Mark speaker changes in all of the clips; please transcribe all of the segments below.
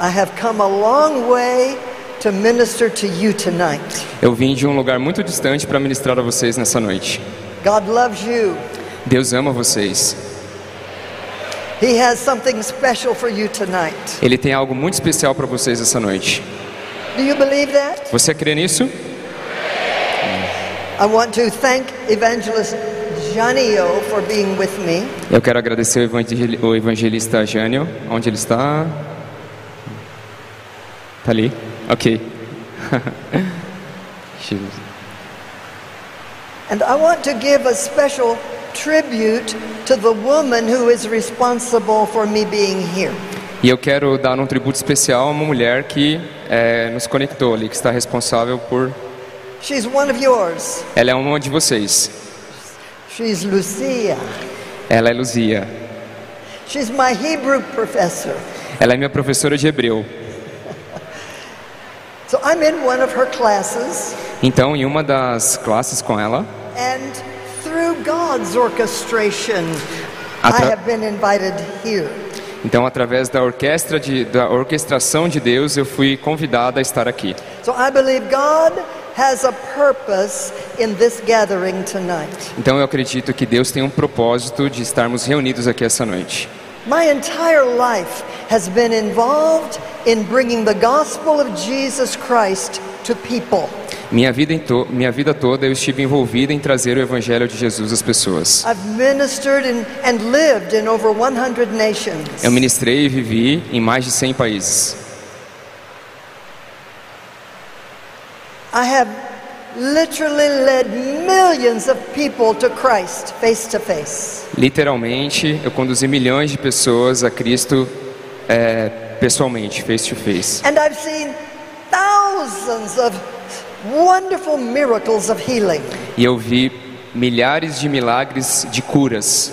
Speaker 1: I have come a long way to minister to you tonight.
Speaker 2: Eu vim de um lugar muito distante para ministrar a vocês nessa noite.
Speaker 1: God loves you.
Speaker 2: Deus ama vocês.
Speaker 1: He has something special for you tonight.
Speaker 2: Ele tem algo muito especial para vocês essa noite.
Speaker 1: Do you believe that?
Speaker 2: Você crê nisso?
Speaker 1: I want to thank Evangelist Janio for being with me.
Speaker 2: Eu quero agradecer o evangel- o evangelista Jânio. Onde ele está? Tá ali? Ok.
Speaker 1: And I want to give a special tribute to the woman who is responsible for me being here.
Speaker 2: E eu quero dar um tributo especial a uma mulher que eh, nos conectou ali, que está responsável por.
Speaker 1: She's one of yours.
Speaker 2: Ela é uma de vocês.
Speaker 1: She's Lucia.
Speaker 2: Ela é Luzia.
Speaker 1: She's my Hebrew professor.
Speaker 2: Ela é minha professora de hebreu.
Speaker 1: So I'm in one of her classes,
Speaker 2: Então, em uma das classes com ela,
Speaker 1: and through God's orchestration, I have been invited here.
Speaker 2: então através da orquestra de, da orquestração de Deus, eu fui convidada a estar aqui.
Speaker 1: So I believe God has a purpose in this gathering tonight.
Speaker 2: Então eu acredito que Deus tem um propósito de estarmos reunidos aqui essa noite.
Speaker 1: My entire life has been involved in bringing the gospel of Jesus Christ to people.
Speaker 2: Minha vida, to- minha vida toda eu estive envolvida em trazer o evangelho de Jesus às pessoas.
Speaker 1: I've ministered in, and lived in over 100 nations.
Speaker 2: Eu ministrei e vivi em mais de 100 países.
Speaker 1: I have
Speaker 2: Literalmente, eu conduzi milhões de pessoas a Cristo é, pessoalmente, face to face.
Speaker 1: And I've seen thousands of wonderful miracles of healing.
Speaker 2: E eu vi milhares de milagres de curas.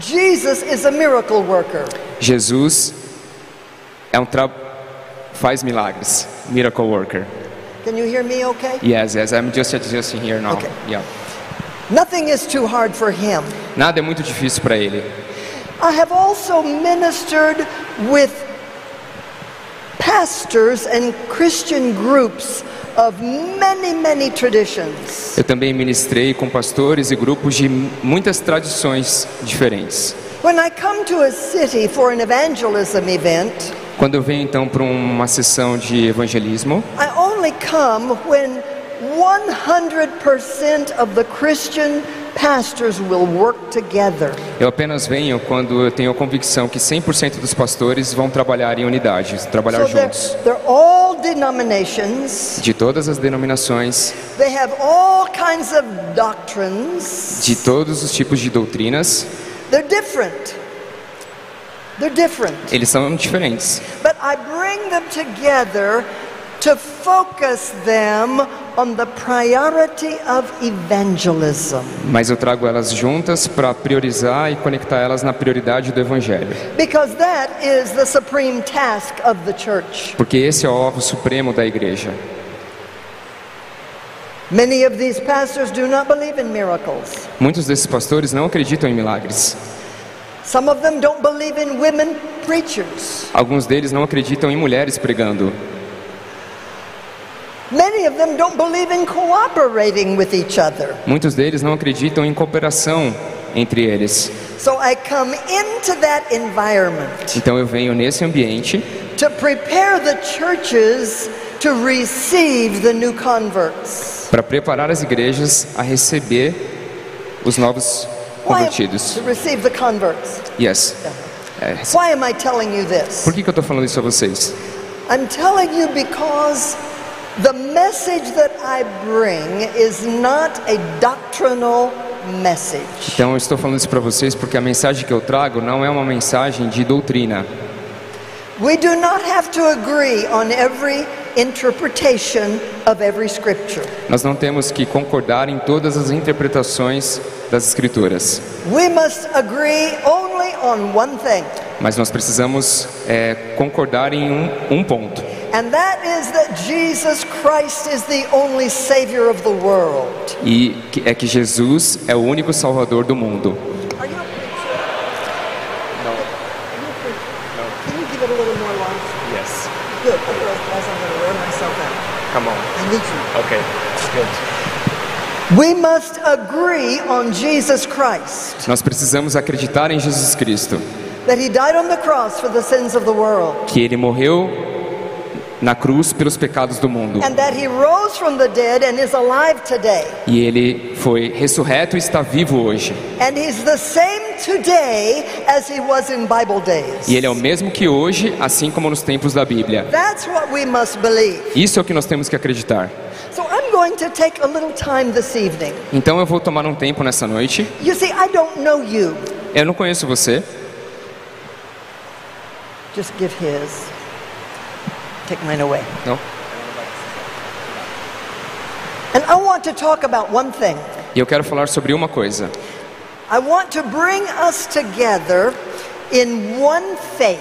Speaker 1: Jesus is a miracle worker.
Speaker 2: Jesus é um tra... faz milagres, miracle worker.
Speaker 1: Can you hear me okay?
Speaker 2: Yes, yes, I'm just adjusting here now.
Speaker 1: Okay.
Speaker 2: Yeah.
Speaker 1: Nothing is too hard for him.
Speaker 2: Nada é muito difícil para ele.
Speaker 1: I have also ministered with pastors and Christian groups of many, many traditions.
Speaker 2: Eu também ministrei com pastores e grupos de muitas tradições diferentes.
Speaker 1: When I come to a city for an evangelism event,
Speaker 2: Quando eu venho então para uma sessão de evangelismo,
Speaker 1: I only come when 100% of the Christian pastors will work together.
Speaker 2: eu apenas venho quando eu tenho a convicção que 100% dos pastores vão trabalhar em unidade, trabalhar
Speaker 1: So they're,
Speaker 2: juntos.
Speaker 1: they're all denominations.
Speaker 2: De todas as denominações,
Speaker 1: They have all kinds of doctrines.
Speaker 2: de todos os tipos de doutrinas,
Speaker 1: They're different. They're different.
Speaker 2: eles são diferentes.
Speaker 1: But I bring them together to focus them on the priority of evangelism.
Speaker 2: Mas eu trago elas juntas para priorizar e conectar elas na prioridade do evangelho.
Speaker 1: Because that is the supreme task of the church.
Speaker 2: Porque esse é o alvo supremo da igreja.
Speaker 1: Many of these pastors do not believe in miracles.
Speaker 2: Muitos desses pastores não acreditam em milagres.
Speaker 1: Some of them don't believe in women preachers.
Speaker 2: Alguns deles não acreditam em mulheres pregando.
Speaker 1: Many of them don't believe in cooperating with each other.
Speaker 2: Muitos deles não acreditam em cooperação entre eles.
Speaker 1: So I come into that environment
Speaker 2: Então eu venho nesse ambiente
Speaker 1: to prepare the churches to receive the new converts.
Speaker 2: para preparar as igrejas a receber os novos
Speaker 1: Why,
Speaker 2: convertidos.
Speaker 1: to receive the converts.
Speaker 2: Yes. É,
Speaker 1: Why am I telling you this?
Speaker 2: por que, que eu estou falando isso a vocês?
Speaker 1: I'm telling you because the message that I bring is not a doctrinal message.
Speaker 2: Então eu estou falando isso para vocês porque a mensagem que eu trago não é uma mensagem de doutrina.
Speaker 1: We do not have to agree on every interpretation of every scripture.
Speaker 2: Nós não temos que concordar em todas as interpretações das escrituras,
Speaker 1: We must agree only on one thing,
Speaker 2: mas nós precisamos é, concordar em um, um ponto.
Speaker 1: And that is that Jesus Christ is the only Savior of the world.
Speaker 2: E é que Jesus é o único Salvador do mundo.
Speaker 1: Are you preacher? No. Can you give it a little more life?
Speaker 2: Yes.
Speaker 1: Good. Otherwise, I'm going to wear myself out.
Speaker 2: Come on.
Speaker 1: I need you.
Speaker 2: Okay. Good.
Speaker 1: We must agree on Jesus Christ,
Speaker 2: Nós precisamos acreditar em Jesus Cristo,
Speaker 1: that He died on the cross for the sins of the world,
Speaker 2: que ele morreu na cruz pelos pecados do mundo
Speaker 1: and that He rose from the dead and is alive today.
Speaker 2: e ele foi ressurreto e está vivo hoje. E ele é o mesmo que hoje, assim como nos tempos da Bíblia. Isso é o que nós temos que acreditar.
Speaker 1: So I'm going to take a little time this evening.
Speaker 2: Então eu vou tomar um tempo nessa noite.
Speaker 1: You see, I don't know you.
Speaker 2: Eu não conheço você.
Speaker 1: Just give His. Take mine away.
Speaker 2: Não.
Speaker 1: And I want to talk about one thing.
Speaker 2: E eu quero falar sobre uma coisa.
Speaker 1: I want to bring us together in one faith.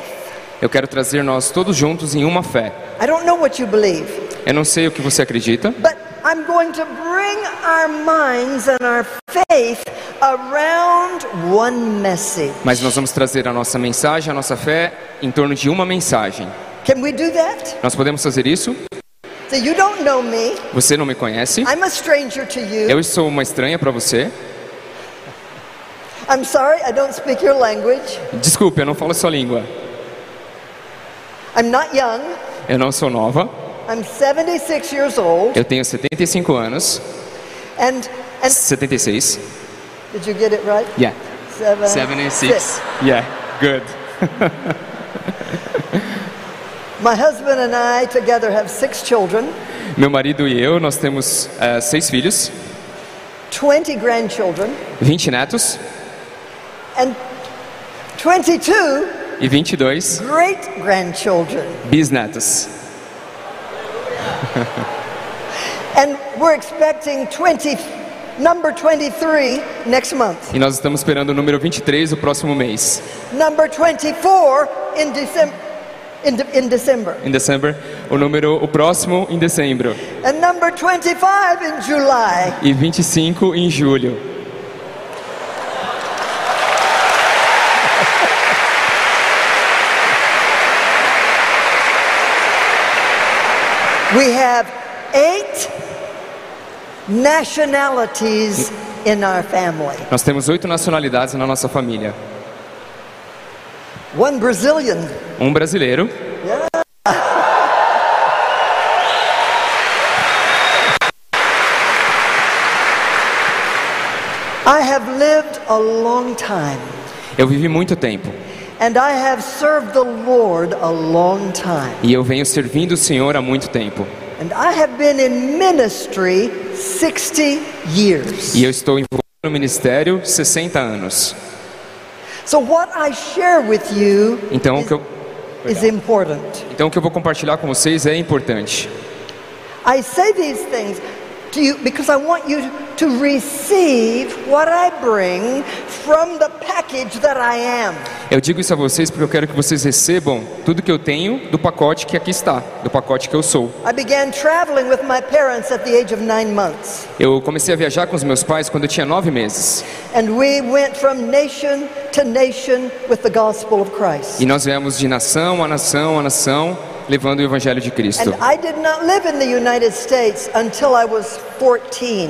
Speaker 2: Eu quero trazer nós todos juntos em uma fé.
Speaker 1: I don't know what you believe,
Speaker 2: Eu não sei o que você acredita,
Speaker 1: but I'm going to bring our minds and our faith around one message.
Speaker 2: mas nós vamos trazer a nossa mensagem, a nossa fé em torno de uma mensagem.
Speaker 1: Can we do that?
Speaker 2: Nós podemos fazer isso?
Speaker 1: So you don't know me.
Speaker 2: Você não me conhece?
Speaker 1: I'm a stranger to you.
Speaker 2: Eu sou uma estranha para você.
Speaker 1: I'm sorry, I don't speak your language.
Speaker 2: Desculpe, eu não falo sua língua.
Speaker 1: I'm not young.
Speaker 2: Eu não sou nova.
Speaker 1: I'm 76 years old.
Speaker 2: Eu tenho 75 anos.
Speaker 1: And and
Speaker 2: 76.
Speaker 1: did you get it right?
Speaker 2: Yeah.
Speaker 1: Seven,
Speaker 2: 76. Yeah. Good.
Speaker 1: My husband and I together have six children,
Speaker 2: Meu marido e eu, nós temos eh, seis filhos,
Speaker 1: 20 grandchildren,
Speaker 2: 20 netos
Speaker 1: and 22
Speaker 2: e 22
Speaker 1: great grandchildren.
Speaker 2: bisnetos.
Speaker 1: And we're expecting 20, number 23 next month,
Speaker 2: E nós estamos esperando o número 23 o próximo mês,
Speaker 1: number 24 in December. In, de- in December,
Speaker 2: em dezembro. O número o próximo em dezembro
Speaker 1: and number 25 in July.
Speaker 2: e 25 em julho.
Speaker 1: We have eight nationalities in our family.
Speaker 2: Nós temos oito nacionalidades na nossa família.
Speaker 1: One Brazilian,
Speaker 2: Um brasileiro,
Speaker 1: I have lived a long time,
Speaker 2: eu vivi muito tempo
Speaker 1: and I have served the Lord a long time.
Speaker 2: e eu venho servindo o Senhor há muito tempo.
Speaker 1: And I have been in ministry 60 years.
Speaker 2: E eu estou envolvido no ministério 60 anos.
Speaker 1: So, what I share with you
Speaker 2: Então o que eu,
Speaker 1: is important.
Speaker 2: então o que eu vou compartilhar com vocês é importante.
Speaker 1: To you because I want you to receive what I bring from the package that I am.
Speaker 2: Eu digo isso a vocês porque eu quero que vocês recebam tudo que eu tenho do pacote que aqui está, do pacote que eu sou.
Speaker 1: I began traveling with my parents at the age of nine months,
Speaker 2: Eu comecei a viajar com os meus pais quando eu tinha nove meses.
Speaker 1: and we went from nation to nation with the gospel of Christ.
Speaker 2: E nós viemos de nação a nação a nação, levando o evangelho de Cristo.
Speaker 1: And I did not live in the United States until I was 14.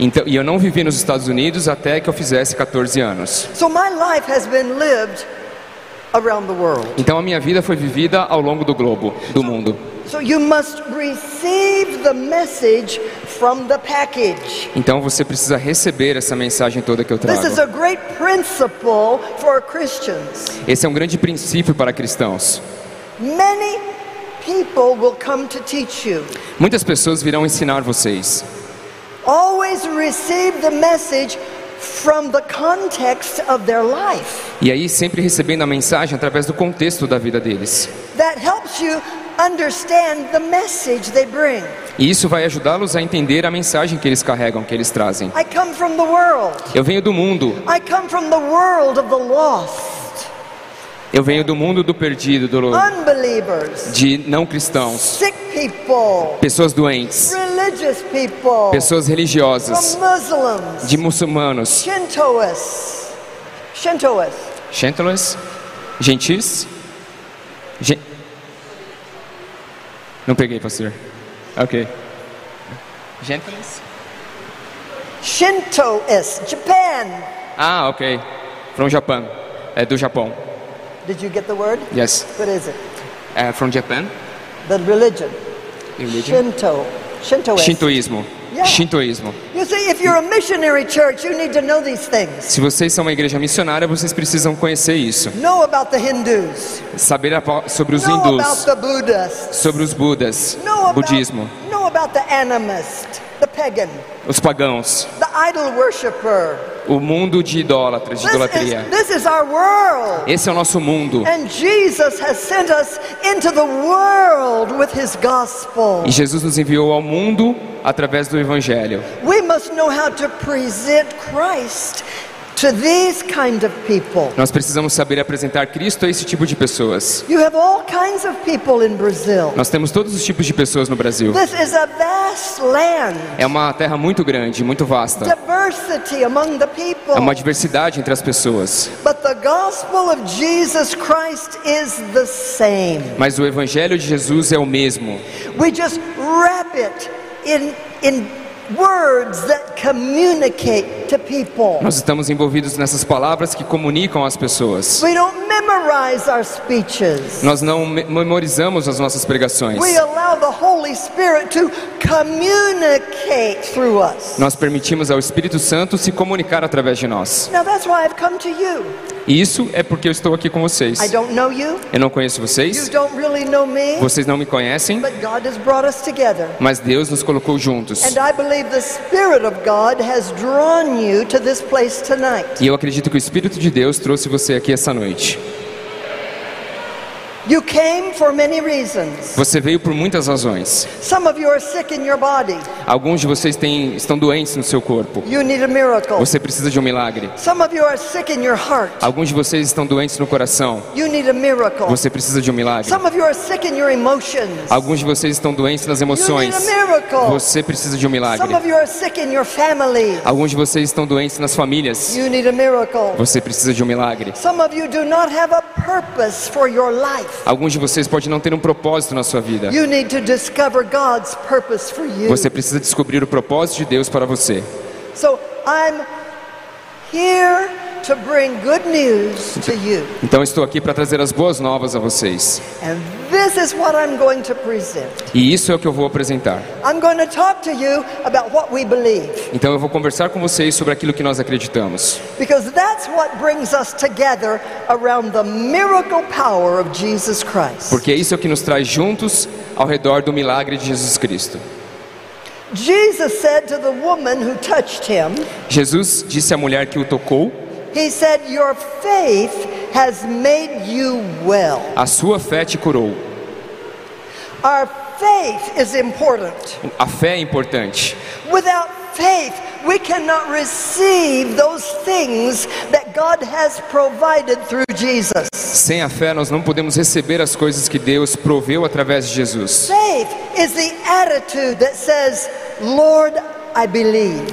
Speaker 2: Então, e eu não vivi nos Estados Unidos até que eu fizesse 14 anos.
Speaker 1: So my life has been lived around the world.
Speaker 2: Então a minha vida foi vivida ao longo do globo, do mundo.
Speaker 1: So you must receive the message from the package.
Speaker 2: Então você precisa receber essa mensagem toda que eu
Speaker 1: This is
Speaker 2: trago.
Speaker 1: a great principle for Christians.
Speaker 2: Esse é um grande princípio para cristãos.
Speaker 1: Many people will come to teach you.
Speaker 2: Muitas pessoas virão ensinar vocês.
Speaker 1: Always receive the message from the context of their life.
Speaker 2: E aí sempre recebendo a mensagem através do contexto da vida deles.
Speaker 1: That helps you understand the message they bring.
Speaker 2: E isso vai ajudá-los a entender a mensagem que eles carregam, que eles trazem.
Speaker 1: I come from the world.
Speaker 2: Eu venho do mundo,
Speaker 1: I come from the world of the lost,
Speaker 2: eu venho do mundo do perdido, do, de não cristãos,
Speaker 1: sick people,
Speaker 2: pessoas doentes,
Speaker 1: religious people,
Speaker 2: pessoas religiosas, de muçulmanos,
Speaker 1: Shintoists, Shintoists,
Speaker 2: Shintoists, gentis, gen- Não peguei, pastor. Ok. Gentleness?
Speaker 1: Shintoist, Japan.
Speaker 2: Ah, ok. From Japan. É do Japão.
Speaker 1: Did you get the word?
Speaker 2: Yes.
Speaker 1: What is it?
Speaker 2: É from Japan.
Speaker 1: The religion.
Speaker 2: Religion.
Speaker 1: Shinto. Shintoist.
Speaker 2: Shintoísmo.
Speaker 1: Yeah.
Speaker 2: Shintoísmo.
Speaker 1: You see, if you're a missionary church, you need to know these things.
Speaker 2: Se vocês são uma igreja missionária, vocês precisam conhecer isso.
Speaker 1: Know about the Hindus.
Speaker 2: Saber sobre os
Speaker 1: Know about
Speaker 2: hindus,
Speaker 1: the Buddhists.
Speaker 2: sobre os budas,
Speaker 1: Know about,
Speaker 2: budismo,
Speaker 1: know about the animist, pagan,
Speaker 2: os pagãos,
Speaker 1: the idol worshiper.
Speaker 2: o mundo de idólatras, de
Speaker 1: This
Speaker 2: idolatria.
Speaker 1: is, this is our world.
Speaker 2: Esse é o nosso mundo.
Speaker 1: And Jesus has sent us into the world with his gospel.
Speaker 2: E Jesus nos enviou ao mundo através do Evangelho.
Speaker 1: We must know how to present Christ to these kind of people.
Speaker 2: Nós precisamos saber apresentar Cristo a esse tipo de pessoas.
Speaker 1: You have all kinds of people in Brazil.
Speaker 2: Nós temos todos os tipos de pessoas no Brasil.
Speaker 1: This is a vast land.
Speaker 2: É uma terra muito grande, muito vasta.
Speaker 1: Diversity among the people.
Speaker 2: É uma diversidade entre as pessoas.
Speaker 1: But the gospel of Jesus Christ is the same.
Speaker 2: Mas o Evangelho de Jesus é o mesmo.
Speaker 1: We just wrap it in, in words that communicate to people.
Speaker 2: Nós estamos envolvidos nessas palavras que comunicam às pessoas.
Speaker 1: We don't memorize our speeches.
Speaker 2: Nós não me- memorizamos as nossas pregações.
Speaker 1: We allow the Holy Spirit to communicate through us.
Speaker 2: Nós permitimos ao Espírito Santo se comunicar através de nós.
Speaker 1: Now that's why I've come to you.
Speaker 2: E isso é porque eu estou aqui com vocês.
Speaker 1: I don't know you.
Speaker 2: Eu não conheço
Speaker 1: You
Speaker 2: vocês,
Speaker 1: don't really know me.
Speaker 2: vocês não me conhecem,
Speaker 1: But God has brought us together.
Speaker 2: mas Deus nos colocou juntos.
Speaker 1: And I believe the Spirit of God has drawn you to this place tonight.
Speaker 2: E eu acredito que o Espírito de Deus trouxe você aqui essa noite.
Speaker 1: You came for many reasons.
Speaker 2: Você veio por muitas razões.
Speaker 1: Some of you are sick in your body.
Speaker 2: Alguns de vocês têm, estão doentes no seu corpo.
Speaker 1: You need a miracle.
Speaker 2: Você precisa de um milagre.
Speaker 1: Some of you are sick in your heart.
Speaker 2: Alguns de vocês estão doentes no coração.
Speaker 1: You need a miracle.
Speaker 2: Você precisa de um milagre.
Speaker 1: Some of you are sick in your emotions.
Speaker 2: Alguns de vocês estão doentes nas
Speaker 1: You
Speaker 2: emoções.
Speaker 1: need a miracle.
Speaker 2: Você precisa de um milagre.
Speaker 1: Some of you are sick in your family.
Speaker 2: Alguns de vocês estão doentes nas famílias.
Speaker 1: You need a miracle.
Speaker 2: Você precisa de um milagre.
Speaker 1: Some of you do not have a purpose for your life.
Speaker 2: Alguns de vocês podem não ter um propósito na sua vida. Você precisa descobrir o propósito de Deus para você.
Speaker 1: So I'm here to bring good news to you.
Speaker 2: Então estou aqui para trazer as boas novas a vocês.
Speaker 1: And this is what I'm going to present.
Speaker 2: E isso é o que eu vou apresentar.
Speaker 1: I'm going to talk to you about what we believe
Speaker 2: Então eu vou conversar com vocês sobre aquilo que nós acreditamos.
Speaker 1: because that's what brings us together around the miracle power of Jesus Christ.
Speaker 2: Porque isso é o que nos traz juntos ao redor do milagre de Jesus Cristo.
Speaker 1: Jesus said to the woman who touched him,
Speaker 2: Jesus disse à mulher que o tocou:
Speaker 1: He said, Your faith has made you well.
Speaker 2: A sua fé te curou.
Speaker 1: Our faith is important.
Speaker 2: A fé é importante.
Speaker 1: Without faith, we cannot receive those things that God has provided through Jesus.
Speaker 2: Sem a fé, nós não podemos receber as coisas que Deus proveu através de Jesus.
Speaker 1: Faith is the attitude that says, Lord, I believe.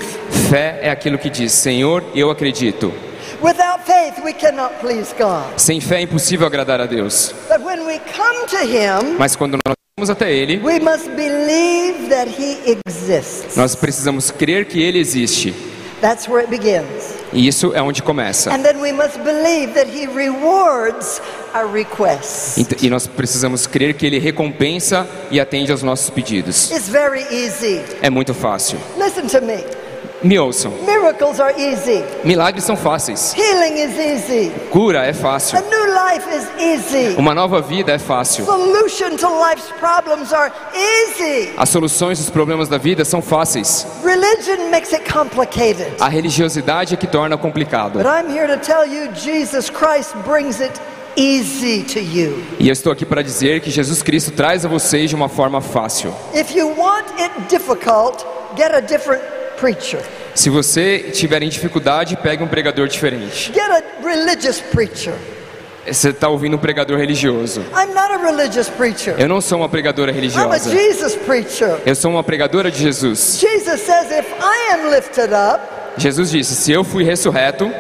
Speaker 2: Fé é aquilo que diz: Senhor, eu acredito.
Speaker 1: Without faith, we cannot please God.
Speaker 2: Sem fé é impossível agradar a Deus.
Speaker 1: But when we come to Him,
Speaker 2: Mas quando nós vamos até Ele,
Speaker 1: we must believe that He exists.
Speaker 2: nós precisamos crer que Ele existe.
Speaker 1: That's where it begins.
Speaker 2: E isso é onde começa.
Speaker 1: And then we must believe that He rewards our requests.
Speaker 2: Ent- E nós precisamos crer que Ele recompensa e atende aos nossos pedidos.
Speaker 1: It's very easy.
Speaker 2: É muito fácil.
Speaker 1: Listen to me.
Speaker 2: Me ouçam.
Speaker 1: Miracles are easy.
Speaker 2: Milagres são fáceis.
Speaker 1: Healing is easy.
Speaker 2: Cura é
Speaker 1: A
Speaker 2: fácil.
Speaker 1: new life is easy.
Speaker 2: Uma nova vida é fácil.
Speaker 1: Solution to life's problems are easy.
Speaker 2: As soluções dos problemas da vida são fáceis.
Speaker 1: Religion makes it complicated.
Speaker 2: A religiosidade é que torna complicado.
Speaker 1: But I'm here to tell you Jesus Christ brings it easy to you.
Speaker 2: E eu estou aqui para dizer que Jesus Cristo traz a vocês de uma forma fácil.
Speaker 1: If you want it difficult, get a different preacher.
Speaker 2: Se você tiver em dificuldade, pegue um pregador diferente.
Speaker 1: Get a religious preacher.
Speaker 2: Você está ouvindo um pregador religioso.
Speaker 1: I'm not a religious preacher.
Speaker 2: Eu não sou uma pregadora
Speaker 1: I'm a
Speaker 2: religiosa.
Speaker 1: Jesus preacher.
Speaker 2: Eu sou uma pregadora de Jesus.
Speaker 1: Jesus says, if I am lifted up,
Speaker 2: Jesus disse: Se eu fui ressurreto,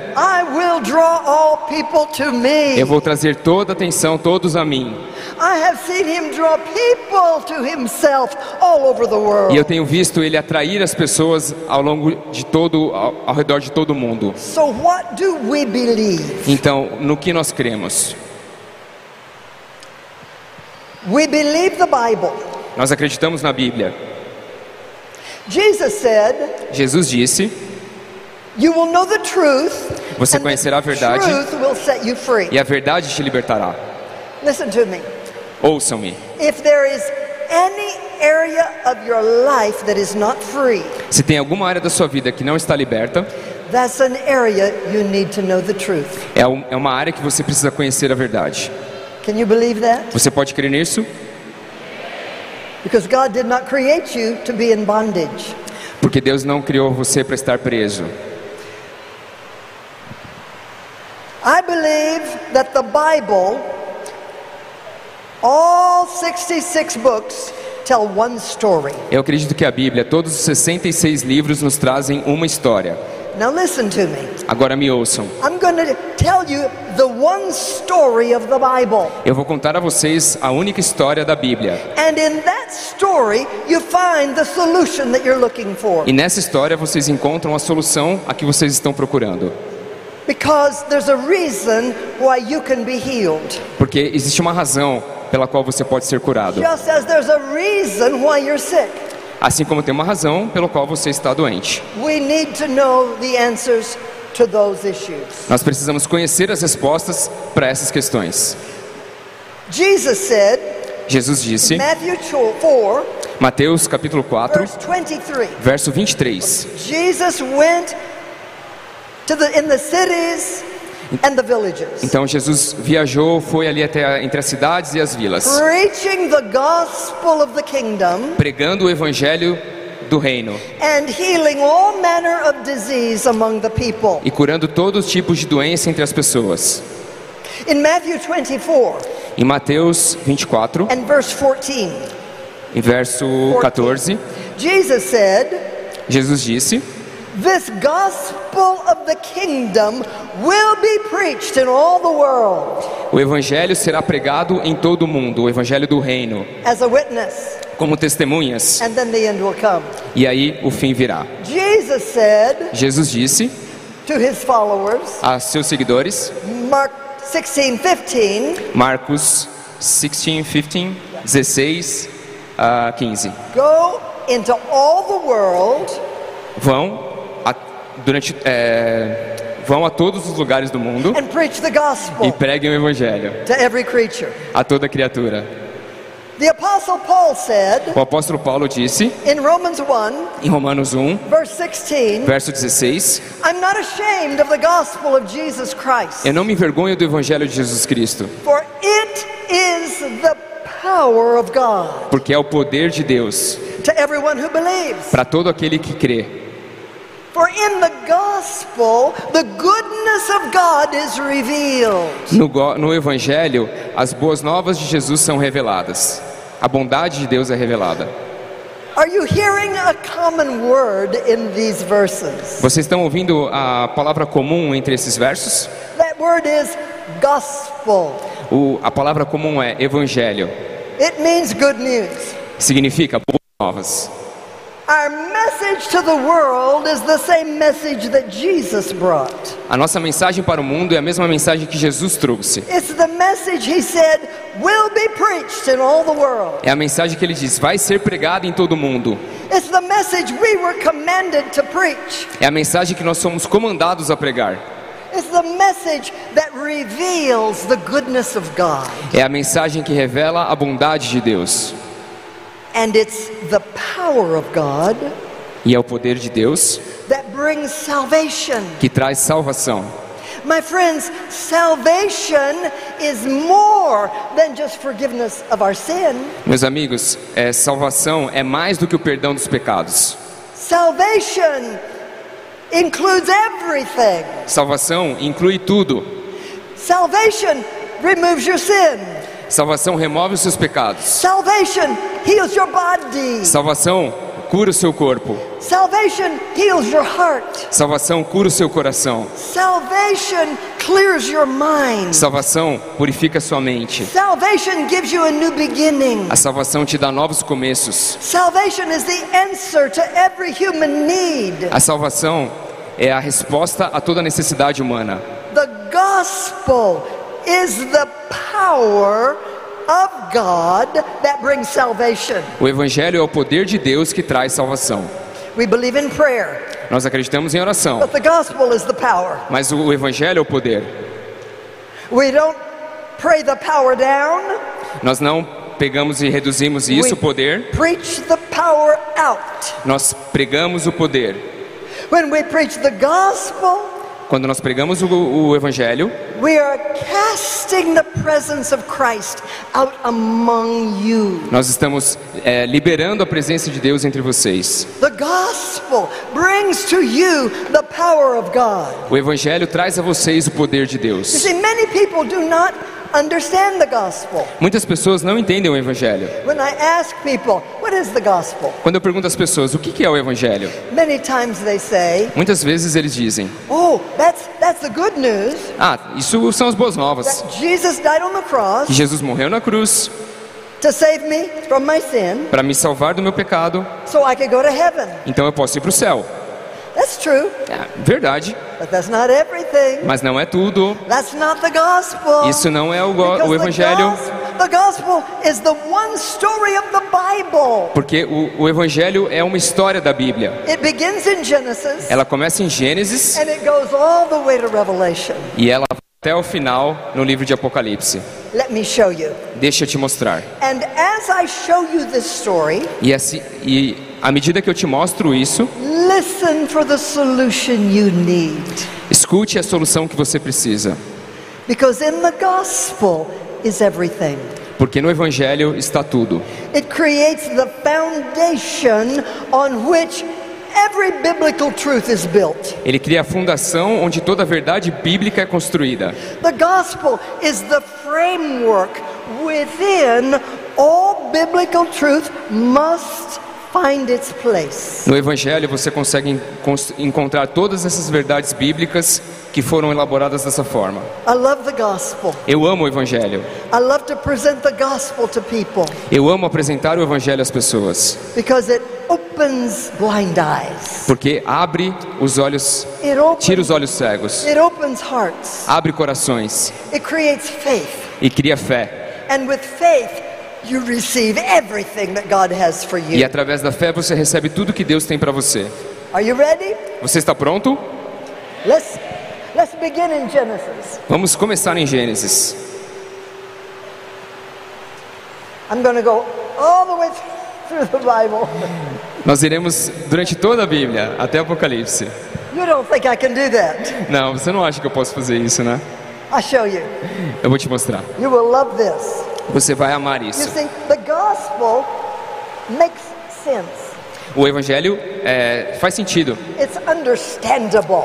Speaker 2: eu vou trazer toda a atenção, todos a mim. E eu tenho visto ele atrair as pessoas ao longo de todo, ao, ao redor de todo o mundo. Então, no que nós cremos? Nós acreditamos na Bíblia.
Speaker 1: Jesus
Speaker 2: disse:
Speaker 1: You will know the truth,
Speaker 2: Você conhecerá a
Speaker 1: the
Speaker 2: verdade.
Speaker 1: truth will set you free.
Speaker 2: E a verdade te libertará.
Speaker 1: Listen to me.
Speaker 2: Ouçam-me.
Speaker 1: If there is any area of your life that is not free,
Speaker 2: Se tem alguma área da sua vida que não está liberta,
Speaker 1: that's an area you need to know the truth.
Speaker 2: é um- é uma área que você precisa conhecer a verdade.
Speaker 1: Can you believe that?
Speaker 2: Você pode crer nisso?
Speaker 1: Because God did not create you to be in bondage.
Speaker 2: Porque Deus não criou você para estar preso.
Speaker 1: I believe that the Bible, all 66 books, tell one story.
Speaker 2: Eu acredito que a Bíblia, todos os 66 livros, nos trazem uma história.
Speaker 1: Now listen to me.
Speaker 2: Agora me ouçam.
Speaker 1: I'm going to tell you the one story of the Bible.
Speaker 2: Eu vou contar a vocês a única história da Bíblia.
Speaker 1: And in that story, you find the solution that you're looking for.
Speaker 2: E nessa história vocês encontram a solução a que vocês estão procurando. Porque existe uma razão pela qual você pode ser curado.
Speaker 1: Just as there's a reason why you're sick.
Speaker 2: Assim como tem uma razão pela qual você está doente.
Speaker 1: We need to know the answers to those issues.
Speaker 2: Nós precisamos conhecer as respostas para essas questões.
Speaker 1: Jesus said,
Speaker 2: Jesus disse,
Speaker 1: Matthew 4,
Speaker 2: Mateus capítulo 4,
Speaker 1: verse 23.
Speaker 2: verso 23.
Speaker 1: Jesus went to the in the cities and the villages,
Speaker 2: Então Jesus viajou, foi ali até entre as cidades e as vilas,
Speaker 1: preaching the gospel of the kingdom
Speaker 2: pregando o evangelho do reino.
Speaker 1: and healing all manner of disease among the people.
Speaker 2: e curando todos os tipos de doença entre as pessoas.
Speaker 1: In Matthew 24
Speaker 2: Em Mateus 24,
Speaker 1: and verse 14,
Speaker 2: em verso 14,
Speaker 1: Jesus said,
Speaker 2: Jesus disse:
Speaker 1: This gospel of the kingdom will be preached in all the world
Speaker 2: O evangelho será pregado em todo o mundo, o evangelho do reino,
Speaker 1: as a witness,
Speaker 2: como testemunhas,
Speaker 1: and then the end will come.
Speaker 2: e aí o fim virá.
Speaker 1: Jesus said
Speaker 2: Jesus disse
Speaker 1: to his followers,
Speaker 2: a seus seguidores,
Speaker 1: Mark 16, 15,
Speaker 2: Marcos 16, 15, 16 a 15.
Speaker 1: go into all the world
Speaker 2: Vão durante é, vão a todos os lugares do mundo
Speaker 1: and preach the
Speaker 2: e preguem o evangelho a toda criatura.
Speaker 1: The apostle Paul said
Speaker 2: O apóstolo Paulo disse
Speaker 1: in Romans 1,
Speaker 2: em Romanos 1,
Speaker 1: verse 16,
Speaker 2: verso 16:
Speaker 1: I'm not ashamed of the gospel of Jesus Christ,
Speaker 2: Eu não me envergonho do evangelho de Jesus Cristo,
Speaker 1: for it is the power of God
Speaker 2: porque é o poder de Deus
Speaker 1: to everyone who believes.
Speaker 2: para todo aquele que crê. No, no evangelho, as boas novas de Jesus são reveladas. A bondade de Deus é revelada.
Speaker 1: Are you hearing a common word in these verses?
Speaker 2: Vocês estão ouvindo a palavra comum entre esses versos?
Speaker 1: That word is gospel.
Speaker 2: O- a palavra comum é evangelho.
Speaker 1: It means good news.
Speaker 2: Significa boas novas. A nossa mensagem para o mundo é a mesma mensagem que Jesus trouxe.
Speaker 1: It's the message he said will be preached in all the world.
Speaker 2: É a mensagem que ele diz: vai ser pregada em todo o mundo.
Speaker 1: It's the message we were commanded to preach.
Speaker 2: É a mensagem que nós somos comandados a pregar.
Speaker 1: It's the message that reveals the goodness of God.
Speaker 2: É a mensagem que revela a bondade de Deus.
Speaker 1: And it's the power of God
Speaker 2: E é o poder de Deus
Speaker 1: that brings salvation.
Speaker 2: que traz salvação.
Speaker 1: My friends, salvation is more than just forgiveness of our sin.
Speaker 2: Meus amigos, é, salvação é mais do que o perdão dos pecados.
Speaker 1: Salvation includes everything.
Speaker 2: Salvação inclui tudo.
Speaker 1: Salvation removes your sin.
Speaker 2: Salvação remove os seus pecados.
Speaker 1: Salvation heals your body.
Speaker 2: Salvação cura o seu corpo.
Speaker 1: Salvation heals your heart.
Speaker 2: Salvação cura o seu coração.
Speaker 1: Salvation clears your mind.
Speaker 2: Salvação purifica sua mente.
Speaker 1: Salvation gives you a new beginning.
Speaker 2: A salvação te dá novos começos.
Speaker 1: Salvation is the answer to every human need.
Speaker 2: A salvação é a resposta a toda necessidade humana.
Speaker 1: The gospel is the power of God that brings salvation.
Speaker 2: O evangelho é o poder de Deus que traz salvação.
Speaker 1: We believe in prayer,
Speaker 2: Nós acreditamos em oração,
Speaker 1: but the gospel is the power.
Speaker 2: mas o evangelho é o poder.
Speaker 1: We don't pray the power down,
Speaker 2: Nós não pegamos e reduzimos isso, o poder,
Speaker 1: preach the power out.
Speaker 2: nós pregamos o poder.
Speaker 1: When we preach the gospel,
Speaker 2: Quando nós pregamos o, o evangelho,
Speaker 1: we are casting the presence of Christ out among you.
Speaker 2: nós estamos é, liberando a presença de Deus entre vocês.
Speaker 1: You.
Speaker 2: O evangelho traz a vocês o poder de
Speaker 1: You
Speaker 2: Deus.
Speaker 1: see, many people do not understand the gospel.
Speaker 2: Muitas pessoas não entendem o evangelho.
Speaker 1: When I ask people, what is the gospel?
Speaker 2: Quando eu pergunto às pessoas o que é o evangelho,
Speaker 1: Many times they say,
Speaker 2: muitas vezes eles dizem:
Speaker 1: oh, that's, that's the good news
Speaker 2: Ah, isso são as boas novas.
Speaker 1: that Jesus died on the
Speaker 2: Que
Speaker 1: cross
Speaker 2: Jesus morreu na cruz
Speaker 1: to save me from my sin
Speaker 2: para me salvar do meu pecado,
Speaker 1: so I could go to heaven.
Speaker 2: então eu posso ir para o céu.
Speaker 1: That's true,
Speaker 2: É, verdade,
Speaker 1: but that's not everything.
Speaker 2: mas não é tudo.
Speaker 1: That's not the gospel.
Speaker 2: Isso não é o, o
Speaker 1: the
Speaker 2: evangelho,
Speaker 1: The gospel is the one story of the Bible.
Speaker 2: porque o, o evangelho é uma história da Bíblia.
Speaker 1: It begins in Genesis
Speaker 2: Ela começa em Gênesis
Speaker 1: and it goes all the way to Revelation.
Speaker 2: e ela até o final no livro de Apocalipse.
Speaker 1: Let me show you.
Speaker 2: Deixa eu te mostrar.
Speaker 1: And as I show you this story,
Speaker 2: E, assim, e à medida que eu te mostro isso,
Speaker 1: listen for the solution you need.
Speaker 2: escute a solução que você precisa.
Speaker 1: Because in the gospel is everything.
Speaker 2: Porque no evangelho está tudo.
Speaker 1: It creates the foundation on which every biblical truth is built.
Speaker 2: Ele cria a fundação onde toda a verdade bíblica é construída.
Speaker 1: The gospel is the framework within all biblical truth must find its place.
Speaker 2: No Evangelho você consegue encon- encontrar todas essas verdades bíblicas que foram elaboradas dessa forma.
Speaker 1: I love the gospel.
Speaker 2: Eu amo o Evangelho.
Speaker 1: I love to present the gospel to people
Speaker 2: Eu amo apresentar o Evangelho às pessoas,
Speaker 1: because it opens blind eyes.
Speaker 2: porque abre os olhos,
Speaker 1: It
Speaker 2: tira os olhos cegos,
Speaker 1: it opens hearts.
Speaker 2: abre corações
Speaker 1: It creates faith.
Speaker 2: e cria fé.
Speaker 1: And with faith, you receive everything that God has for
Speaker 2: E
Speaker 1: you.
Speaker 2: através da fé você recebe tudo que Deus tem para você.
Speaker 1: Are you ready?
Speaker 2: Você está pronto?
Speaker 1: Let's let's begin in Genesis.
Speaker 2: Vamos começar em Gênesis.
Speaker 1: I'm going to go all the way through the Bible.
Speaker 2: Nós iremos durante toda a Bíblia, até Apocalipse.
Speaker 1: You don't think I can do that?
Speaker 2: Não, você não acha que eu posso fazer isso, né?
Speaker 1: I'll show you.
Speaker 2: Eu vou te mostrar.
Speaker 1: You will love this.
Speaker 2: Você vai amar isso.
Speaker 1: see.
Speaker 2: O Evangelho é, faz sentido.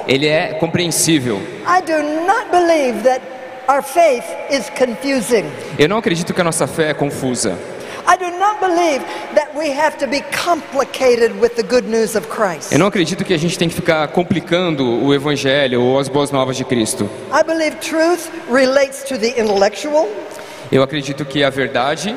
Speaker 2: Ele é compreensível.
Speaker 1: I do not believe that our faith is confusing.
Speaker 2: Eu não acredito que a nossa fé é confusa.
Speaker 1: I do not believe that we have to be complicated with the good news of Christ.
Speaker 2: Eu não acredito que a gente tem que ficar complicando o Evangelho ou as boas novas de Cristo.
Speaker 1: I believe truth relates to the intellectual
Speaker 2: Eu acredito que a verdade,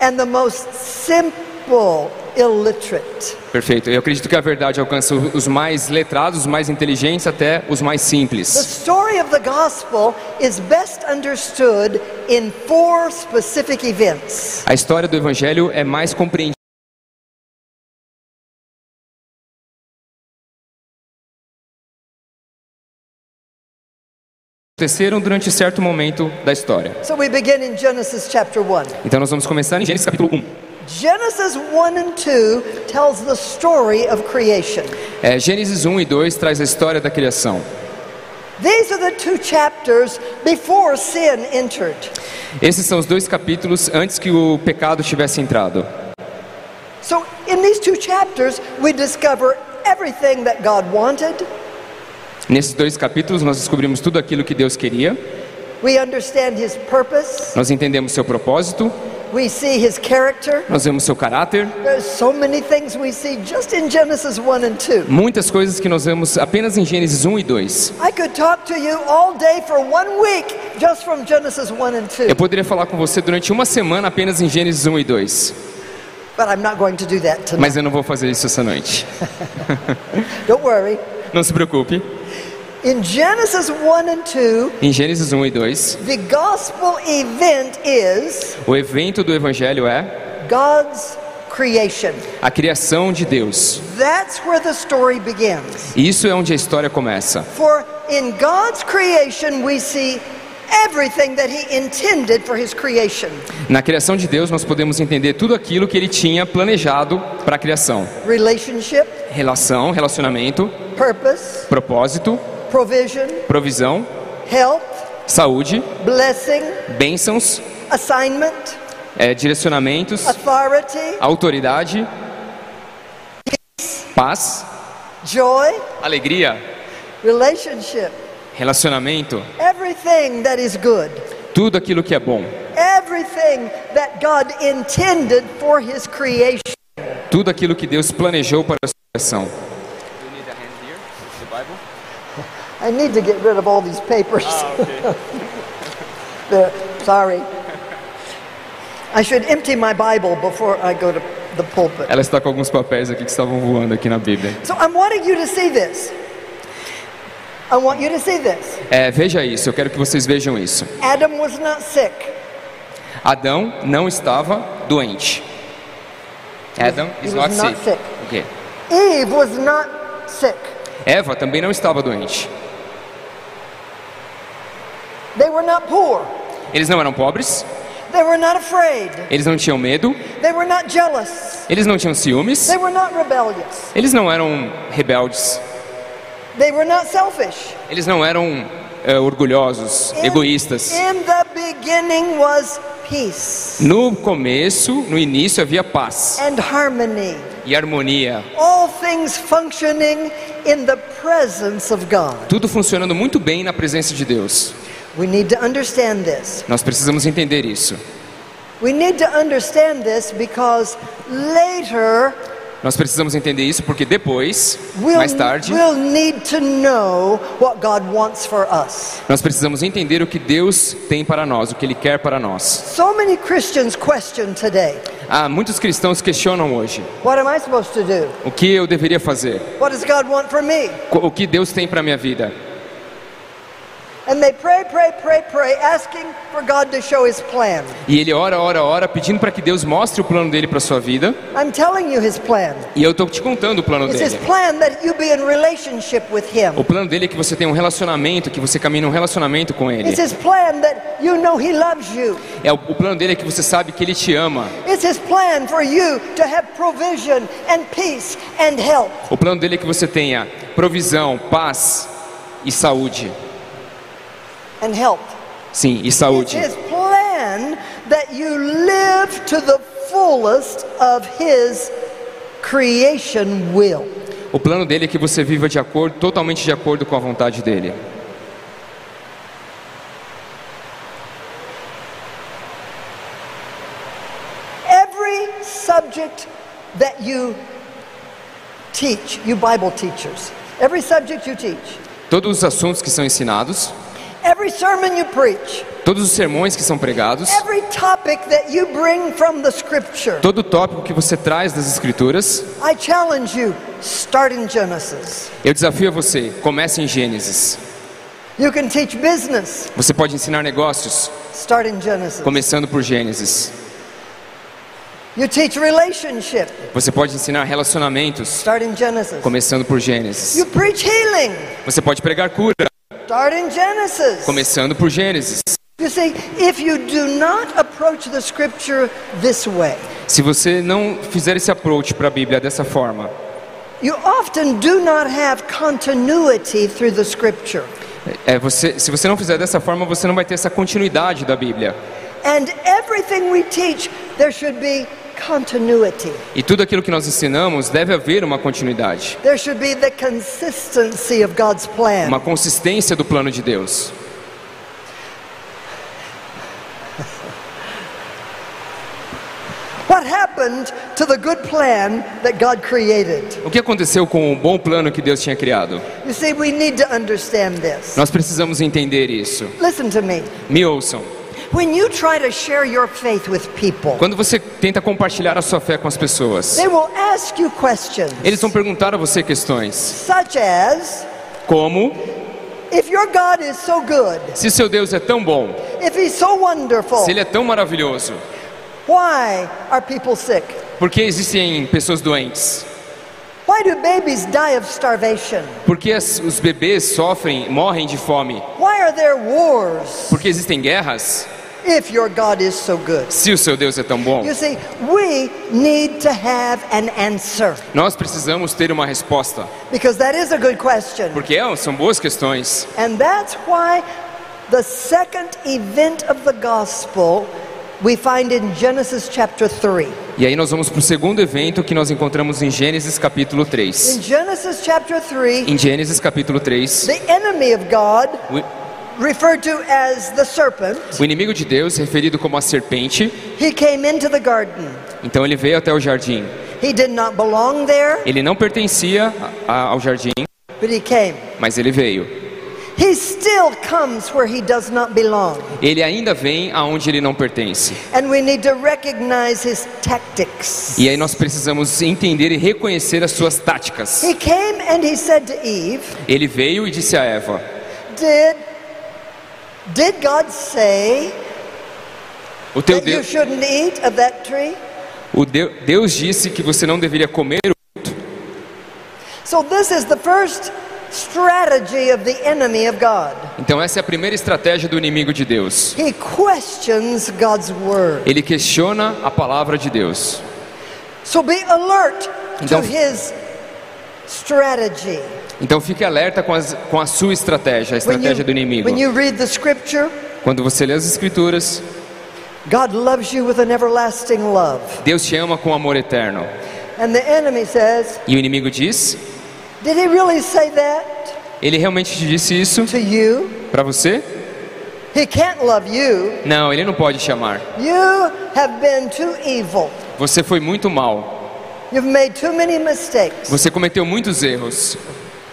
Speaker 1: and the most simple illiterate.
Speaker 2: perfeito. Eu acredito que a verdade alcança os mais letrados, os mais inteligentes, até os mais
Speaker 1: The
Speaker 2: simples.
Speaker 1: story of the gospel is best understood in four specific events.
Speaker 2: A história do Evangelho é mais compreendida. Aconteceram durante certo momento da história.
Speaker 1: So we begin in Genesis chapter 1.
Speaker 2: Então nós vamos começar em Gênesis capítulo 1.
Speaker 1: Genesis 1 and 2 tells the story of creation.
Speaker 2: É, Gênesis 1 e 2 traz a história da criação.
Speaker 1: These are the two chapters before sin entered.
Speaker 2: Esses são os dois capítulos antes que o pecado tivesse entrado.
Speaker 1: So in these two chapters we discover everything that God wanted.
Speaker 2: Nesses dois capítulos nós descobrimos tudo aquilo que Deus queria,
Speaker 1: We understand his purpose.
Speaker 2: nós entendemos seu propósito,
Speaker 1: We see his character.
Speaker 2: nós vemos seu caráter,
Speaker 1: There's so many things we see just in Genesis 1 and 2.
Speaker 2: muitas coisas que nós vemos apenas em Gênesis 1 e 2.
Speaker 1: I could talk to you all day for one week just from Genesis 1 and 2.
Speaker 2: Eu poderia falar com você durante uma semana apenas em Gênesis 1 e 2,
Speaker 1: But I'm not going to do that tonight.
Speaker 2: mas eu não vou fazer isso essa noite.
Speaker 1: Don't worry.
Speaker 2: Não se preocupe.
Speaker 1: In Genesis 1 and 2,
Speaker 2: Em Gênesis 1 e 2,
Speaker 1: the gospel event is
Speaker 2: o evento do Evangelho é
Speaker 1: God's creation.
Speaker 2: a criação de Deus.
Speaker 1: That's where the story begins.
Speaker 2: Isso é onde a história começa.
Speaker 1: For in God's creation, we see everything that He intended for His creation
Speaker 2: Na criação de Deus, nós podemos entender tudo aquilo que ele tinha planejado para a criação:
Speaker 1: relationship,
Speaker 2: relação, relacionamento,
Speaker 1: purpose,
Speaker 2: propósito,
Speaker 1: provision,
Speaker 2: provisão,
Speaker 1: health,
Speaker 2: saúde,
Speaker 1: blessing,
Speaker 2: bênçãos,
Speaker 1: assignment,
Speaker 2: eh, direcionamentos,
Speaker 1: authority,
Speaker 2: autoridade, paz,
Speaker 1: joy,
Speaker 2: alegria,
Speaker 1: relationship,
Speaker 2: relacionamento,
Speaker 1: everything that is good,
Speaker 2: tudo aquilo que é bom,
Speaker 1: everything that God intended for His creation.
Speaker 2: tudo aquilo que Deus planejou para a sua criação.
Speaker 1: I need to get rid of all these papers. There, sorry. I should empty my Bible before I go to the pulpit.
Speaker 2: Ela está com alguns papéis aqui que estavam voando aqui na Bíblia.
Speaker 1: So I'm wanting you to see this. I want you to see this.
Speaker 2: É, veja isso, eu quero que vocês vejam isso.
Speaker 1: Adam was not sick.
Speaker 2: Adão não estava doente. Adam
Speaker 1: He
Speaker 2: is
Speaker 1: was
Speaker 2: not
Speaker 1: not
Speaker 2: sick.
Speaker 1: sick.
Speaker 2: Ok.
Speaker 1: Eve was not sick.
Speaker 2: Eva também não estava doente.
Speaker 1: They were not poor.
Speaker 2: Eles não eram pobres,
Speaker 1: They were not afraid.
Speaker 2: eles não tinham medo,
Speaker 1: They were not jealous.
Speaker 2: eles não tinham ciúmes,
Speaker 1: They were not rebellious.
Speaker 2: eles não eram rebeldes,
Speaker 1: They were not selfish.
Speaker 2: eles não eram eh, orgulhosos,
Speaker 1: In-
Speaker 2: egoístas.
Speaker 1: In the beginning was peace
Speaker 2: No começo, no início, havia paz
Speaker 1: and harmony.
Speaker 2: e harmonia.
Speaker 1: All things functioning in the presence of God.
Speaker 2: Tudo funcionando muito bem na presença de Deus.
Speaker 1: We need to understand this.
Speaker 2: Nós precisamos entender isso.
Speaker 1: We need to understand this because later
Speaker 2: Nós precisamos entender isso porque depois,
Speaker 1: we'll,
Speaker 2: mais tarde,
Speaker 1: we'll need to know what God wants for us.
Speaker 2: nós precisamos entender o que Deus tem para nós, o que Ele quer para nós.
Speaker 1: So many Christians question today
Speaker 2: Ah, muitos cristãos questionam hoje:
Speaker 1: what am I supposed to do?
Speaker 2: o que eu deveria fazer?
Speaker 1: What does God want for me?
Speaker 2: Co- O que Deus tem para minha vida? E ele ora, ora, ora, pedindo para que Deus mostre o plano dele para sua vida.
Speaker 1: I'm telling you His plan.
Speaker 2: E eu estou te contando o plano
Speaker 1: It's His
Speaker 2: dele.
Speaker 1: plan that you be in relationship with Him.
Speaker 2: O plano dele é que você tenha um relacionamento, que você caminhe num relacionamento com ele.
Speaker 1: It's His plan that you know He loves you.
Speaker 2: É o, o plano dele é que você sabe que ele te ama.
Speaker 1: It's His plan for you to have provision and peace and health.
Speaker 2: O plano dele é que você tenha provisão, paz e saúde.
Speaker 1: And health.
Speaker 2: Sim, e saúde.
Speaker 1: His plan that you live to the fullest of His creation will.
Speaker 2: O plano dele é que você viva de acordo, totalmente de acordo com a vontade dele.
Speaker 1: Every subject that you teach, you Bible teachers, every subject you teach,
Speaker 2: Todos os assuntos que são ensinados,
Speaker 1: every sermon you preach,
Speaker 2: todos os sermões que são pregados,
Speaker 1: every topic that you bring from the scripture,
Speaker 2: todo tópico que você traz das escrituras,
Speaker 1: I challenge you, start in Genesis.
Speaker 2: eu desafio a você, comece em Gênesis.
Speaker 1: You can teach business,
Speaker 2: Você pode ensinar negócios,
Speaker 1: start in Genesis.
Speaker 2: começando por Gênesis.
Speaker 1: You teach relationship,
Speaker 2: Você pode ensinar relacionamentos,
Speaker 1: start in Genesis.
Speaker 2: começando por Gênesis.
Speaker 1: You preach healing,
Speaker 2: Você pode pregar cura,
Speaker 1: start in Genesis.
Speaker 2: começando por Gênesis.
Speaker 1: You see, if you do not approach the scripture this way,
Speaker 2: Se você não fizer esse approach para a Bíblia dessa forma,
Speaker 1: you often do not have continuity through the scripture.
Speaker 2: é você, se você não fizer dessa forma, você não vai ter essa continuidade da Bíblia.
Speaker 1: And everything we teach, there should be.
Speaker 2: E tudo aquilo que nós ensinamos deve haver uma continuidade,
Speaker 1: There should be the consistency of God's plan.
Speaker 2: uma consistência do plano de Deus.
Speaker 1: What happened to the good plan that God created?
Speaker 2: O que aconteceu com o bom plano que Deus tinha criado?
Speaker 1: You see, we need to understand this.
Speaker 2: Nós precisamos entender isso.
Speaker 1: Listen to me.
Speaker 2: Me ouçam.
Speaker 1: When you try to share your faith with people,
Speaker 2: Quando você tenta compartilhar a sua fé com as pessoas,
Speaker 1: they will ask you questions
Speaker 2: eles vão perguntar a você questões
Speaker 1: such as
Speaker 2: como:
Speaker 1: if your God is so good,
Speaker 2: se seu Deus é tão bom,
Speaker 1: if he's so wonderful,
Speaker 2: se ele é tão maravilhoso,
Speaker 1: why are people sick?
Speaker 2: por que existem pessoas doentes?
Speaker 1: Why do babies die of starvation?
Speaker 2: Por que os bebês sofrem, morrem de fome?
Speaker 1: Why are there wars
Speaker 2: Por que existem guerras?
Speaker 1: If your God is so good?
Speaker 2: Se o seu Deus é tão bom,
Speaker 1: You see, we need to have an answer
Speaker 2: nós precisamos ter uma resposta,
Speaker 1: because that is a good question.
Speaker 2: porque é, são boas questões.
Speaker 1: And that's why the second event of the gospel we find in Genesis chapter 3.
Speaker 2: E aí nós vamos para o segundo evento que nós encontramos em Gênesis capítulo 3.
Speaker 1: In Genesis chapter 3,
Speaker 2: Em Gênesis capítulo 3,
Speaker 1: the enemy of God,
Speaker 2: o-
Speaker 1: referred to as the serpent,
Speaker 2: o inimigo de Deus, referido como a serpente,
Speaker 1: he came into the garden.
Speaker 2: então ele veio até o jardim.
Speaker 1: He did not belong there,
Speaker 2: Ele não pertencia a- a- ao jardim,
Speaker 1: but he came.
Speaker 2: mas ele veio.
Speaker 1: He still comes where he does not belong.
Speaker 2: Ele ainda vem aonde ele não pertence.
Speaker 1: And we need to recognize his tactics.
Speaker 2: E aí nós precisamos entender e reconhecer as suas táticas.
Speaker 1: He came and he said to Eve,
Speaker 2: Ele veio e disse a Eva:
Speaker 1: Did, did God say
Speaker 2: O teu
Speaker 1: that you
Speaker 2: Deus,
Speaker 1: shouldn't eat of that tree?
Speaker 2: o Deu- Deus disse que você não deveria comer.
Speaker 1: So, this is the first strategy of the enemy of God.
Speaker 2: Então essa é a primeira estratégia do inimigo de Deus.
Speaker 1: He questions God's word.
Speaker 2: Ele questiona a palavra de Deus.
Speaker 1: So, be alert to
Speaker 2: Então-
Speaker 1: his strategy.
Speaker 2: Então fique alerta com, as- com a sua estratégia, a
Speaker 1: When
Speaker 2: estratégia
Speaker 1: you,
Speaker 2: do inimigo. Quando você lê as escrituras,
Speaker 1: God loves you with an everlasting love.
Speaker 2: Deus te ama com amor eterno.
Speaker 1: And the enemy says,
Speaker 2: E o inimigo diz:
Speaker 1: Did he really say that
Speaker 2: Ele realmente te disse isso para você?
Speaker 1: He can't love you.
Speaker 2: Não, ele não pode te amar.
Speaker 1: You have been too evil.
Speaker 2: Você foi muito mal.
Speaker 1: You've made too many mistakes.
Speaker 2: Você cometeu muitos erros.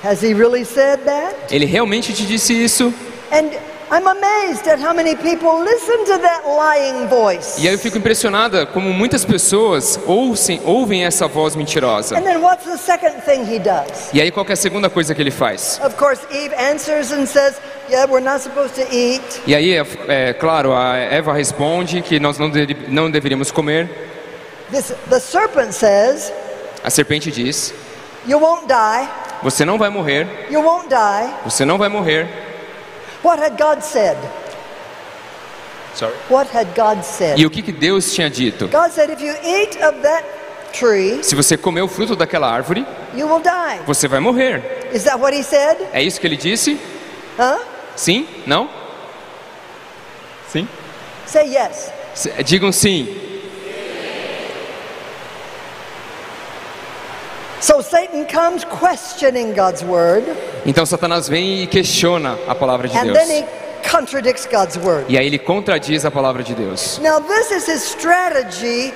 Speaker 1: Has he really said that?
Speaker 2: Ele realmente te disse isso?
Speaker 1: And I'm amazed at how many people listen to that lying voice.
Speaker 2: E aí eu fico impressionada como muitas pessoas ouvem, ouvem essa voz mentirosa.
Speaker 1: And then what's the second thing he does?
Speaker 2: E aí qual que é a segunda coisa que ele faz?
Speaker 1: Of course, Eve answers and says, Yeah, we're not supposed to eat.
Speaker 2: E aí, é, é claro, a Eva responde que nós não, de- não deveríamos comer.
Speaker 1: This, the serpent says,
Speaker 2: A serpente diz:
Speaker 1: You won't die.
Speaker 2: Você não vai morrer,
Speaker 1: You won't die.
Speaker 2: você não vai morrer.
Speaker 1: What had God said? What had God said?
Speaker 2: E o que, que Deus tinha dito?
Speaker 1: God said, If you eat of that tree,
Speaker 2: Se você comer o fruto daquela árvore,
Speaker 1: you will die.
Speaker 2: você vai morrer.
Speaker 1: Is that what he said?
Speaker 2: É isso que ele disse?
Speaker 1: Huh?
Speaker 2: Sim? Não? Sim?
Speaker 1: Say yes.
Speaker 2: Digam sim.
Speaker 1: So Satan comes questioning God's word,
Speaker 2: Então Satanás vem e questiona a palavra de Deus.
Speaker 1: Contradicts God's word.
Speaker 2: E aí ele contradiz a palavra de Deus.
Speaker 1: Now, this is his strategy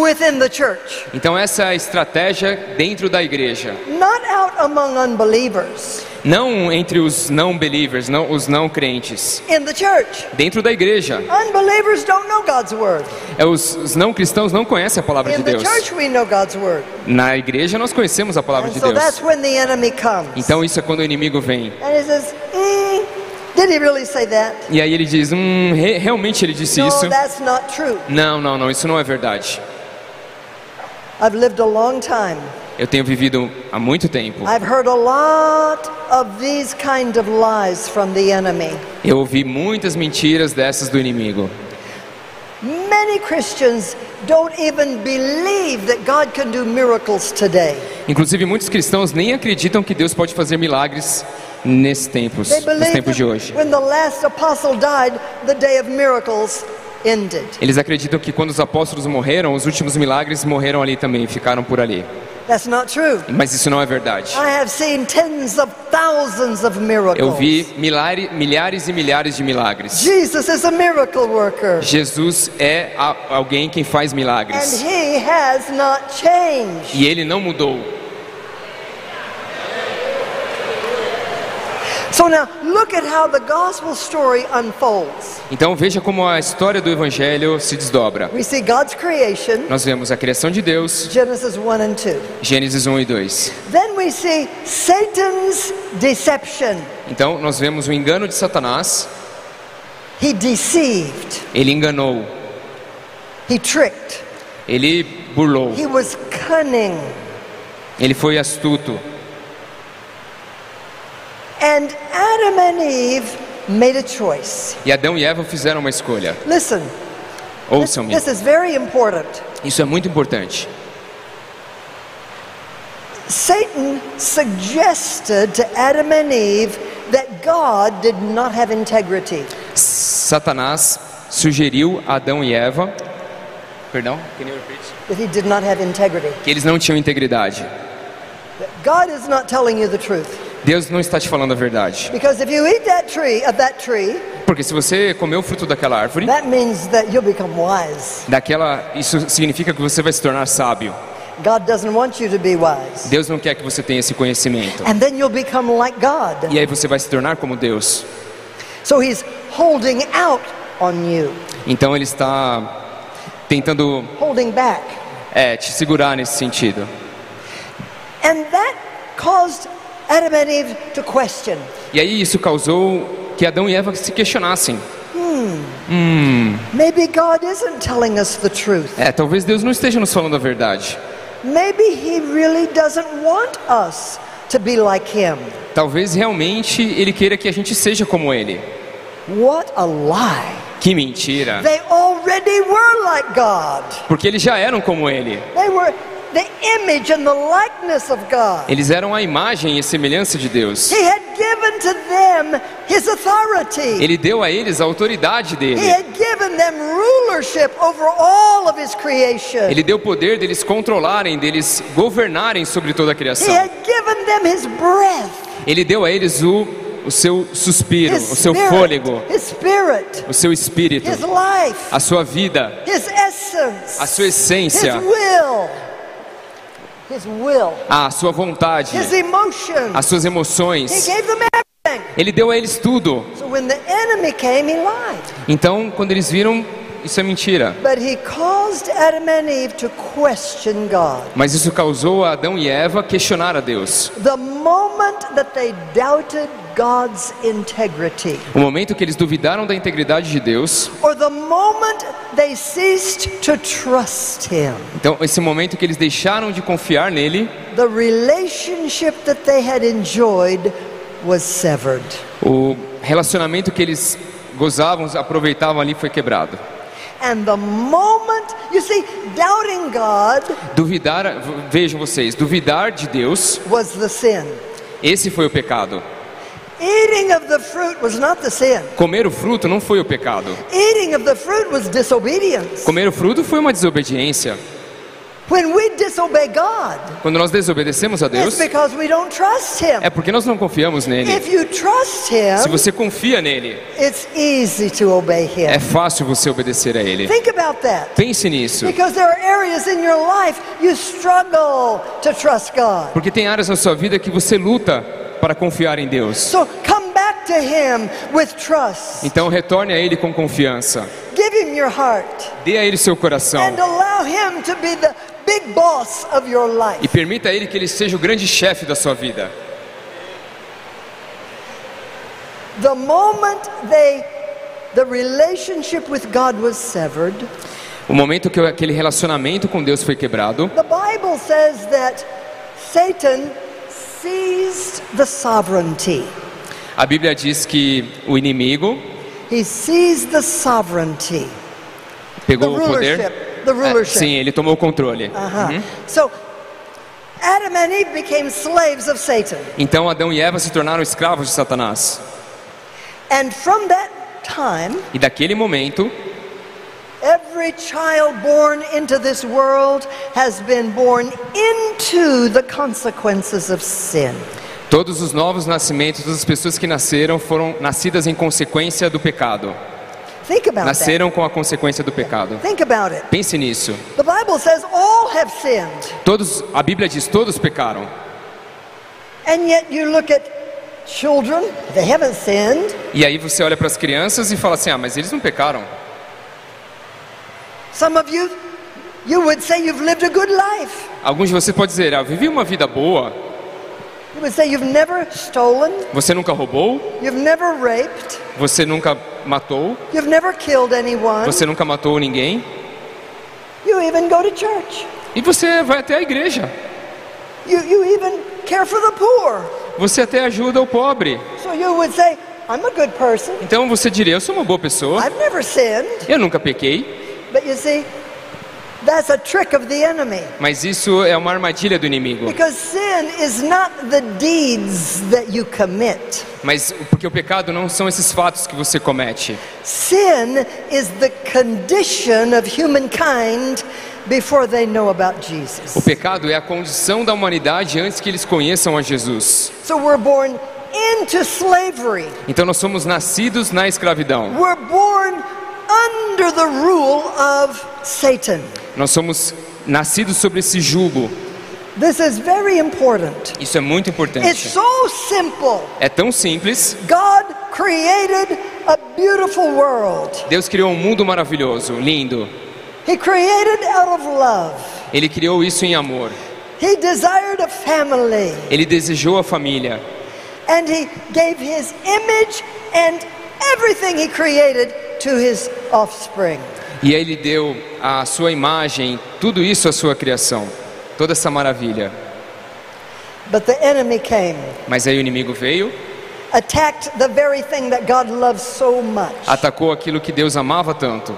Speaker 1: within the church,
Speaker 2: Então essa é a estratégia dentro da igreja.
Speaker 1: not out among unbelievers.
Speaker 2: Não entre os não believers, não os não crentes.
Speaker 1: In the church,
Speaker 2: Dentro da igreja.
Speaker 1: unbelievers don't know God's word.
Speaker 2: É, os, os não cristãos não conhecem a palavra de
Speaker 1: In the
Speaker 2: Deus.
Speaker 1: church, we know God's word.
Speaker 2: Na igreja nós conhecemos a palavra
Speaker 1: And
Speaker 2: de
Speaker 1: so
Speaker 2: Deus.
Speaker 1: that's when the enemy comes.
Speaker 2: Então isso é quando o inimigo vem.
Speaker 1: And he says, "Eh, Did he really say that?
Speaker 2: E aí ele diz: Hum, re- realmente ele disse
Speaker 1: No,
Speaker 2: isso?
Speaker 1: that's not true.
Speaker 2: Não, não, não, isso não é verdade.
Speaker 1: I've lived a long time.
Speaker 2: Eu tenho vivido há muito tempo.
Speaker 1: I've heard a lot of these kind of lies from the enemy.
Speaker 2: Eu ouvi muitas mentiras dessas do inimigo.
Speaker 1: Many Christians don't even believe that God can do miracles today.
Speaker 2: Inclusive muitos cristãos nem acreditam que Deus pode fazer milagres nesses tempos, nos tempos de hoje.
Speaker 1: when the last apostle died, the day of miracles ended.
Speaker 2: Eles acreditam que quando os apóstolos morreram, os últimos milagres morreram ali também, ficaram por ali.
Speaker 1: That's not true.
Speaker 2: Mas isso não é verdade.
Speaker 1: I have seen tens of thousands of miracles.
Speaker 2: Eu vi milhares, milhares e milhares de milagres.
Speaker 1: Jesus is a miracle worker.
Speaker 2: Jesus é alguém quem faz
Speaker 1: And
Speaker 2: milagres.
Speaker 1: he has not changed.
Speaker 2: E ele não mudou.
Speaker 1: So now look at how the gospel story unfolds.
Speaker 2: Então veja como a história do Evangelho se desdobra.
Speaker 1: We see God's creation,
Speaker 2: Nós vemos a criação de Deus,
Speaker 1: Genesis 1 and 2.
Speaker 2: Gênesis 1 e 2.
Speaker 1: Then we see Satan's deception.
Speaker 2: Então nós vemos o engano de Satanás.
Speaker 1: He deceived,
Speaker 2: Ele enganou,
Speaker 1: he tricked,
Speaker 2: ele burlou,
Speaker 1: he was cunning.
Speaker 2: ele foi astuto.
Speaker 1: And Adam and Eve made a choice.
Speaker 2: E Adão e Eva fizeram uma escolha.
Speaker 1: Listen, this,
Speaker 2: Ouçam-me,
Speaker 1: this is very important.
Speaker 2: isso é muito importante.
Speaker 1: Satan suggested to Adam and Eve that God did not have integrity.
Speaker 2: Satanás sugeriu a Adão e Eva, perdão, can you repeat?
Speaker 1: That he did not have integrity.
Speaker 2: que eles não tinham integridade.
Speaker 1: That God is not telling you the truth.
Speaker 2: Deus não está te falando a verdade.
Speaker 1: Because if you eat that tree of that tree,
Speaker 2: Porque se você comer o fruto daquela árvore,
Speaker 1: that means that you'll become wise.
Speaker 2: daquela, isso significa que você vai se tornar sábio.
Speaker 1: God doesn't want you to be wise.
Speaker 2: Deus não quer que você tenha esse conhecimento.
Speaker 1: And then you'll become like God.
Speaker 2: E aí você vai se tornar como Deus.
Speaker 1: So he's holding out on you,
Speaker 2: Então ele está tentando
Speaker 1: holding back.
Speaker 2: é, te segurar nesse sentido.
Speaker 1: And that caused Adam and Eve to question.
Speaker 2: E aí isso causou que Adão e Eva se questionassem.
Speaker 1: Maybe God isn't telling us the truth.
Speaker 2: É, talvez Deus não esteja nos falando a verdade.
Speaker 1: Maybe he really doesn't want us to be like him.
Speaker 2: Talvez realmente Ele queira que a gente seja como Ele.
Speaker 1: What a lie.
Speaker 2: Que mentira!
Speaker 1: They already were like God.
Speaker 2: Porque eles já eram como Ele.
Speaker 1: They were the image and the likeness of God.
Speaker 2: Eles eram a imagem e semelhança de Deus.
Speaker 1: He had given to them his authority.
Speaker 2: Ele deu a eles a autoridade
Speaker 1: He
Speaker 2: dele.
Speaker 1: had given them rulership over all of his creation.
Speaker 2: Ele deu poder deles controlarem, deles governarem sobre toda a
Speaker 1: He
Speaker 2: criação.
Speaker 1: had given them his breath,
Speaker 2: Ele deu a eles o, o seu suspiro,
Speaker 1: his
Speaker 2: o seu
Speaker 1: spirit,
Speaker 2: fôlego,
Speaker 1: spirit,
Speaker 2: o seu espírito,
Speaker 1: life,
Speaker 2: a sua vida,
Speaker 1: essence,
Speaker 2: a sua essência,
Speaker 1: will,
Speaker 2: a sua vontade, as suas emoções. Ele deu a eles tudo. Então, quando eles viram, isso é mentira.
Speaker 1: But he caused Adam and Eve to question God.
Speaker 2: Mas isso causou a Adão e Eva questionar a Deus.
Speaker 1: The moment that they doubted God's integrity,
Speaker 2: O momento que eles duvidaram da integridade de Deus,
Speaker 1: or the moment they ceased to trust Him,
Speaker 2: então esse momento que eles deixaram de confiar nele,
Speaker 1: the relationship that they had enjoyed was severed.
Speaker 2: o relacionamento que eles gozavam, aproveitavam ali foi quebrado.
Speaker 1: And the moment, you see, doubting God
Speaker 2: Duvidar, vejam vocês, duvidar de Deus,
Speaker 1: was the sin.
Speaker 2: esse foi o pecado.
Speaker 1: Eating of the fruit was not the sin.
Speaker 2: Comer o fruto não foi o pecado.
Speaker 1: Eating of the fruit was disobedience.
Speaker 2: Comer o fruto foi uma desobediência.
Speaker 1: When we disobey God,
Speaker 2: Quando nós desobedecemos a
Speaker 1: it's
Speaker 2: Deus,
Speaker 1: because we don't trust Him.
Speaker 2: é porque nós não confiamos nele.
Speaker 1: If you trust
Speaker 2: Se
Speaker 1: Him,
Speaker 2: você confia nele,
Speaker 1: it's easy to obey
Speaker 2: é
Speaker 1: Him.
Speaker 2: fácil você obedecer a ele.
Speaker 1: Think about that.
Speaker 2: Pense nisso.
Speaker 1: Because there are areas in your life you struggle to trust God.
Speaker 2: Porque tem áreas na sua vida que você luta para confiar em Deus.
Speaker 1: So come back to Him with trust.
Speaker 2: Então retorne a Ele com confiança.
Speaker 1: Give Him your heart
Speaker 2: Dê a Ele seu coração.
Speaker 1: and allow Him to be the big boss of your life.
Speaker 2: E permita a Ele que Ele seja o grande chefe da sua vida.
Speaker 1: The moment they the relationship with God was severed,
Speaker 2: O momento que aquele relacionamento com Deus foi quebrado,
Speaker 1: the Bible says that Satan seized the sovereignty.
Speaker 2: a Bíblia diz que o inimigo
Speaker 1: He seized the sovereignty.
Speaker 2: pegou
Speaker 1: The
Speaker 2: o poder.
Speaker 1: The
Speaker 2: É,
Speaker 1: rulership.
Speaker 2: sim, ele tomou o controle.
Speaker 1: Uh-huh. So Adam and Eve became slaves of Satan.
Speaker 2: Então Adão e Eva se tornaram escravos de Satanás.
Speaker 1: And from that time,
Speaker 2: E daquele momento,
Speaker 1: Every child born into this world has been born into the consequences of sin.
Speaker 2: Todos os novos nascimentos, todas as pessoas que nasceram foram nascidas em consequência do pecado.
Speaker 1: Think about that.
Speaker 2: Nasceram com a consequência do pecado.
Speaker 1: Think about it.
Speaker 2: Pense nisso.
Speaker 1: The Bible says all have sinned.
Speaker 2: Todos, a Bíblia diz, todos pecaram.
Speaker 1: And yet you look at children, they haven't sinned.
Speaker 2: E aí você olha para as crianças e fala assim: "Ah, mas eles não pecaram".
Speaker 1: Some of you, you would say you've lived a good life.
Speaker 2: Alguns de vocês podem dizer: "Ah, vivi uma vida boa".
Speaker 1: You would say you've never stolen,
Speaker 2: Você nunca roubou?
Speaker 1: you've never raped,
Speaker 2: Você nunca matou?
Speaker 1: you've never killed anyone.
Speaker 2: Você nunca matou ninguém?
Speaker 1: You even go to church.
Speaker 2: E você vai até a igreja. Você até ajuda o pobre.
Speaker 1: So you would say, I'm a good person.
Speaker 2: Então você diria: "Eu sou uma boa pessoa. Eu nunca pequei".
Speaker 1: But you see, that's a trick of the enemy.
Speaker 2: Mas isso é uma armadilha do inimigo.
Speaker 1: Because sin is not the deeds that you commit.
Speaker 2: Mas porque o pecado não são esses fatos que você comete.
Speaker 1: Sin is the condition of humankind before they know about
Speaker 2: O
Speaker 1: Jesus.
Speaker 2: pecado é a condição da humanidade antes que eles conheçam a Jesus.
Speaker 1: So we're born into slavery.
Speaker 2: Então nós somos nascidos na escravidão.
Speaker 1: We're born under the rule of Satan.
Speaker 2: Nós somos nascidos sobre esse jugo.
Speaker 1: This is very important.
Speaker 2: Isso é muito
Speaker 1: It's
Speaker 2: importante.
Speaker 1: so simple.
Speaker 2: É tão simples.
Speaker 1: God created a beautiful world.
Speaker 2: Deus criou um mundo maravilhoso, lindo.
Speaker 1: He created out of love.
Speaker 2: Ele criou isso em amor.
Speaker 1: He desired a family.
Speaker 2: Ele desejou a família.
Speaker 1: And he gave his image and everything he created to his offspring.
Speaker 2: E ele deu a sua imagem, tudo isso à sua criação. Toda essa maravilha.
Speaker 1: But the enemy came,
Speaker 2: Mas aí o inimigo veio,
Speaker 1: attacked the very thing that God loves so much,
Speaker 2: atacou aquilo que Deus amava tanto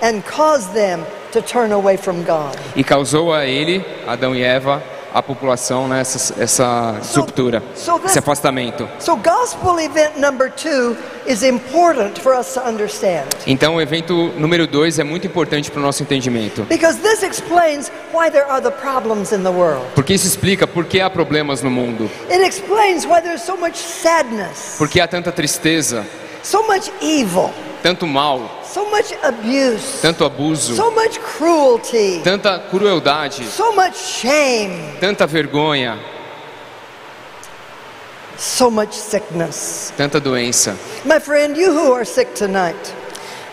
Speaker 1: and caused them to turn away from God.
Speaker 2: e causou a ele, Adão e Eva, a população, né, essa, essa ruptura,
Speaker 1: so this-
Speaker 2: esse afastamento.
Speaker 1: So, gospel event number two is important for us to understand.
Speaker 2: Então, o evento número dois é muito importante para o nosso entendimento,
Speaker 1: because this explains why there are the problems in the world.
Speaker 2: porque isso explica por que há problemas no mundo,
Speaker 1: It explains why there's so much sadness,
Speaker 2: por que há tanta tristeza,
Speaker 1: so much evil,
Speaker 2: tanto mal,
Speaker 1: so much abuse,
Speaker 2: tanto abuso,
Speaker 1: so much cruelty,
Speaker 2: tanta crueldade,
Speaker 1: so much shame,
Speaker 2: tanta vergonha,
Speaker 1: so much sickness.
Speaker 2: tanta doença.
Speaker 1: My friend, you who are sick tonight,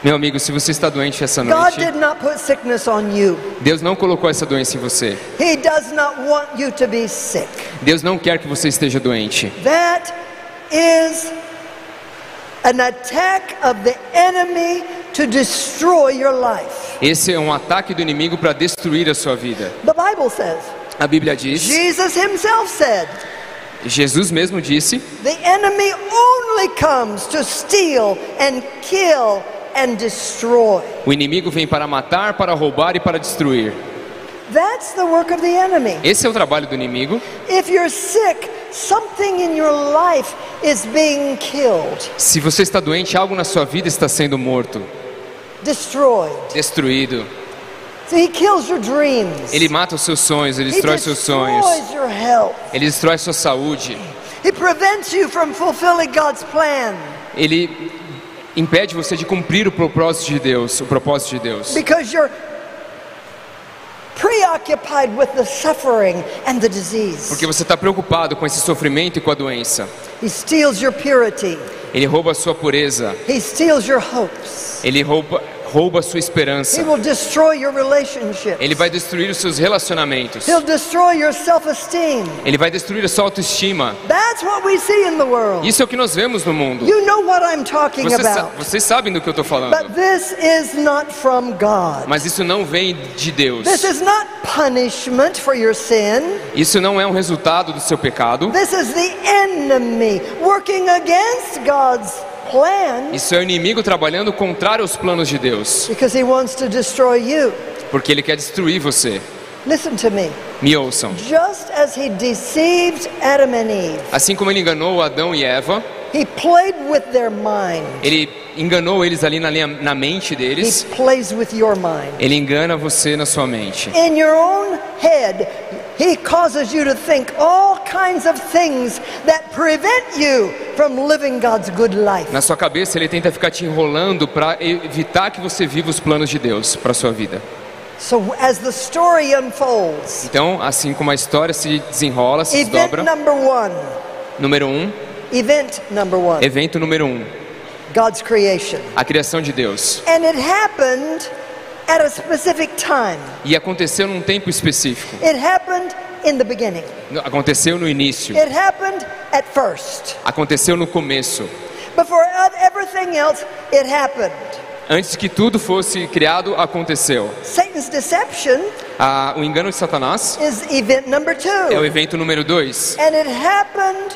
Speaker 2: Meu amigo, se você está doente essa
Speaker 1: God
Speaker 2: noite,
Speaker 1: did not put sickness on you.
Speaker 2: Deus não colocou essa doença em você.
Speaker 1: He does not want you to be sick.
Speaker 2: Deus não quer que você esteja doente.
Speaker 1: That is an attack of the enemy to destroy your life.
Speaker 2: Esse é um ataque do inimigo para destruir a sua vida.
Speaker 1: The Bible says,
Speaker 2: A Bíblia diz,
Speaker 1: Jesus himself said,
Speaker 2: Jesus mesmo disse,
Speaker 1: the enemy only comes to steal and kill and destroy.
Speaker 2: o inimigo vem para matar, para roubar e para destruir.
Speaker 1: That's the work of the enemy.
Speaker 2: Esse é o trabalho do inimigo.
Speaker 1: If you're sick, something in your life is being killed,
Speaker 2: Se você está doente, algo na sua vida está sendo morto,
Speaker 1: destroyed.
Speaker 2: destruído.
Speaker 1: So he kills your dreams.
Speaker 2: Ele mata os seus sonhos, ele destrói seus sonhos,
Speaker 1: your health.
Speaker 2: ele destrói sua saúde,
Speaker 1: He prevents you from fulfilling God's plan
Speaker 2: ele impede você de cumprir o propósito de Deus, o propósito de Deus.
Speaker 1: because you're preoccupied with the suffering and the disease.
Speaker 2: Porque você está preocupado com esse sofrimento e com a doença.
Speaker 1: He steals your purity.
Speaker 2: Ele rouba a sua pureza,
Speaker 1: He steals your hopes.
Speaker 2: ele rouba, rouba a sua
Speaker 1: He
Speaker 2: esperança.
Speaker 1: will destroy your relationships.
Speaker 2: Ele vai destruir os seus relacionamentos.
Speaker 1: He'll destroy your self-esteem.
Speaker 2: Ele vai destruir a sua autoestima.
Speaker 1: That's what we see in the world.
Speaker 2: Isso é o que nós vemos no mundo.
Speaker 1: You know what I'm talking
Speaker 2: Vocês, sa-
Speaker 1: about.
Speaker 2: vocês sabem do que eu estou falando.
Speaker 1: But this is not from God.
Speaker 2: Mas isso não vem de Deus.
Speaker 1: This is not punishment for your sin.
Speaker 2: Isso não é um resultado do seu pecado.
Speaker 1: This is the enemy working against God's plan
Speaker 2: é o inimigo trabalhando contrário aos planos de Deus.
Speaker 1: because he wants to destroy you.
Speaker 2: Porque ele quer destruir você.
Speaker 1: Listen to me.
Speaker 2: Me ouçam.
Speaker 1: Just as he deceived Adam and Eve,
Speaker 2: Assim como ele enganou Adão e Eva,
Speaker 1: he played with their mind.
Speaker 2: ele enganou eles ali na, linha- na mente
Speaker 1: He
Speaker 2: deles.
Speaker 1: plays with your mind.
Speaker 2: Ele engana você na sua mente.
Speaker 1: In your own head, He causes you to think all kinds of things that prevent you from living God's good life.
Speaker 2: Na sua cabeça, ele tenta ficar te enrolando para evitar que você viva os planos de Deus para sua vida.
Speaker 1: So, as the story unfolds,
Speaker 2: Então, assim como a história se desenrola, se
Speaker 1: event
Speaker 2: desdobra,
Speaker 1: number one,
Speaker 2: número um,
Speaker 1: event number one,
Speaker 2: evento número um,
Speaker 1: God's creation.
Speaker 2: a criação de Deus.
Speaker 1: And it happened at a specific time.
Speaker 2: E aconteceu num tempo específico.
Speaker 1: It happened in the beginning.
Speaker 2: Aconteceu no início.
Speaker 1: It happened at first.
Speaker 2: Aconteceu no começo.
Speaker 1: Before everything else, it happened.
Speaker 2: Antes que tudo fosse criado, aconteceu.
Speaker 1: Satan's deception
Speaker 2: Ah, o engano de Satanás
Speaker 1: is event number
Speaker 2: é o
Speaker 1: two.
Speaker 2: evento número dois.
Speaker 1: And it happened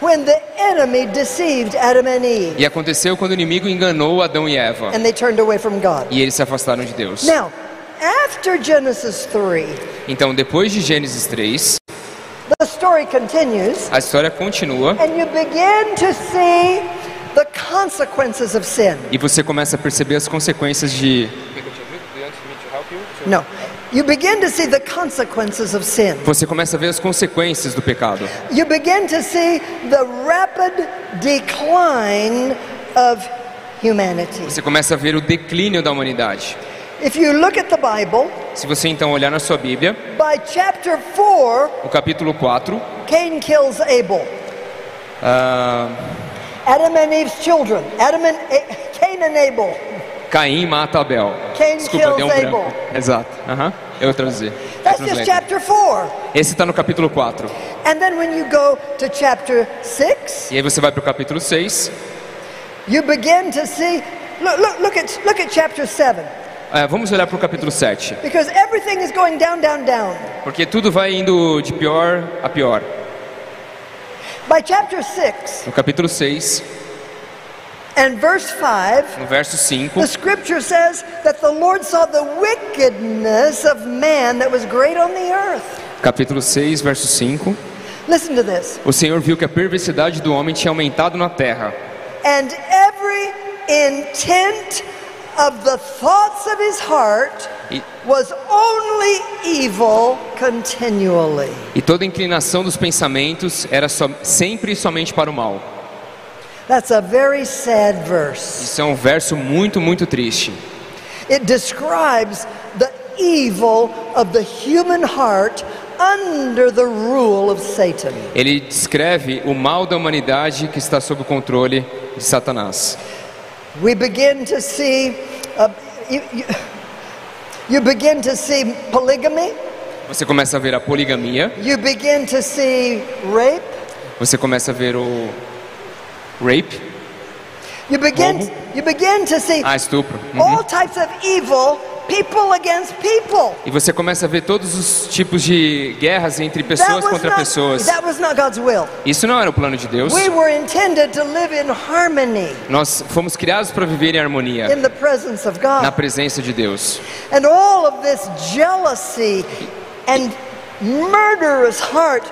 Speaker 1: when the enemy deceived Adam and Eve
Speaker 2: E aconteceu quando o inimigo enganou Adão e Eva.
Speaker 1: and they turned away from God.
Speaker 2: E eles se afastaram de Deus.
Speaker 1: Now, after Genesis 3,
Speaker 2: Então, depois de Gênesis 3,
Speaker 1: the story continues
Speaker 2: a história continua
Speaker 1: and you begin to see the consequences of sin.
Speaker 2: e você começa a perceber as consequências de.
Speaker 1: No. You begin to see the consequences of sin.
Speaker 2: Você começa a ver as consequências do pecado.
Speaker 1: You begin to see the rapid decline of humanity.
Speaker 2: Você começa a ver o declínio da humanidade.
Speaker 1: If you look at the Bible,
Speaker 2: Se você então olhar na sua Bíblia,
Speaker 1: by chapter 4,
Speaker 2: o capítulo 4,
Speaker 1: Cain kills Abel.
Speaker 2: ah,
Speaker 1: Adam and Eve's children. Adam and A- Cain and Abel.
Speaker 2: Caim mata Abel.
Speaker 1: Cain
Speaker 2: Desculpa, deu um branco.
Speaker 1: Abel.
Speaker 2: Exato. Aham. Eu traduzi. Eu
Speaker 1: That's just chapter 4.
Speaker 2: Esse está no capítulo 4.
Speaker 1: And then when you go to chapter 6,
Speaker 2: E aí você vai para o capítulo 6.
Speaker 1: you begin to see look look look at look at chapter 7
Speaker 2: Ah, vamos olhar para o capítulo 7.
Speaker 1: because everything is going down down down.
Speaker 2: Porque tudo vai indo de pior a pior.
Speaker 1: By chapter 6
Speaker 2: No capítulo 6,
Speaker 1: and verse 5,
Speaker 2: no verso 5,
Speaker 1: the scripture says that the Lord saw the wickedness of man that was great on the earth.
Speaker 2: capítulo 6, verso 5.
Speaker 1: Listen to this.
Speaker 2: O Senhor viu que a perversidade do homem tinha aumentado na terra
Speaker 1: And every intent of the thoughts of his heart
Speaker 2: e,
Speaker 1: was only evil continually.
Speaker 2: e toda a inclinação dos pensamentos era só, sempre e somente para o mal.
Speaker 1: That's a very sad verse.
Speaker 2: Isso é um verso muito, muito triste.
Speaker 1: It describes the evil of the human heart under the rule of Satan.
Speaker 2: Ele descreve o mal da humanidade que está sob o controle de Satanás.
Speaker 1: We begin to see, uh, you, you, you begin to see polygamy,
Speaker 2: Você começa a ver a poligamia,
Speaker 1: you begin to see rape,
Speaker 2: você começa a ver o rape,
Speaker 1: you begin,
Speaker 2: Roubo.
Speaker 1: you begin to see
Speaker 2: ah, estupro. Uhum.
Speaker 1: all types of evil, people against people.
Speaker 2: E você começa a ver todos os tipos de guerras entre pessoas contra
Speaker 1: not,
Speaker 2: pessoas.
Speaker 1: that was not God's will.
Speaker 2: Isso não era o plano de Deus.
Speaker 1: We were intended to live in harmony
Speaker 2: Nós fomos criados para viver em harmonia,
Speaker 1: in the presence of
Speaker 2: na
Speaker 1: God.
Speaker 2: presença de Deus.
Speaker 1: And all of this jealousy and murderous heart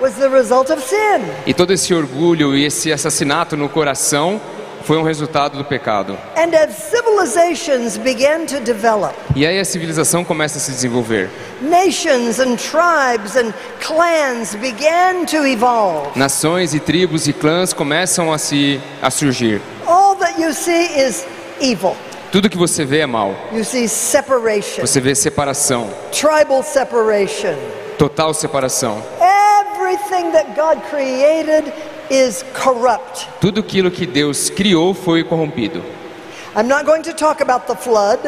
Speaker 1: was the result of sin.
Speaker 2: E todo esse orgulho e esse assassinato no coração foi um resultado do pecado.
Speaker 1: And as civilizations began to develop,
Speaker 2: E aí a civilização começa a se desenvolver.
Speaker 1: nations and tribes and clans began to evolve.
Speaker 2: Nações e tribos e clãs começam a se a surgir.
Speaker 1: All that you see is evil.
Speaker 2: Tudo que você vê é mal.
Speaker 1: You see separation,
Speaker 2: Você vê separação,
Speaker 1: tribal separation.
Speaker 2: total separação.
Speaker 1: Everything that God created is corrupt.
Speaker 2: Tudo aquilo que Deus criou foi corrompido.
Speaker 1: I'm not going to talk about the flood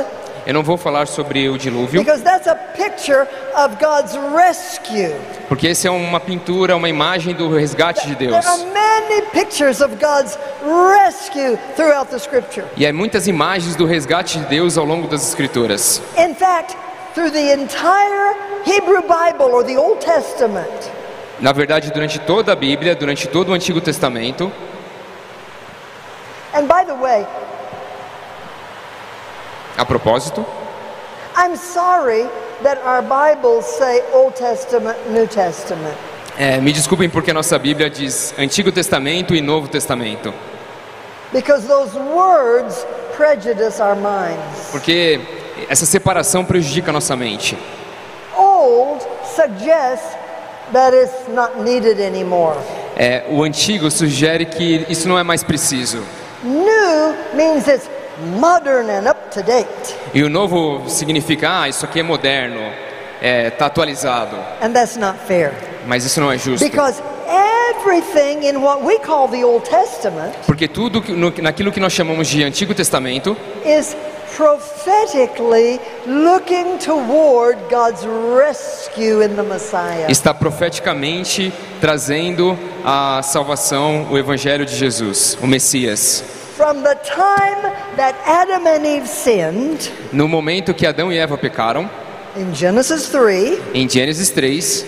Speaker 2: Eu não vou falar sobre o dilúvio,
Speaker 1: because that's a picture of God's rescue.
Speaker 2: porque esse é uma pintura, uma imagem do resgate de Deus.
Speaker 1: There are many pictures of God's rescue throughout the scripture.
Speaker 2: E há muitas imagens do resgate de Deus ao longo das escrituras.
Speaker 1: In fact, through the entire Hebrew Bible or the Old Testament,
Speaker 2: Na verdade, durante toda a Bíblia, durante todo o Antigo Testamento,
Speaker 1: and by the way,
Speaker 2: a propósito,
Speaker 1: I'm sorry that our Bibles say Old Testament, New Testament.
Speaker 2: é, me desculpem porque a nossa Bíblia diz Antigo Testamento e Novo Testamento.
Speaker 1: Because those words prejudice our minds.
Speaker 2: Porque essa separação prejudica a nossa mente.
Speaker 1: Old suggests that it's not needed anymore.
Speaker 2: É, o antigo sugere que isso não é mais preciso.
Speaker 1: New means it's modern and up to date.
Speaker 2: E o novo significa, ah, isso aqui é moderno, está atualizado.
Speaker 1: And that's not fair.
Speaker 2: Mas isso não é justo.
Speaker 1: Because everything in what we call the Old Testament
Speaker 2: Porque tudo que- no- naquilo que nós chamamos de Antigo Testamento
Speaker 1: is prophetically looking toward God's rescue in the Messiah.
Speaker 2: está profeticamente trazendo a salvação, o Evangelho de Jesus, o Messias.
Speaker 1: From the time that Adam and Eve sinned
Speaker 2: No momento que Adão e Eva pecaram,
Speaker 1: in Genesis 3,
Speaker 2: em Gênesis 3,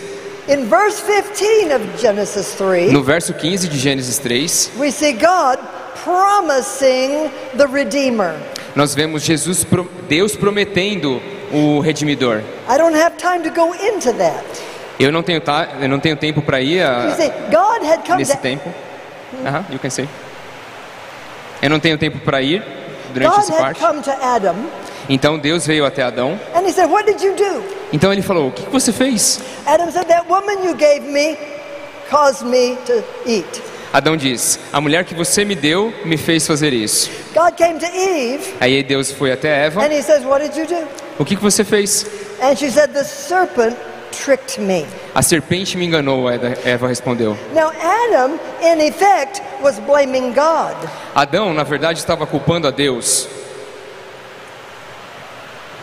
Speaker 1: in verse 15 of Genesis 3,
Speaker 2: no verso 15 de Gênesis 3,
Speaker 1: we see God promising the Redeemer.
Speaker 2: Nós vemos Jesus, Deus prometendo o Redimidor.
Speaker 1: I don't have time to go into that.
Speaker 2: Eu não tenho, ta- eu não tenho tempo para ir a-
Speaker 1: see, God had come
Speaker 2: nesse tempo. Aham, you can say. Eu não tenho tempo para ir durante
Speaker 1: God
Speaker 2: essa
Speaker 1: had
Speaker 2: parte.
Speaker 1: come to Adam
Speaker 2: Então Deus veio até Adão.
Speaker 1: and he said, What did you do?
Speaker 2: Então ele falou: O que você fez?
Speaker 1: Adam said, That woman you gave me caused me to eat.
Speaker 2: Adão diz: A mulher que você me deu me fez fazer isso.
Speaker 1: God came to Eve
Speaker 2: Aí Deus foi até Eva:
Speaker 1: and he says, What did you do?
Speaker 2: O que que você fez?
Speaker 1: And she said, The serpent tricked me.
Speaker 2: A serpente me enganou, Eva Eva respondeu.
Speaker 1: Now, Adam, in effect, was blaming God.
Speaker 2: Adão, na verdade, estava culpando a Deus.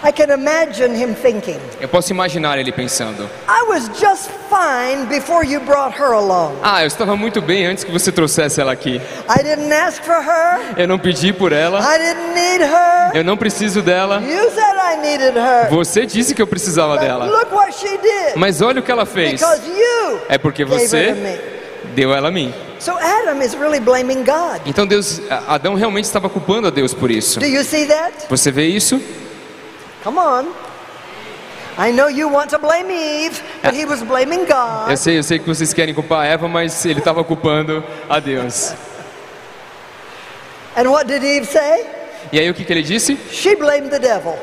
Speaker 1: I can imagine him thinking,
Speaker 2: Eu posso imaginar ele pensando:
Speaker 1: I was just fine before you brought her along.
Speaker 2: Ah, eu estava muito bem antes que você trouxesse ela aqui.
Speaker 1: I didn't ask for her.
Speaker 2: Eu não pedi por ela.
Speaker 1: I didn't need her.
Speaker 2: Eu não preciso dela.
Speaker 1: You said I needed her.
Speaker 2: Você disse que eu precisava
Speaker 1: But
Speaker 2: dela.
Speaker 1: look what she did.
Speaker 2: Mas olha o que ela fez.
Speaker 1: Because you
Speaker 2: É porque você deu ela a mim.
Speaker 1: So Adam is really blaming God.
Speaker 2: Então Deus, Adão realmente estava culpando a Deus por isso.
Speaker 1: Do you see that?
Speaker 2: Você vê isso?
Speaker 1: Come on. I know you want to blame Eve, but he was blaming God.
Speaker 2: Eu sei, eu sei que vocês querem culpar Eva, mas ele estava culpando a Deus.
Speaker 1: And what did Eve say?
Speaker 2: E aí o que, que ele disse?
Speaker 1: She blamed the devil.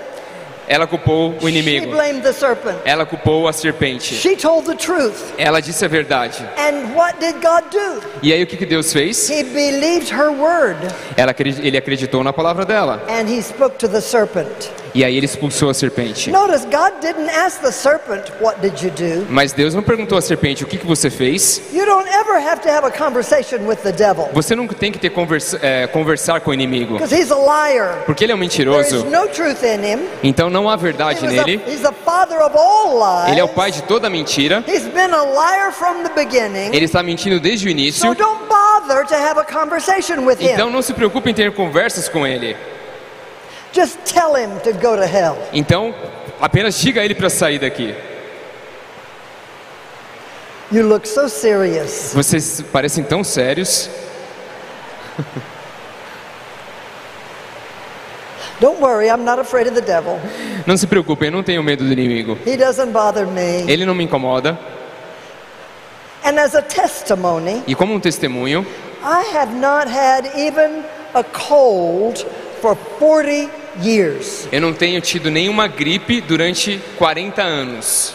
Speaker 2: Ela culpou o
Speaker 1: She
Speaker 2: inimigo.
Speaker 1: blamed the serpent.
Speaker 2: Ela culpou a serpente.
Speaker 1: She told the truth.
Speaker 2: Ela disse a verdade.
Speaker 1: And what did God do?
Speaker 2: E aí o que, que Deus fez?
Speaker 1: He believed her word
Speaker 2: Ela, ele acreditou na palavra dela.
Speaker 1: and he spoke to the serpent.
Speaker 2: E aí ele expulsou a serpente.
Speaker 1: Notice God didn't ask the serpent, What did you do?
Speaker 2: Mas Deus não perguntou à serpente o que, que você fez.
Speaker 1: You don't ever have to have a conversation with the devil
Speaker 2: Você nunca tem que ter conversa, é, conversar com o inimigo.
Speaker 1: because he's a liar.
Speaker 2: Porque ele é um
Speaker 1: There is
Speaker 2: mentiroso.
Speaker 1: no truth in him.
Speaker 2: Então não há
Speaker 1: He
Speaker 2: verdade
Speaker 1: a-
Speaker 2: nele.
Speaker 1: he's the father of all lies.
Speaker 2: Ele é o pai de toda mentira.
Speaker 1: He's been a liar from the beginning.
Speaker 2: Ele está mentindo desde o
Speaker 1: So
Speaker 2: início.
Speaker 1: don't bother to have a conversation with
Speaker 2: Então
Speaker 1: him.
Speaker 2: não se preocupe em ter conversas com ele.
Speaker 1: Just tell him to go to hell.
Speaker 2: Então apenas diga a ele para sair daqui.
Speaker 1: You look so serious.
Speaker 2: Vocês parecem tão sérios.
Speaker 1: Don't worry, I'm not afraid of the devil.
Speaker 2: Não se preocupem, eu não tenho medo do inimigo.
Speaker 1: He doesn't bother me.
Speaker 2: Ele não me incomoda.
Speaker 1: And as a testimony,
Speaker 2: E como um testemunho,
Speaker 1: I have not had even a cold for 40 years.
Speaker 2: eu não tenho tido nenhuma gripe durante 40 anos.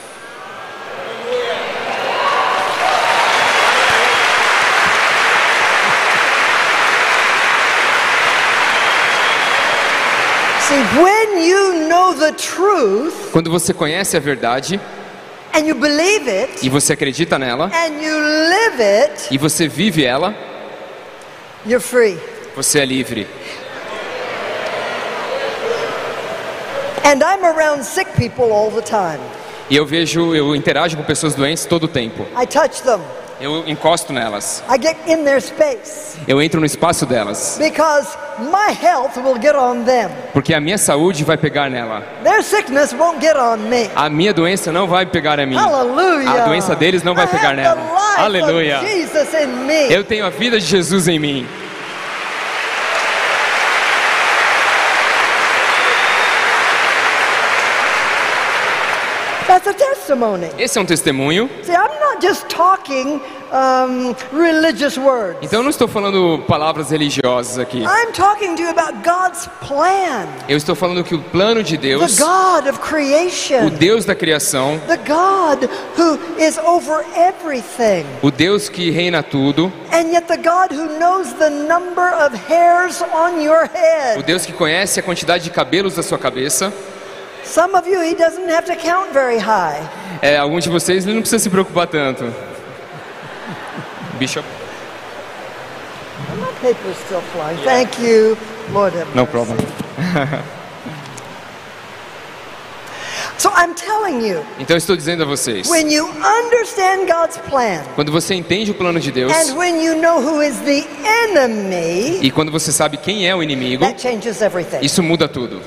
Speaker 1: See, when you know the truth
Speaker 2: Quando você conhece a verdade
Speaker 1: and you believe it
Speaker 2: e você acredita nela
Speaker 1: and you live it,
Speaker 2: e você vive ela, você é livre.
Speaker 1: And I'm around sick people all the time.
Speaker 2: E eu vejo, eu interajo com pessoas doentes todo o tempo.
Speaker 1: I touch them.
Speaker 2: Eu encosto nelas.
Speaker 1: I get in their space
Speaker 2: Eu entro no espaço delas.
Speaker 1: because my health will get on them.
Speaker 2: Porque a minha saúde vai pegar nela.
Speaker 1: Their sickness won't get on me.
Speaker 2: A minha doença não vai pegar a mim.
Speaker 1: Hallelujah.
Speaker 2: A doença deles não vai
Speaker 1: I
Speaker 2: pegar nela. Aleluia. Eu tenho a vida de Jesus em mim.
Speaker 1: That's a testimony.
Speaker 2: Esse é um testemunho.
Speaker 1: See, I'm not just talking um, religious words.
Speaker 2: Então eu não estou falando palavras religiosas aqui.
Speaker 1: I'm talking to you about God's plan,
Speaker 2: Eu estou falando que o plano de
Speaker 1: the
Speaker 2: Deus,
Speaker 1: God of
Speaker 2: o
Speaker 1: creation,
Speaker 2: Deus da criação,
Speaker 1: the God who is over everything,
Speaker 2: o Deus que reina tudo,
Speaker 1: and yet the God who knows the number of hairs on your
Speaker 2: o
Speaker 1: head.
Speaker 2: Deus que conhece a quantidade de cabelos da sua cabeça.
Speaker 1: Some of you, He doesn't have to count very high.
Speaker 2: É, alguns de vocês ele não precisa se preocupar tanto. Bishop,
Speaker 1: My paper's still flying. Thank you, Lord have
Speaker 2: no
Speaker 1: mercy.
Speaker 2: problem.
Speaker 1: So I'm telling you,
Speaker 2: Então estou dizendo a vocês,
Speaker 1: when you understand God's plan,
Speaker 2: quando você entende o plano de Deus
Speaker 1: and when you know who is the enemy,
Speaker 2: e quando você sabe quem é o inimigo,
Speaker 1: that changes everything.
Speaker 2: isso muda tudo.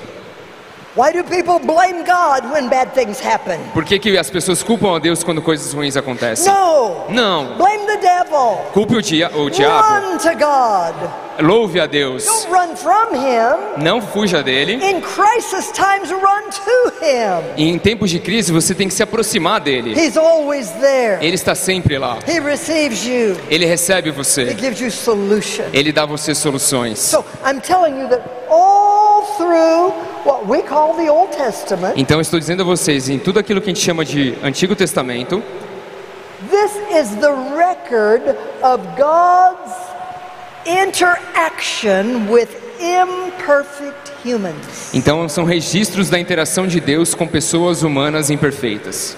Speaker 1: Why do people blame God when bad things happen?
Speaker 2: Por que, que as pessoas culpam a Deus quando coisas ruins acontecem?
Speaker 1: No.
Speaker 2: Não.
Speaker 1: Blame the devil.
Speaker 2: Culpe o, dia, o diabo.
Speaker 1: Run to God.
Speaker 2: Louve a Deus.
Speaker 1: Don't run from Him.
Speaker 2: Não fuja dele.
Speaker 1: In crisis times, run to Him.
Speaker 2: E em tempos de crise você tem que se aproximar dele.
Speaker 1: He's always there.
Speaker 2: Ele está sempre lá.
Speaker 1: He receives you.
Speaker 2: Ele recebe
Speaker 1: He
Speaker 2: você.
Speaker 1: gives you solution.
Speaker 2: Ele dá você soluções.
Speaker 1: So I'm telling you that all through what we call the Old Testament,
Speaker 2: Então estou dizendo a vocês, em tudo aquilo que a gente chama de Antigo Testamento,
Speaker 1: this is the record of God's interaction with imperfect humans.
Speaker 2: então são registros da interação de Deus com pessoas humanas imperfeitas,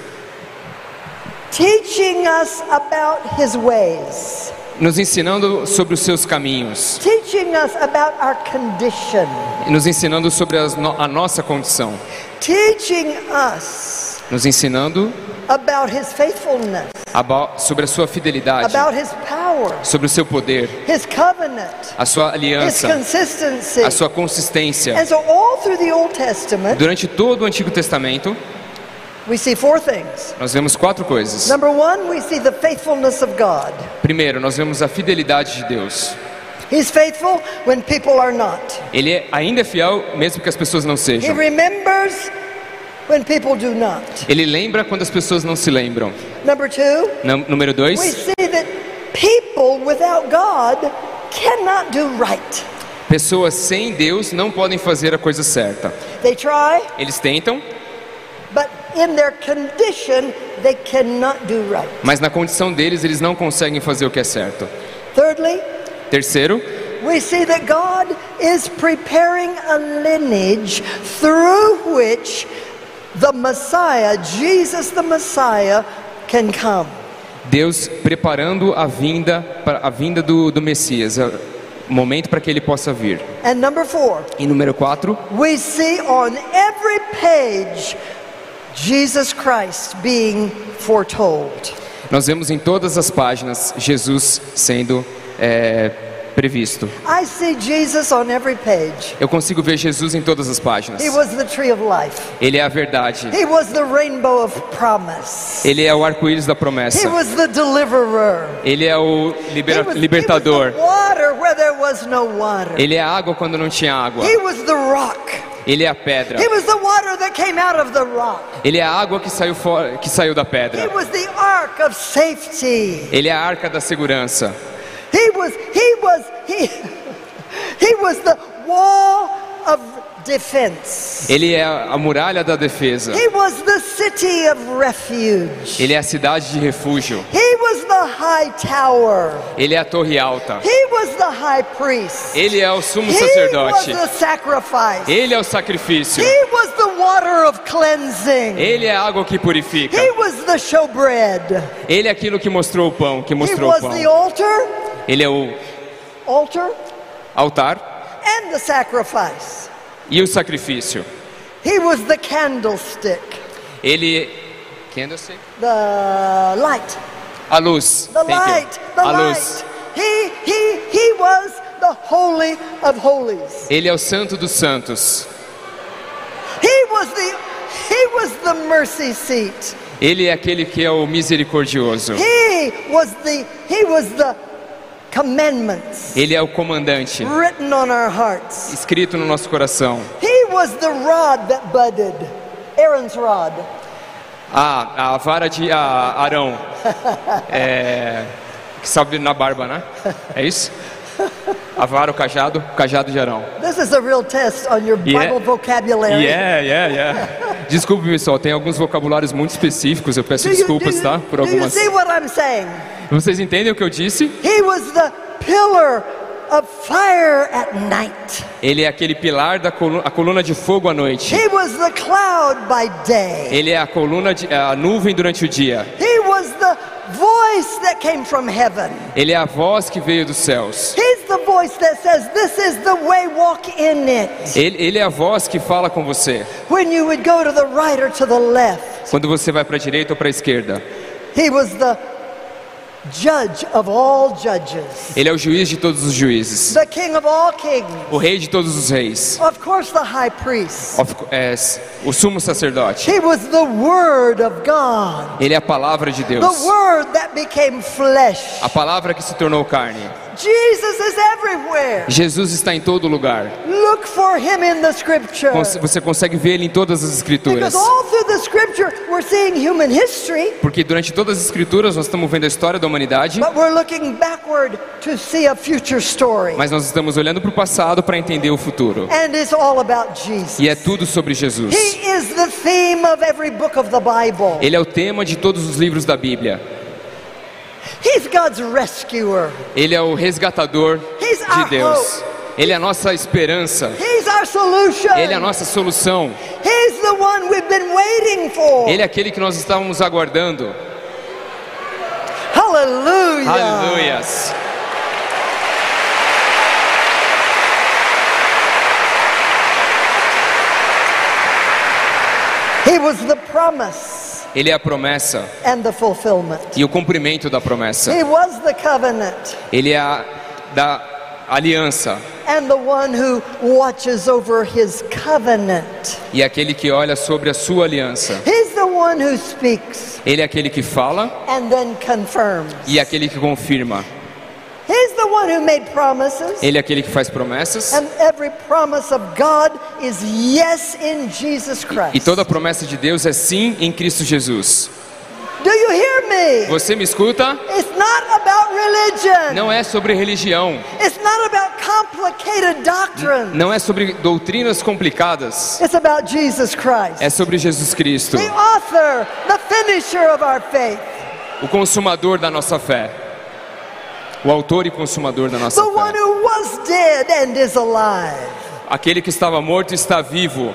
Speaker 1: Teaching us about His ways,
Speaker 2: nos ensinando sobre os seus caminhos,
Speaker 1: teaching us about our condition,
Speaker 2: nos ensinando sobre as a nossa condição,
Speaker 1: teaching us
Speaker 2: nos ensinando
Speaker 1: about His faithfulness,
Speaker 2: aba- sobre a sua fidelidade,
Speaker 1: about His power,
Speaker 2: sobre o seu poder,
Speaker 1: His covenant,
Speaker 2: a sua
Speaker 1: His
Speaker 2: aliança,
Speaker 1: consistency.
Speaker 2: a sua consistência.
Speaker 1: And so, all through the Old Testament,
Speaker 2: Durante todo o Antigo Testamento,
Speaker 1: we see four things.
Speaker 2: Nós vemos quatro coisas.
Speaker 1: Number one, we see the faithfulness of God.
Speaker 2: Primeiro, nós vemos a fidelidade de Deus.
Speaker 1: He's faithful when people are not.
Speaker 2: Ele é- ainda é fiel mesmo que as pessoas não
Speaker 1: He
Speaker 2: sejam.
Speaker 1: remembers when people do not.
Speaker 2: Ele lembra quando as pessoas não se lembram.
Speaker 1: Number two,
Speaker 2: Num- Número
Speaker 1: we
Speaker 2: dois,
Speaker 1: see that people without God cannot do right.
Speaker 2: pessoas sem Deus não podem fazer a coisa certa.
Speaker 1: They try,
Speaker 2: Eles tentam,
Speaker 1: but in their condition, they cannot do right.
Speaker 2: Mas na condição deles eles não conseguem fazer o que é certo.
Speaker 1: Thirdly,
Speaker 2: Terceiro,
Speaker 1: we see that God is preparing a lineage through which the Messiah, Jesus the Messiah, can come.
Speaker 2: Deus preparando a vinda a vinda do, do Messias, o momento para que ele possa vir.
Speaker 1: And number four,
Speaker 2: E número quatro,
Speaker 1: we see on every page Jesus Christ being foretold.
Speaker 2: nós vemos em todas as páginas Jesus sendo é, previsto.
Speaker 1: I see Jesus on every page.
Speaker 2: Eu consigo ver Jesus em todas as páginas.
Speaker 1: He was the tree of life.
Speaker 2: Ele é a verdade.
Speaker 1: He was the rainbow of promise.
Speaker 2: Ele é o arco-íris da
Speaker 1: He
Speaker 2: promessa.
Speaker 1: was the deliverer.
Speaker 2: Ele é o
Speaker 1: He was, he
Speaker 2: libertador.
Speaker 1: was the water where there was no water.
Speaker 2: Ele é a água quando não tinha água.
Speaker 1: He was the rock.
Speaker 2: Ele é a pedra. Ele é a água que saiu fora, que saiu da pedra. Ele é a arca da segurança.
Speaker 1: He was he was he he was the wall of defense.
Speaker 2: Ele é a muralha da defesa.
Speaker 1: He was the city of refuge.
Speaker 2: Ele é a cidade de refúgio.
Speaker 1: He was the high tower.
Speaker 2: Ele é a torre alta.
Speaker 1: He was the high priest.
Speaker 2: Ele é o sumo
Speaker 1: He was
Speaker 2: sacerdote.
Speaker 1: the sacrifice.
Speaker 2: Ele é o sacrifício.
Speaker 1: He was the water of cleansing.
Speaker 2: Ele é a água que purifica.
Speaker 1: He was the showbread.
Speaker 2: Ele é aquilo que mostrou o pão, que
Speaker 1: He
Speaker 2: mostrou o
Speaker 1: was
Speaker 2: pão.
Speaker 1: the altar,
Speaker 2: Ele é o
Speaker 1: altar,
Speaker 2: altar
Speaker 1: and the sacrifice.
Speaker 2: E o sacrifício.
Speaker 1: He was the candlestick,
Speaker 2: Ele candlestick?
Speaker 1: the light,
Speaker 2: A luz.
Speaker 1: the
Speaker 2: Thank you.
Speaker 1: light, the
Speaker 2: A
Speaker 1: light.
Speaker 2: luz.
Speaker 1: He he he was the holy of holies.
Speaker 2: Ele é o santo dos santos.
Speaker 1: He was the he was the mercy seat.
Speaker 2: Ele é aquele que é o misericordioso.
Speaker 1: He was the he was the commandments
Speaker 2: Ele é o comandante,
Speaker 1: written on our hearts.
Speaker 2: escrito no nosso coração.
Speaker 1: He was the rod that budded, Aaron's rod.
Speaker 2: Ah, a vara de ah, Arão. É, que sobe na barba, né? É isso? A vara, o cajado, o cajado de Arão.
Speaker 1: This is a real test on your
Speaker 2: Yeah.
Speaker 1: Bible vocabulary.
Speaker 2: Yeah, yeah, yeah. Desculpe, pessoal, tem alguns vocabulários muito específicos. Eu peço
Speaker 1: Do you-
Speaker 2: desculpas,
Speaker 1: do you-
Speaker 2: tá? Por algumas.
Speaker 1: see what I'm saying?
Speaker 2: Vocês entendem o que eu disse?
Speaker 1: He was the pillar of fire at night.
Speaker 2: Ele é aquele pilar da coluna, a coluna de fogo à noite.
Speaker 1: He was the cloud by day.
Speaker 2: Ele é a coluna de a nuvem durante o dia.
Speaker 1: He was the voice that came from heaven.
Speaker 2: Ele é a voz que veio dos céus.
Speaker 1: He's the the.
Speaker 2: Ele, ele é a voz que fala com você
Speaker 1: When you would go to the right or to the left,
Speaker 2: quando você vai para a direita ou para a esquerda.
Speaker 1: He was the judge of all judges,
Speaker 2: Ele é o juiz de todos os juízes,
Speaker 1: the king of all kings,
Speaker 2: o rei de todos os reis,
Speaker 1: of course, the high priest.
Speaker 2: Of- é, o sumo sacerdote.
Speaker 1: He was the Word of God,
Speaker 2: Ele é a palavra de
Speaker 1: the
Speaker 2: Deus,
Speaker 1: Word that became flesh.
Speaker 2: a palavra que se tornou carne.
Speaker 1: Jesus is everywhere.
Speaker 2: Jesus está em todo lugar.
Speaker 1: Look for Him in the Scripture.
Speaker 2: Cons- Você consegue ver ele em todas as escrituras.
Speaker 1: Because all through the Scripture, we're seeing human history,
Speaker 2: Porque durante todas as escrituras nós estamos vendo a história da humanidade,
Speaker 1: but we're looking backward to see a future story.
Speaker 2: mas nós estamos olhando para o passado para entender o futuro. E é tudo sobre Jesus. Ele é o tema de todos os livros da Bíblia.
Speaker 1: He's God's rescuer.
Speaker 2: Ele é o resgatador
Speaker 1: He's
Speaker 2: de Deus. Ele é a nossa esperança. Ele é a nossa solução.
Speaker 1: He's the one we've been waiting for.
Speaker 2: Ele é aquele que nós estávamos aguardando.
Speaker 1: Hallelujah.
Speaker 2: Aleluias.
Speaker 1: He was the promise
Speaker 2: Ele é a promessa
Speaker 1: and the fulfillment.
Speaker 2: e o cumprimento da promessa. Ele é a da aliança e aquele que olha sobre a sua aliança. Ele é aquele que fala e é aquele que confirma. Ele é aquele que faz promessas
Speaker 1: And every promise of God is yes in Jesus Christ.
Speaker 2: e toda promessa de Deus é sim em Cristo Jesus.
Speaker 1: Do you hear me?
Speaker 2: Você me escuta?
Speaker 1: It's not about religion.
Speaker 2: Não é sobre religião,
Speaker 1: It's not about complicated doctrine.
Speaker 2: não é sobre doutrinas complicadas,
Speaker 1: It's about Jesus Christ.
Speaker 2: é sobre Jesus Cristo,
Speaker 1: The author, the finisher of our faith.
Speaker 2: o consumador da nossa fé. O autor e consumador da nossa
Speaker 1: The one
Speaker 2: fé.
Speaker 1: who was dead and is alive.
Speaker 2: Aquele que estava morto está vivo.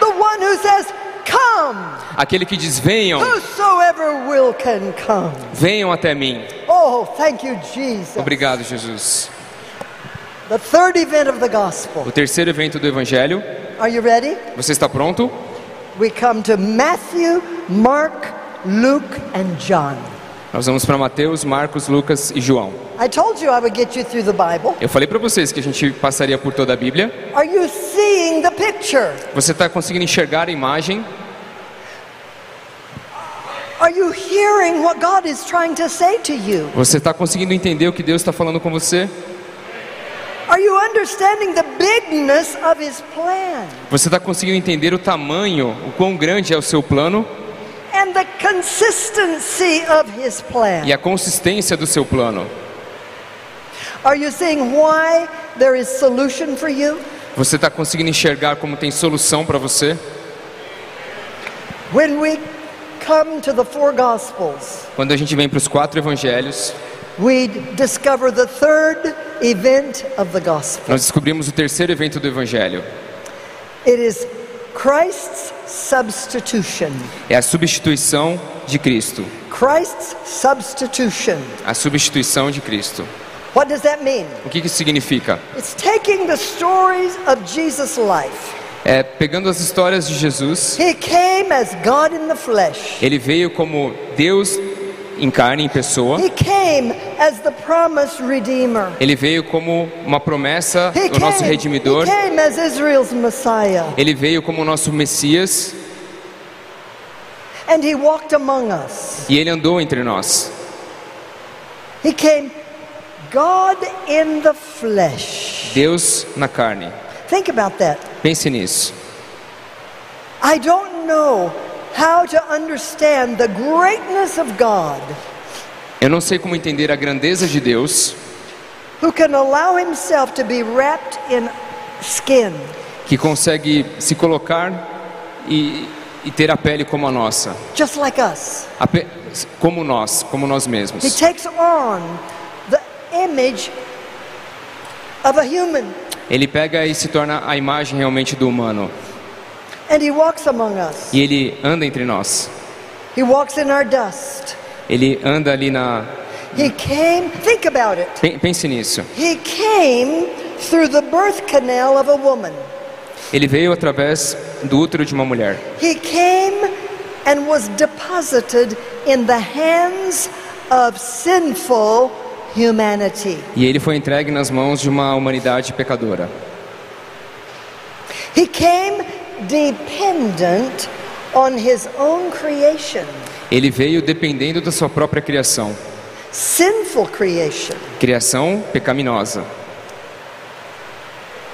Speaker 1: The one who says, Come,
Speaker 2: Aquele que diz: Venham,
Speaker 1: whosoever will can come.
Speaker 2: venham até mim.
Speaker 1: Oh, thank you, Jesus.
Speaker 2: Obrigado, Jesus.
Speaker 1: The third event of the gospel.
Speaker 2: O terceiro evento do Evangelho.
Speaker 1: Are you ready?
Speaker 2: Você está pronto?
Speaker 1: We come to Matthew, Mark, Luke, and John.
Speaker 2: Nós vamos para Mateus, Marcos, Lucas e João.
Speaker 1: I told you I would get you through the Bible.
Speaker 2: Eu falei para vocês que a gente passaria por toda a Bíblia.
Speaker 1: Are you seeing the picture?
Speaker 2: Você está conseguindo enxergar a imagem?
Speaker 1: Are you hearing what God is trying to say to you?
Speaker 2: Você está conseguindo entender o que Deus está falando com você?
Speaker 1: Are you understanding the bigness of His plan
Speaker 2: Você está conseguindo entender o tamanho, o quão grande é o seu plano e a consistência do seu plano?
Speaker 1: Are you seeing why there is solution for you?
Speaker 2: Você está conseguindo enxergar como tem solução para você?
Speaker 1: When we come to the four Gospels,
Speaker 2: Quando a gente vem para os quatro evangelhos,
Speaker 1: we discover the third event of the Gospel.
Speaker 2: nós descobrimos o terceiro evento do evangelho.
Speaker 1: It is Christ's substitution.
Speaker 2: É a substituição de Cristo.
Speaker 1: Christ's substitution.
Speaker 2: A substituição de Cristo.
Speaker 1: What does that mean?
Speaker 2: O que isso significa?
Speaker 1: It's taking the stories of Jesus' life.
Speaker 2: É pegando as histórias de Jesus,
Speaker 1: He came as God in the flesh.
Speaker 2: ele veio como Deus em carne, em pessoa. Ele veio como uma promessa,
Speaker 1: He
Speaker 2: o nosso
Speaker 1: came,
Speaker 2: redimidor. Ele veio como o nosso Messias e ele andou entre nós.
Speaker 1: He came God in the flesh.
Speaker 2: Deus na carne.
Speaker 1: Think about that.
Speaker 2: Pense nisso.
Speaker 1: I don't know how to understand the greatness of God
Speaker 2: Eu não sei como entender a grandeza de Deus
Speaker 1: who can allow himself to be wrapped in skin.
Speaker 2: que consegue se colocar e, e ter a pele como a nossa,
Speaker 1: just like us.
Speaker 2: Pe- como nós, como nós
Speaker 1: He
Speaker 2: mesmos.
Speaker 1: takes on the image of a human
Speaker 2: Ele pega e se torna a imagem realmente do humano
Speaker 1: and he walks among us.
Speaker 2: e ele anda entre nós.
Speaker 1: He walks in our dust.
Speaker 2: Ele anda ali na.
Speaker 1: He came, think about it.
Speaker 2: Pen- Pense nisso.
Speaker 1: He came through the birth canal of a woman.
Speaker 2: Ele veio através do útero de uma mulher.
Speaker 1: He came and was deposited in the hands of sinful humanity.
Speaker 2: E ele foi entregue nas mãos de uma humanidade pecadora.
Speaker 1: He came dependent on his own creation,
Speaker 2: Ele veio dependendo da sua própria criação.
Speaker 1: sinful creation.
Speaker 2: Criação pecaminosa.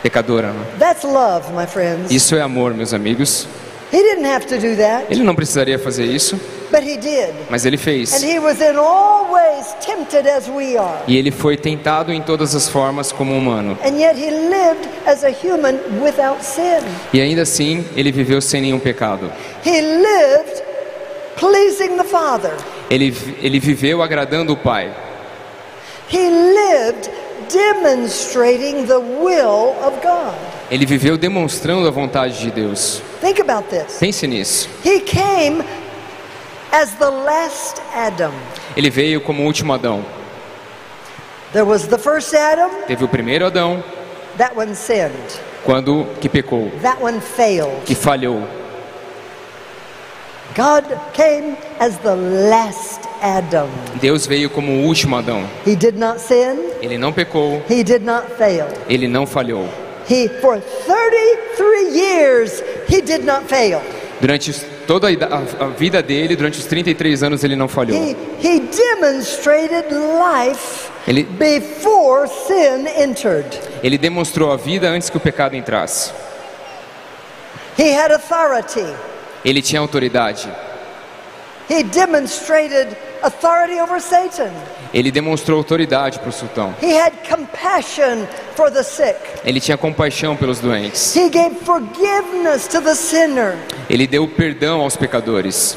Speaker 2: Pecadora. né?
Speaker 1: That's love, my friends.
Speaker 2: Isso é amor, meus amigos.
Speaker 1: He didn't have to do that,
Speaker 2: Ele não precisaria fazer isso,
Speaker 1: but he did.
Speaker 2: mas ele
Speaker 1: And
Speaker 2: fez.
Speaker 1: he was in all ways tempted as we are.
Speaker 2: E ele foi tentado em todas as formas como humano.
Speaker 1: And yet he lived as a human without sin.
Speaker 2: E ainda assim, ele viveu sem nenhum pecado.
Speaker 1: He lived pleasing the Father.
Speaker 2: Ele, ele viveu agradando o Pai.
Speaker 1: He lived demonstrating the will of God.
Speaker 2: Ele viveu demonstrando a vontade de Deus.
Speaker 1: Think about this.
Speaker 2: Pense nisso.
Speaker 1: He came as the last Adam.
Speaker 2: Ele veio como o último Adão.
Speaker 1: There was the first Adam,
Speaker 2: Teve o primeiro Adão,
Speaker 1: that one sinned,
Speaker 2: quando que pecou,
Speaker 1: that one failed.
Speaker 2: que falhou.
Speaker 1: God came as the last Adam.
Speaker 2: Deus veio como o último Adão.
Speaker 1: He did not sin,
Speaker 2: Ele não pecou,
Speaker 1: he did not fail.
Speaker 2: ele não falhou.
Speaker 1: He for 33 years he did not fail.
Speaker 2: Durante toda a ida- a, a vida dele, durante os 33 anos, ele não falhou.
Speaker 1: He, he demonstrated life
Speaker 2: Ele,
Speaker 1: before sin entered.
Speaker 2: ele demonstrou a vida antes que o pecado entrasse.
Speaker 1: He had authority.
Speaker 2: Ele tinha autoridade.
Speaker 1: He demonstrated authority over Satan.
Speaker 2: Ele demonstrou autoridade para o sultão.
Speaker 1: He had compassion for the sick.
Speaker 2: Ele tinha compaixão pelos doentes.
Speaker 1: He gave forgiveness to the sinner.
Speaker 2: Ele deu perdão aos pecadores.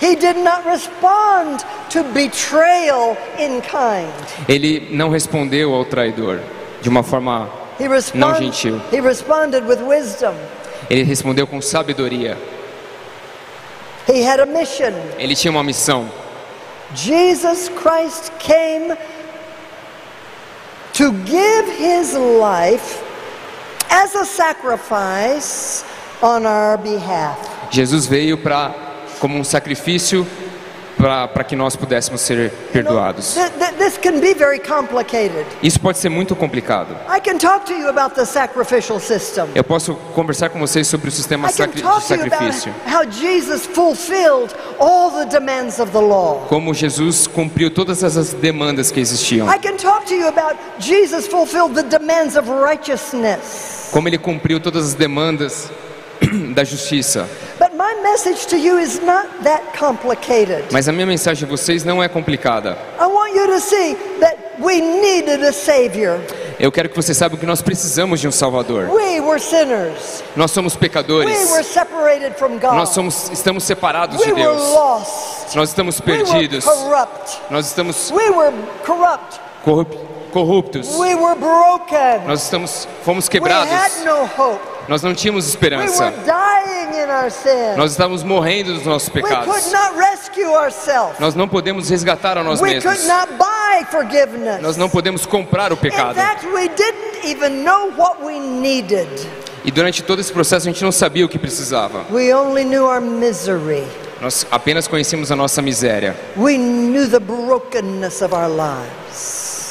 Speaker 1: He did not respond to betrayal in kind.
Speaker 2: Ele não respondeu ao traidor de uma forma.
Speaker 1: He,
Speaker 2: Não
Speaker 1: respond,
Speaker 2: gentil.
Speaker 1: he responded with wisdom.
Speaker 2: Ele respondeu com sabedoria.
Speaker 1: He had a mission.
Speaker 2: Ele tinha uma missão.
Speaker 1: Jesus Christ came to give his life as a sacrifice on our behalf.
Speaker 2: Jesus veio para como um sacrifício para que nós pudéssemos ser perdoados.
Speaker 1: Can be very complicated.
Speaker 2: Isso pode ser muito complicado.
Speaker 1: I can talk to you about the sacrificial system.
Speaker 2: Eu posso conversar com vocês sobre o sistema
Speaker 1: I can
Speaker 2: sacri- de
Speaker 1: talk to you about
Speaker 2: sacrifício.
Speaker 1: how Jesus fulfilled all the demands of the law.
Speaker 2: Como Jesus cumpriu todas essas demandas que existiam.
Speaker 1: I can talk to you about Jesus fulfilled the demands of righteousness.
Speaker 2: Como ele cumpriu todas as demandas da justiça.
Speaker 1: But my message to you is not that complicated.
Speaker 2: Mas a minha mensagem a vocês não é complicada.
Speaker 1: I want you to see that we needed a Savior.
Speaker 2: Eu quero que vocês saibam que nós precisamos de um Salvador.
Speaker 1: We were sinners.
Speaker 2: Nós somos
Speaker 1: We
Speaker 2: pecadores.
Speaker 1: were separated from God.
Speaker 2: Nós somos, estamos separados
Speaker 1: we
Speaker 2: de Deus.
Speaker 1: lost.
Speaker 2: Nós estamos perdidos.
Speaker 1: corrupt.
Speaker 2: Nós estamos
Speaker 1: We were corrupt.
Speaker 2: corrup- corruptos.
Speaker 1: We were broken.
Speaker 2: Nós estamos, fomos
Speaker 1: We
Speaker 2: quebrados. Nós não tínhamos esperança. Nós estávamos morrendo dos nossos pecados. Nós não podemos resgatar a nós mesmos. Nós não podemos comprar o pecado. E durante todo esse processo a gente não sabia o que precisava. Nós apenas conhecíamos a nossa miséria.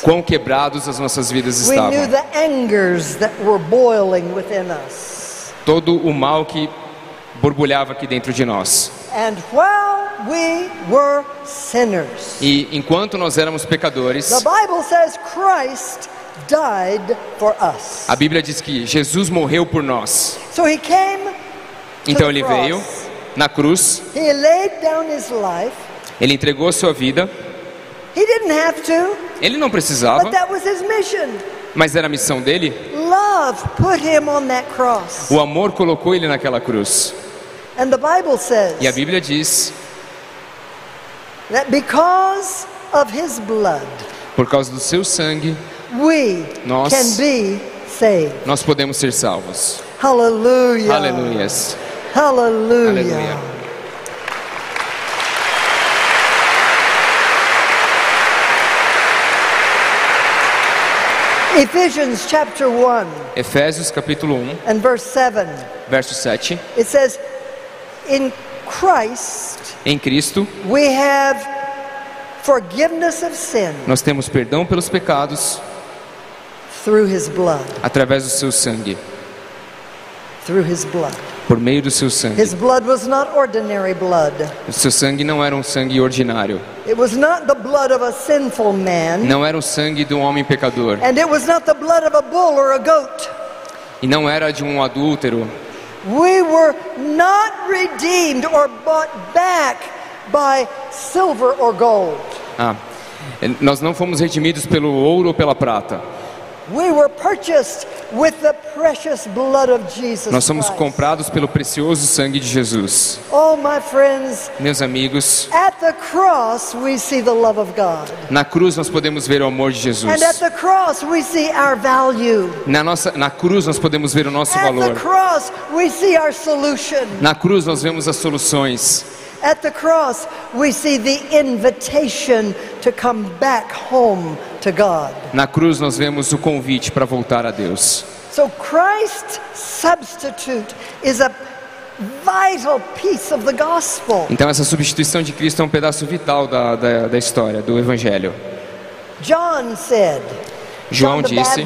Speaker 2: Quão quebrados as nossas vidas estavam. Todo o mal que borbulhava aqui dentro de nós.
Speaker 1: And while we were sinners,
Speaker 2: E enquanto nós éramos pecadores, a Bíblia diz que Jesus morreu por nós.
Speaker 1: So he came to
Speaker 2: Então ele veio na cruz, ele entregou a sua vida.
Speaker 1: He didn't have to,
Speaker 2: Ele não precisava,
Speaker 1: but that was his mission.
Speaker 2: mas era a missão dele.
Speaker 1: Love put him on that cross.
Speaker 2: O amor colocou ele naquela cruz.
Speaker 1: And the Bible says
Speaker 2: E a Bíblia diz:
Speaker 1: that because of his blood,
Speaker 2: por causa do seu sangue,
Speaker 1: we
Speaker 2: Nós-
Speaker 1: can be saved.
Speaker 2: nós podemos ser salvos.
Speaker 1: Hallelujah.
Speaker 2: Aleluias.
Speaker 1: Hallelujah.
Speaker 2: Aleluia.
Speaker 1: Ephesians chapter 1
Speaker 2: Efésios capítulo 1,
Speaker 1: and verse 7.
Speaker 2: verso 7.
Speaker 1: It says, In Christ
Speaker 2: Em Cristo,
Speaker 1: we have forgiveness of sin
Speaker 2: nós temos perdão pelos pecados
Speaker 1: through his blood.
Speaker 2: através do seu sangue,
Speaker 1: Through his blood.
Speaker 2: por meio do seu sangue.
Speaker 1: His blood was not ordinary blood.
Speaker 2: O seu sangue não era um sangue ordinário,
Speaker 1: It was not the blood of a sinful man.
Speaker 2: não era o sangue de um homem pecador,
Speaker 1: And it was not the blood of a bull or a goat.
Speaker 2: e não era de um adúltero.
Speaker 1: We were not redeemed or bought back by silver or gold.
Speaker 2: Ah, nós não fomos redimidos pelo ouro ou pela prata. Nós somos comprados pelo precioso sangue de Jesus.
Speaker 1: Oh,
Speaker 2: Meus amigos,
Speaker 1: at the cross we see the love of God.
Speaker 2: na cruz nós podemos ver o amor de Jesus.
Speaker 1: And at the cross we see our value.
Speaker 2: Na, nossa, na cruz nós podemos ver o nosso valor. Na cruz nós vemos as soluções.
Speaker 1: At the cross we see the invitation to come back home to God.
Speaker 2: Na cruz nós vemos o convite para voltar a Deus.
Speaker 1: So Christ's substitute is a vital piece of the gospel.
Speaker 2: Então essa substituição de Cristo é um pedaço vital da, da, da história, do Evangelho.
Speaker 1: John said,
Speaker 2: João disse,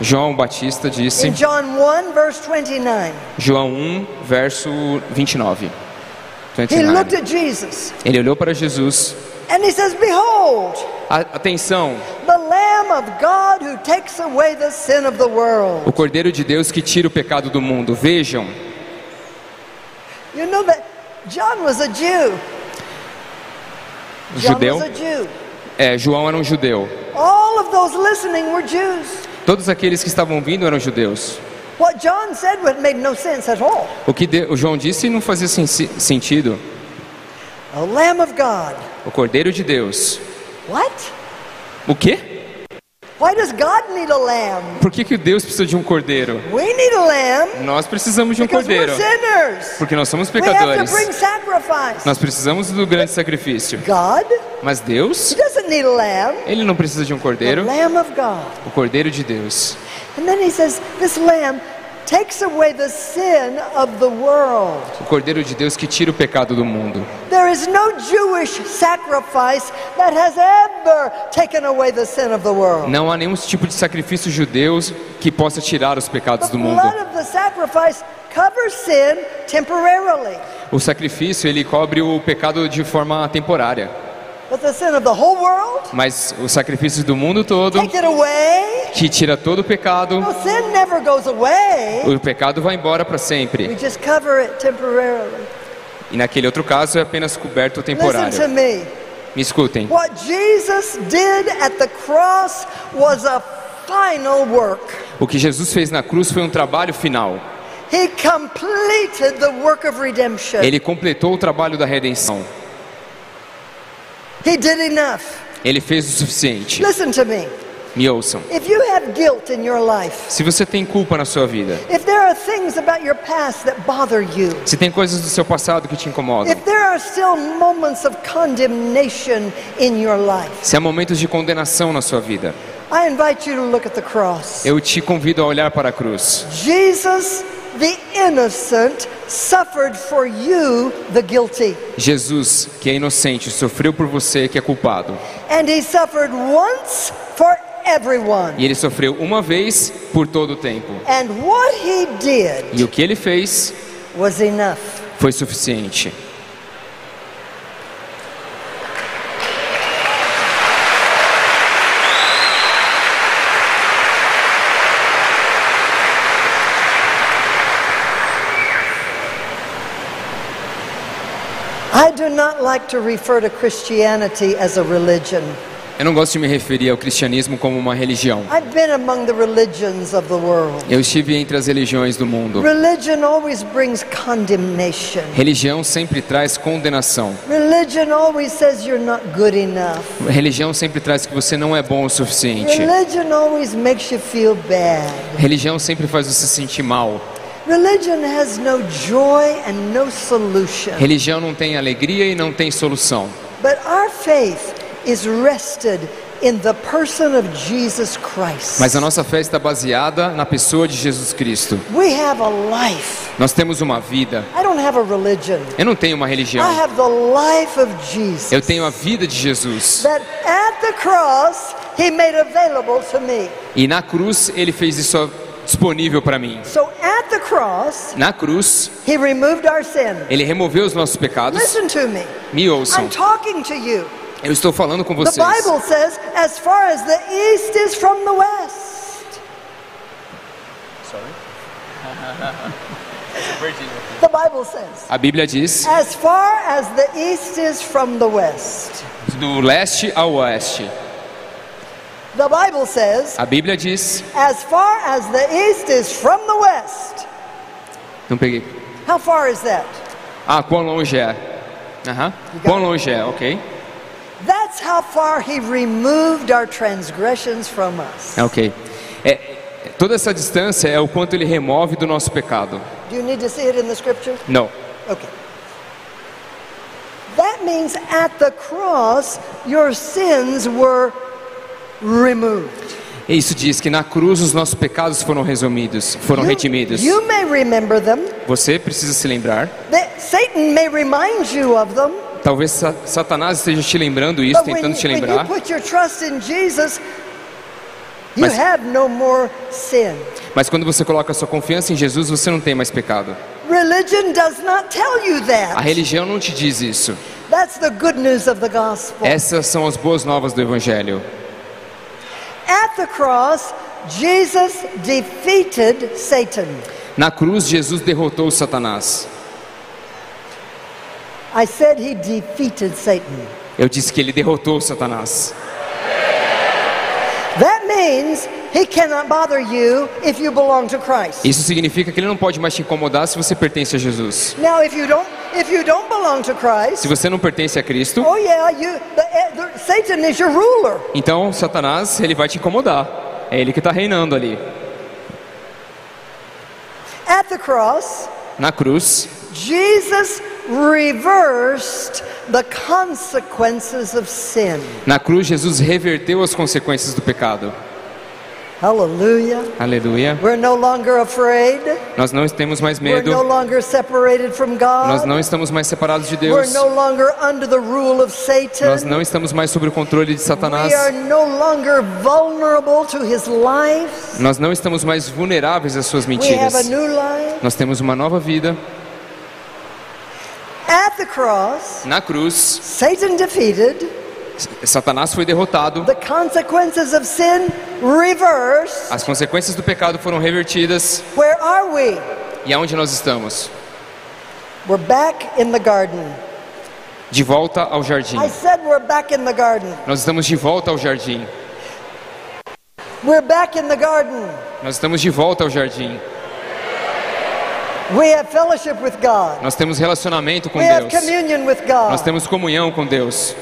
Speaker 2: João Batista disse,
Speaker 1: in John 1 verse 29,
Speaker 2: João 1, verso 29.
Speaker 1: He
Speaker 2: 29.
Speaker 1: looked at Jesus
Speaker 2: Ele olhou para Jesus.
Speaker 1: and he says, Behold,
Speaker 2: Atenção,
Speaker 1: the Lamb of God who takes away the sin of the world.
Speaker 2: o Cordeiro de Deus que tira o pecado do mundo. Vejam,
Speaker 1: You know that John was a Jew.
Speaker 2: o
Speaker 1: John
Speaker 2: judeu.
Speaker 1: was a Jew.
Speaker 2: É, João era um judeu.
Speaker 1: All of those listening were Jews.
Speaker 2: Todos aqueles que estavam vindo eram judeus.
Speaker 1: What John said would- made no sense at all.
Speaker 2: O que de- o João disse não fazia sen- sentido.
Speaker 1: A Lamb of God.
Speaker 2: O Cordeiro de Deus.
Speaker 1: What?
Speaker 2: O quê?
Speaker 1: Why does God need a lamb?
Speaker 2: Por que, que Deus precisa de um cordeiro?
Speaker 1: We need a lamb
Speaker 2: Nós precisamos de um cordeiro. Porque nós somos
Speaker 1: We have to
Speaker 2: pecadores.
Speaker 1: bring sacrifice.
Speaker 2: Nós precisamos do grande sacrifício.
Speaker 1: God,
Speaker 2: Mas Deus,
Speaker 1: He doesn't need a lamb.
Speaker 2: Ele não precisa de um
Speaker 1: The
Speaker 2: cordeiro.
Speaker 1: Lamb of God.
Speaker 2: O cordeiro de Deus.
Speaker 1: And then He says, this lamb takes away the sin of the world.
Speaker 2: O cordeiro de Deus que tira o pecado do mundo.
Speaker 1: There is no Jewish sacrifice that has ever taken away the sin of the world.
Speaker 2: Não há nenhum tipo de sacrifício judeu que possa tirar os pecados
Speaker 1: The
Speaker 2: do mundo.
Speaker 1: blood of the sacrifice covers sin temporarily,
Speaker 2: O sacrifício ele cobre o pecado de forma temporária,
Speaker 1: but the sin of the whole world,
Speaker 2: mas o sacrifício do mundo todo
Speaker 1: take it away.
Speaker 2: que tira todo o pecado, o pecado vai embora para sempre.
Speaker 1: just cover it temporarily.
Speaker 2: E naquele outro caso é apenas coberto temporário.
Speaker 1: me.
Speaker 2: Me escutem.
Speaker 1: What Jesus did at the cross was a final work.
Speaker 2: O que Jesus fez na cruz foi um trabalho final.
Speaker 1: He completed the work of redemption.
Speaker 2: Ele completou o trabalho da redenção.
Speaker 1: He did enough.
Speaker 2: Ele fez o suficiente.
Speaker 1: Listen to me.
Speaker 2: Me ouçam.
Speaker 1: If you have guilt in your life,
Speaker 2: Se você tem culpa na sua vida,
Speaker 1: if there are things about your past that bother you,
Speaker 2: se tem coisas do seu passado que te incomodam,
Speaker 1: if there are still moments of condemnation in your life,
Speaker 2: se há momentos de condenação na sua vida,
Speaker 1: I invite you to look at the cross.
Speaker 2: eu te convido a olhar para a cruz.
Speaker 1: Jesus, the innocent, suffered for you, the guilty.
Speaker 2: Jesus, que é inocente, sofreu por você que é culpado.
Speaker 1: And he suffered once for everyone.
Speaker 2: E ele sofreu uma vez por todo o tempo.
Speaker 1: And what he did
Speaker 2: E o que ele fez
Speaker 1: was enough.
Speaker 2: foi suficiente.
Speaker 1: not like to refer to Christianity as a religion.
Speaker 2: Eu não gosto de me referir ao cristianismo como uma religião.
Speaker 1: I've been among the religions of the world.
Speaker 2: Eu estive entre as religiões do mundo.
Speaker 1: Religion always brings condemnation.
Speaker 2: Religião sempre traz condenação.
Speaker 1: Religion always says you're not good enough.
Speaker 2: Religião sempre traz que você não é bom o suficiente.
Speaker 1: Religion always makes you feel bad.
Speaker 2: Religião sempre faz você se sentir mal.
Speaker 1: Religion has no joy and no solution.
Speaker 2: Religião não tem alegria e não tem solução.
Speaker 1: But our faith is rested in the person of Jesus Christ.
Speaker 2: Mas a nossa fé está baseada na pessoa de Jesus Cristo.
Speaker 1: We have a life.
Speaker 2: Nós temos uma vida.
Speaker 1: I don't have a religion.
Speaker 2: Eu não tenho uma religião.
Speaker 1: I have the life of Jesus.
Speaker 2: Eu tenho a vida de Jesus.
Speaker 1: That at the cross he made available to me.
Speaker 2: E na cruz ele fez isso disponível para mim.
Speaker 1: So cross
Speaker 2: Na cruz
Speaker 1: he removed our sin.
Speaker 2: ele removeu os nossos pecados.
Speaker 1: Listen to me.
Speaker 2: Me ouçam.
Speaker 1: I'm talking to you.
Speaker 2: Eu estou falando com
Speaker 1: The
Speaker 2: vocês.
Speaker 1: Bible says, as far as the east is from the west. The Bible says,
Speaker 2: A Bíblia diz
Speaker 1: as far as the east is from the west.
Speaker 2: do leste ao oeste.
Speaker 1: The Bible says,
Speaker 2: A Bíblia diz.
Speaker 1: as far as the east is from the west.
Speaker 2: Não peguei.
Speaker 1: How far is that?
Speaker 2: Ah, quão longe é? Aham. Quão longe é, ok?
Speaker 1: That's how far he removed our transgressions from us.
Speaker 2: É ok. É, toda essa distância é o quanto ele remove do nosso pecado.
Speaker 1: Do you need to see it in the scripture?
Speaker 2: Não.
Speaker 1: Okay. That means at the cross, your sins were removed.
Speaker 2: Isso diz que na cruz os nossos pecados foram resumidos, foram
Speaker 1: You,
Speaker 2: redimidos.
Speaker 1: you may remember them.
Speaker 2: Você precisa se lembrar.
Speaker 1: Satan may remind you of them.
Speaker 2: Talvez Sa- Satanás esteja te lembrando isso,
Speaker 1: But when,
Speaker 2: tentando te
Speaker 1: when you
Speaker 2: lembrar.
Speaker 1: put your trust in Jesus, you
Speaker 2: Mas-
Speaker 1: have no more sin.
Speaker 2: Mas quando você coloca a sua confiança em Jesus, você não tem mais pecado.
Speaker 1: Religion does not tell you
Speaker 2: A
Speaker 1: that.
Speaker 2: religião não te diz isso.
Speaker 1: That's the good news of the gospel.
Speaker 2: Essas são as boas novas do Evangelho.
Speaker 1: At the cross, Jesus defeated Satan.
Speaker 2: Na cruz, Jesus derrotou Satanás.
Speaker 1: I said he defeated Satan.
Speaker 2: Eu disse que ele derrotou Satanás.
Speaker 1: That means he cannot bother you if you belong to Christ.
Speaker 2: Isso significa que ele não pode mais te incomodar se você pertence a Jesus.
Speaker 1: Now, if you don't, if you don't belong to Christ,
Speaker 2: Se você não pertence a Cristo,
Speaker 1: oh yeah, you, the, eh, the, Satan is your ruler.
Speaker 2: então Satanás ele vai te incomodar. É ele que está reinando ali.
Speaker 1: At the cross,
Speaker 2: Na cruz,
Speaker 1: Jesus reversed the consequences of sin.
Speaker 2: na cruz Jesus reverteu as consequências do pecado.
Speaker 1: Hallelujah.
Speaker 2: Aleluia.
Speaker 1: We're no longer afraid.
Speaker 2: Nós não temos mais
Speaker 1: We're
Speaker 2: medo.
Speaker 1: no longer separated from
Speaker 2: Nós
Speaker 1: God.
Speaker 2: não estamos mais separados de
Speaker 1: We're
Speaker 2: Deus.
Speaker 1: no longer under the rule of
Speaker 2: Nós
Speaker 1: Satan.
Speaker 2: não estamos mais sob o controle de Satanás.
Speaker 1: We are no longer vulnerable to his life.
Speaker 2: Nós não estamos mais vulneráveis às suas
Speaker 1: We have a
Speaker 2: mentiras.
Speaker 1: new life.
Speaker 2: Nós temos uma nova vida.
Speaker 1: At the cross,
Speaker 2: Na cruz,
Speaker 1: Satan defeated,
Speaker 2: Satanás foi derrotado.
Speaker 1: the consequences of sin reversed.
Speaker 2: As consequências do pecado foram revertidas.
Speaker 1: Where are we?
Speaker 2: E aonde nós estamos?
Speaker 1: We're back in the garden.
Speaker 2: De volta ao jardim.
Speaker 1: I said we're back in the garden.
Speaker 2: Nós estamos de volta ao jardim. Nós estamos de volta ao jardim.
Speaker 1: We have fellowship with God.
Speaker 2: Nós temos relacionamento com
Speaker 1: We have
Speaker 2: Deus.
Speaker 1: communion with
Speaker 2: Nós
Speaker 1: God.
Speaker 2: temos comunhão com Deus.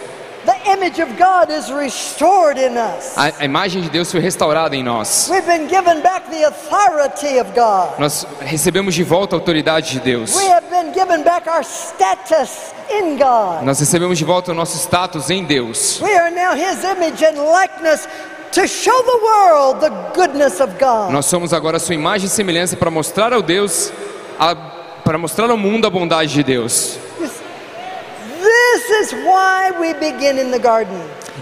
Speaker 1: The image of God is restored in us.
Speaker 2: A, imagem de Deus foi restaurada em nós.
Speaker 1: We've been given back the authority of God.
Speaker 2: Nós recebemos de volta a autoridade de Deus.
Speaker 1: We have been given back our status in God.
Speaker 2: Nós recebemos de volta o nosso status em Deus.
Speaker 1: We are now His image and likeness to show the world the goodness of God.
Speaker 2: Nós somos agora sua imagem e semelhança para mostrar ao Deus, para mostrar ao mundo a bondade de Deus.
Speaker 1: This is why we begin in the garden.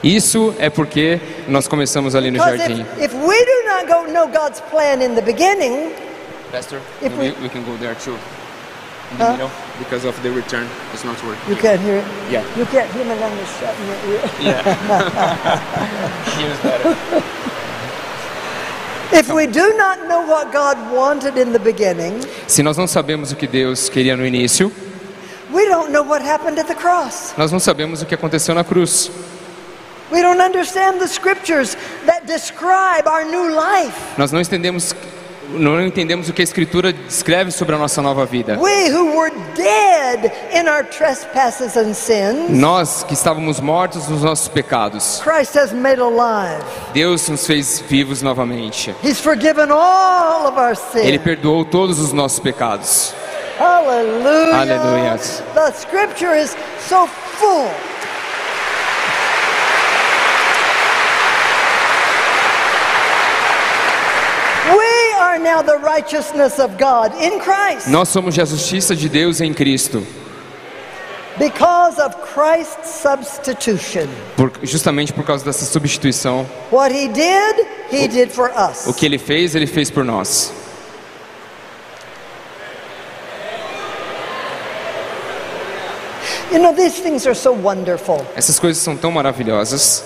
Speaker 2: Isso é porque nós começamos ali no
Speaker 1: Because
Speaker 2: jardim.
Speaker 1: if, if we do not go know God's plan in the beginning,
Speaker 2: Pastor,
Speaker 1: If we-
Speaker 2: we, can go there too. In the
Speaker 1: Huh?
Speaker 2: middle, because of the return, it's not working.
Speaker 1: you can't hear it.
Speaker 2: Yeah.
Speaker 1: You can't hear me on the shut in your ear.
Speaker 2: Yeah. Here's better.
Speaker 1: If we do not know what God wanted in the beginning,
Speaker 2: Se nós não sabemos o que Deus queria no início,
Speaker 1: We don't know what happened at the cross.
Speaker 2: Nós não sabemos o que aconteceu na cruz.
Speaker 1: We don't understand the scriptures that describe our new life.
Speaker 2: Nós não entendemos, não entendemos o que a Escritura descreve sobre a nossa nova vida.
Speaker 1: We who were dead in our trespasses and sins,
Speaker 2: Nós que estávamos mortos nos nossos pecados,
Speaker 1: Christ has made alive.
Speaker 2: Deus nos fez vivos novamente.
Speaker 1: He's forgiven all of our
Speaker 2: Ele perdoou todos os nossos pecados.
Speaker 1: Hallelujah.
Speaker 2: Hallelujah.
Speaker 1: The scripture is so full. We are now the righteousness of God in Christ
Speaker 2: Nós somos a justiça de Deus em Cristo,
Speaker 1: because of Christ's substitution.
Speaker 2: por- justamente por causa dessa substituição.
Speaker 1: What he did, he did for us.
Speaker 2: O que Ele fez, Ele fez por nós.
Speaker 1: You know, these things are so wonderful.
Speaker 2: Essas coisas são tão maravilhosas,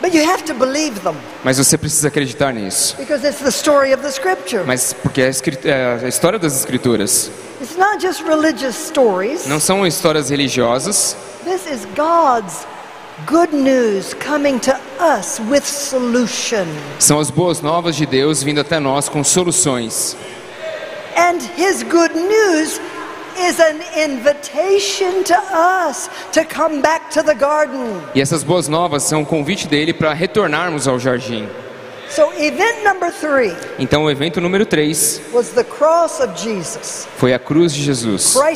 Speaker 1: But you have to believe them
Speaker 2: mas você precisa acreditar nisso.
Speaker 1: because it's the story of the scripture.
Speaker 2: Mas porque é a, é a história das Escrituras
Speaker 1: It's not just religious stories.
Speaker 2: não são histórias religiosas,
Speaker 1: This is God's good news coming to us with solution.
Speaker 2: são as boas novas de Deus vindo até nós com soluções.
Speaker 1: And his good news is an invitation to us to come back to the garden.
Speaker 2: E essas boas novas são um convite dele para retornarmos ao jardim.
Speaker 1: So, event number three
Speaker 2: Então, o evento número 3
Speaker 1: was the cross of Jesus,
Speaker 2: foi a cruz de Jesus, a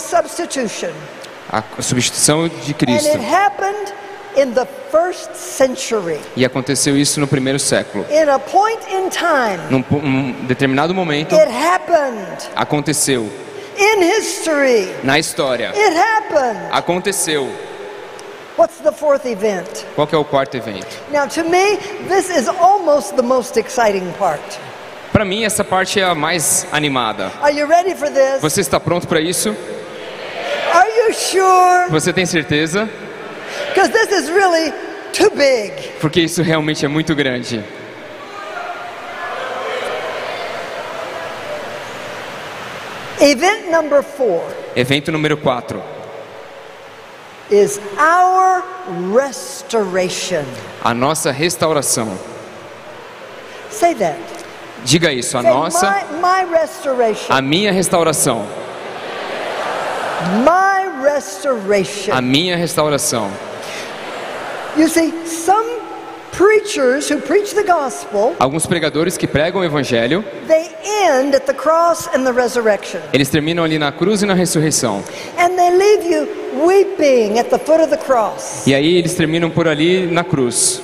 Speaker 2: substituição de
Speaker 1: And
Speaker 2: Cristo.
Speaker 1: it happened in the first century.
Speaker 2: E aconteceu isso no primeiro século.
Speaker 1: In a point in time,
Speaker 2: Num po- um determinado momento,
Speaker 1: it happened.
Speaker 2: aconteceu.
Speaker 1: In history,
Speaker 2: Na história,
Speaker 1: it happened.
Speaker 2: aconteceu.
Speaker 1: What's the fourth event?
Speaker 2: Qual é o quarto evento?
Speaker 1: Now, to me, this is almost the most exciting part.
Speaker 2: Para mim, essa parte é a mais animada.
Speaker 1: Are you ready for this?
Speaker 2: Você está pronto para isso?
Speaker 1: Are you sure?
Speaker 2: Você tem certeza?
Speaker 1: Because this is really too big.
Speaker 2: Porque isso realmente é muito grande.
Speaker 1: Event number four
Speaker 2: Evento número 4.
Speaker 1: is our restoration.
Speaker 2: A nossa restauração.
Speaker 1: Say that.
Speaker 2: Diga isso, a
Speaker 1: Say,
Speaker 2: nossa,
Speaker 1: my, my restoration.
Speaker 2: a minha restauração.
Speaker 1: my restoration.
Speaker 2: A minha restauração.
Speaker 1: You see, some preachers who preach the gospel,
Speaker 2: Alguns pregadores que pregam o evangelho,
Speaker 1: they end at the cross and the resurrection.
Speaker 2: eles terminam ali na cruz e na ressurreição.
Speaker 1: And they leave you weeping at the foot of the cross.
Speaker 2: E aí eles terminam por ali na cruz.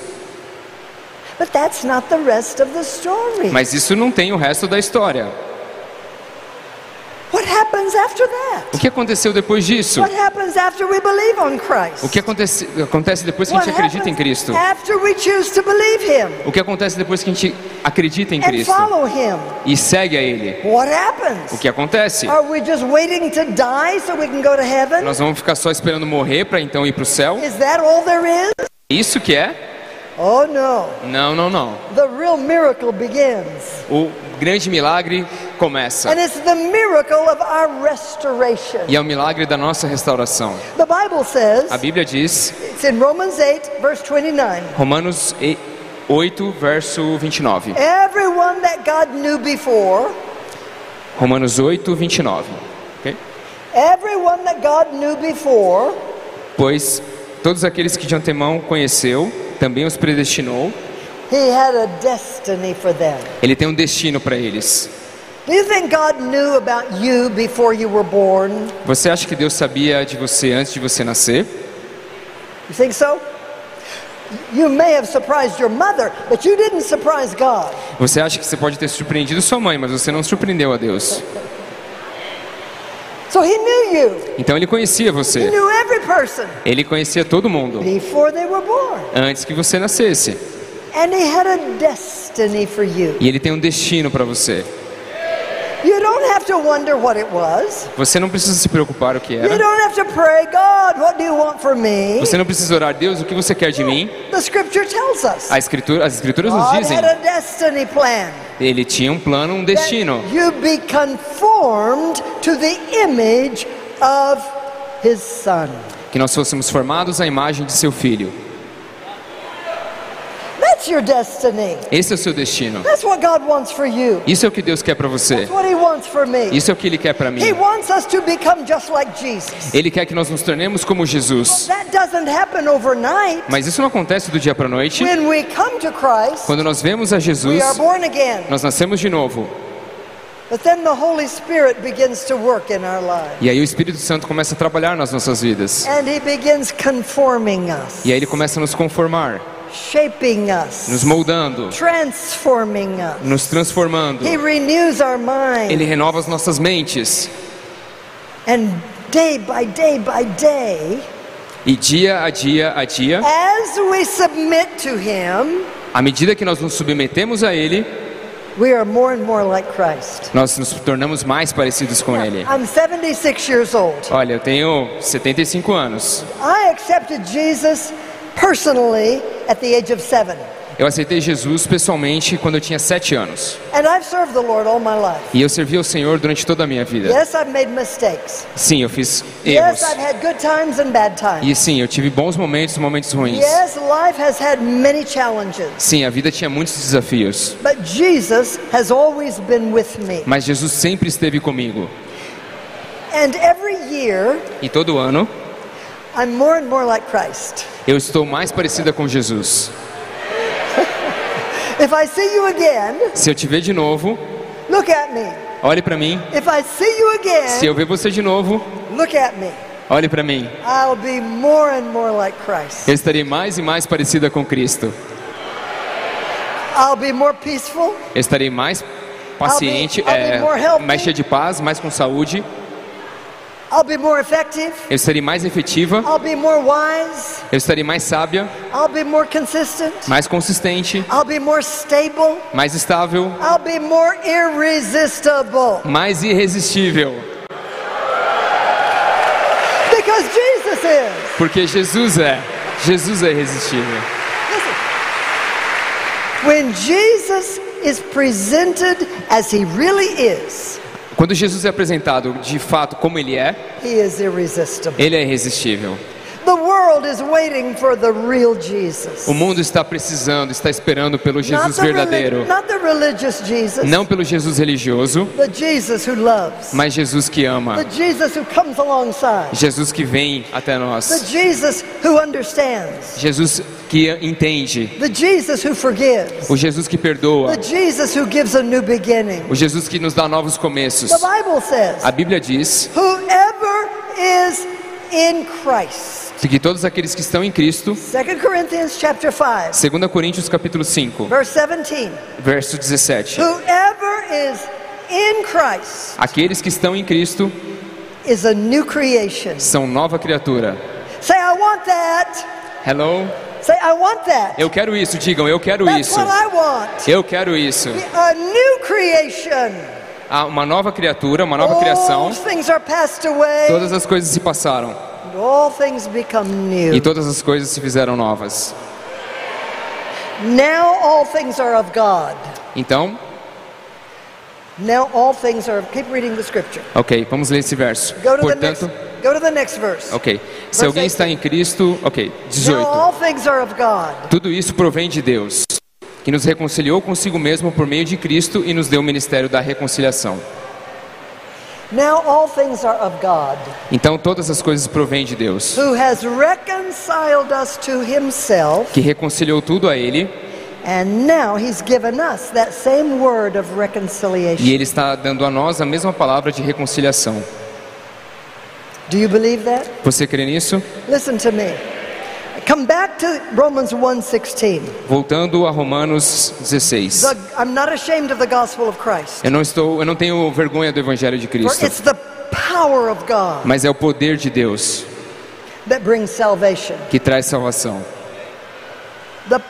Speaker 1: But that's not the rest of the story.
Speaker 2: Mas isso não tem o resto da história.
Speaker 1: What happens after that?
Speaker 2: O que aconteceu depois disso? O que acontece, acontece depois que a gente acredita em Cristo? O que acontece depois que a gente acredita em Cristo e segue a Ele? O que acontece? Nós vamos ficar só esperando morrer para então ir para o céu? Isso que é?
Speaker 1: Oh no.
Speaker 2: Não, não, não.
Speaker 1: The real miracle begins.
Speaker 2: O grande milagre começa.
Speaker 1: And it's the miracle of our restoration.
Speaker 2: E é o milagre da nossa restauração.
Speaker 1: The Bible says,
Speaker 2: A Bíblia diz,
Speaker 1: it's in Romans 8, verse 29.
Speaker 2: Romanos e- 8, verso 29.
Speaker 1: Everyone that God knew before,
Speaker 2: Romanos 8, 29. Ok?
Speaker 1: everyone that God knew before,
Speaker 2: Pois todos aqueles que de antemão conheceu, também os predestinou.
Speaker 1: He had a destiny for them.
Speaker 2: Ele tem um destino para eles.
Speaker 1: Do you think God knew about you before you were born?
Speaker 2: Você acha que Deus sabia de você antes de você nascer?
Speaker 1: You think so? You may have surprised your mother, but you didn't surprise God.
Speaker 2: Você acha que você pode ter surpreendido sua mãe, mas você não surpreendeu a Deus.
Speaker 1: So He knew you.
Speaker 2: Então ele conhecia
Speaker 1: He
Speaker 2: você.
Speaker 1: knew every person
Speaker 2: Ele conhecia todo mundo
Speaker 1: before they were born.
Speaker 2: antes que você nascesse.
Speaker 1: And He had a destiny for you.
Speaker 2: E ele tem um destino para você. Você não precisa se preocupar o que
Speaker 1: You
Speaker 2: era.
Speaker 1: don't have to pray, God, what do you want for me?
Speaker 2: Você não precisa orar, Deus, o que você quer de mim?
Speaker 1: The scripture tells us.
Speaker 2: A escritura, as escrituras nos dizem.
Speaker 1: had a destiny plan.
Speaker 2: Ele tinha um plano, um destino.
Speaker 1: You be conformed to the image of his son.
Speaker 2: Que nós fôssemos formados à imagem de seu filho.
Speaker 1: That's your destiny.
Speaker 2: Esse é o seu destino.
Speaker 1: That's what God wants for you.
Speaker 2: Isso é o que Deus quer para você.
Speaker 1: That's what he wants for me.
Speaker 2: Isso é o que Ele quer para mim.
Speaker 1: He wants us to become just like Jesus.
Speaker 2: Ele quer que nós nos tornemos como Jesus.
Speaker 1: That doesn't happen overnight.
Speaker 2: Mas isso não acontece do dia para a noite.
Speaker 1: When we come to Christ,
Speaker 2: Quando nós vemos a
Speaker 1: we
Speaker 2: Jesus,
Speaker 1: are born again.
Speaker 2: nós nascemos de novo.
Speaker 1: But then the Holy Spirit begins to work in our lives.
Speaker 2: E aí o Espírito Santo começa a trabalhar nas nossas vidas.
Speaker 1: And he begins conforming us,
Speaker 2: E aí ele começa a nos conformar,
Speaker 1: shaping us,
Speaker 2: nos moldando,
Speaker 1: transforming us.
Speaker 2: nos transformando.
Speaker 1: He renews our mind.
Speaker 2: Ele renova as nossas mentes.
Speaker 1: And day by day by day,
Speaker 2: E dia a dia a dia,
Speaker 1: as we submit to Him,
Speaker 2: à medida que nós nos submetemos a Ele,
Speaker 1: we are more and more like Christ.
Speaker 2: nós nos tornamos mais parecidos com Ele.
Speaker 1: I'm 76 years old.
Speaker 2: Olha, eu tenho 75 anos.
Speaker 1: I accepted Jesus personally at the age of seven.
Speaker 2: Eu aceitei Jesus pessoalmente quando eu tinha 7 anos.
Speaker 1: And I've served the Lord all my life.
Speaker 2: E eu servi ao Senhor durante toda a minha vida.
Speaker 1: Yes, I've made mistakes.
Speaker 2: Sim, eu fiz
Speaker 1: Yes,
Speaker 2: erros.
Speaker 1: I've had good times and bad times.
Speaker 2: E sim, eu tive bons momentos e momentos ruins.
Speaker 1: Yes, life has had many challenges.
Speaker 2: Sim, a vida tinha muitos desafios.
Speaker 1: But Jesus has always been with me.
Speaker 2: Mas Jesus sempre esteve comigo.
Speaker 1: And every year,
Speaker 2: E todo ano
Speaker 1: I'm more and more like Christ.
Speaker 2: eu estou mais parecida com Jesus.
Speaker 1: If I see you again,
Speaker 2: Se eu te ver de novo,
Speaker 1: look at me.
Speaker 2: olhe para mim.
Speaker 1: If I see you
Speaker 2: Se
Speaker 1: again,
Speaker 2: eu ver você de novo,
Speaker 1: look at me.
Speaker 2: olhe para mim.
Speaker 1: I'll be more and more like Christ.
Speaker 2: Eu estarei mais e mais parecida com Cristo.
Speaker 1: I'll be more peaceful.
Speaker 2: Eu estarei mais paciente,
Speaker 1: I'll be- I'll
Speaker 2: é, mais cheia de paz, mais com saúde.
Speaker 1: I'll be more effective.
Speaker 2: Eu estarei mais efetiva.
Speaker 1: I'll be more wise.
Speaker 2: Eu estarei mais sábia,
Speaker 1: I'll be more consistent.
Speaker 2: mais consistente,
Speaker 1: I'll be more stable.
Speaker 2: mais estável,
Speaker 1: I'll be more irresistible.
Speaker 2: mais irresistível.
Speaker 1: Because Jesus is.
Speaker 2: Porque Jesus é. Jesus é irresistível.
Speaker 1: When Jesus is presented as he really is,
Speaker 2: Quando Jesus é apresentado de fato como ele é, ele é irresistível. O mundo está precisando, está esperando pelo Jesus verdadeiro.
Speaker 1: not the religious Jesus,
Speaker 2: Não pelo Jesus religioso,
Speaker 1: the Jesus who loves,
Speaker 2: mas Jesus que ama.
Speaker 1: the Jesus who comes alongside,
Speaker 2: Jesus que vem até
Speaker 1: the
Speaker 2: nós.
Speaker 1: Jesus who understands,
Speaker 2: Jesus que entende.
Speaker 1: the Jesus who forgives,
Speaker 2: O Jesus que perdoa.
Speaker 1: the Jesus who gives a new beginning.
Speaker 2: O Jesus que nos dá novos começos.
Speaker 1: The Bible says,
Speaker 2: A Bíblia diz
Speaker 1: whoever is in Christ.
Speaker 2: Que todos aqueles que estão em Cristo,
Speaker 1: 2 Corinthians chapter 5,
Speaker 2: 2 Coríntios capítulo 5,
Speaker 1: verse 17.
Speaker 2: verso 17.
Speaker 1: Whoever is in Christ
Speaker 2: Aqueles que estão em Cristo
Speaker 1: is a new creation.
Speaker 2: são nova criatura.
Speaker 1: Say, I want that.
Speaker 2: Hello?
Speaker 1: Say, I want that.
Speaker 2: Eu quero isso, digam, eu quero
Speaker 1: That's
Speaker 2: isso.
Speaker 1: what I want.
Speaker 2: Eu quero isso.
Speaker 1: A new creation.
Speaker 2: Há uma nova criatura, uma nova criação.
Speaker 1: Things are passed away.
Speaker 2: Todas as coisas se passaram
Speaker 1: and all things become new.
Speaker 2: e todas as coisas se fizeram novas.
Speaker 1: Now all things are of God.
Speaker 2: Então,
Speaker 1: Now all things are. Keep reading the scripture.
Speaker 2: ok, vamos ler esse verso.
Speaker 1: Go to the next.
Speaker 2: Portanto,
Speaker 1: Go to the next verse.
Speaker 2: ok, se
Speaker 1: Verse
Speaker 2: alguém está em Cristo, ok,
Speaker 1: Now
Speaker 2: 18.
Speaker 1: all things are of God.
Speaker 2: Tudo isso provém de Deus, que nos reconciliou consigo mesmo por meio de Cristo e nos deu o ministério da reconciliação.
Speaker 1: Now all things are of God,
Speaker 2: Então todas as coisas provêm de Deus,
Speaker 1: who has reconciled us to Himself,
Speaker 2: que reconciliou tudo a Ele
Speaker 1: and now He's given us that same word of reconciliation.
Speaker 2: e Ele está dando a nós a mesma palavra de reconciliação.
Speaker 1: Do you believe that?
Speaker 2: Você crê nisso?
Speaker 1: Listen to me. Come back to Romans 1:16.
Speaker 2: Voltando a Romanos 16.
Speaker 1: The- I'm not ashamed of the gospel of Christ,
Speaker 2: Eu não estou, eu não tenho vergonha do evangelho de
Speaker 1: for
Speaker 2: Cristo,
Speaker 1: it's the power of God
Speaker 2: mas é o poder de Deus
Speaker 1: that brings salvation.
Speaker 2: que traz salvação.
Speaker 1: The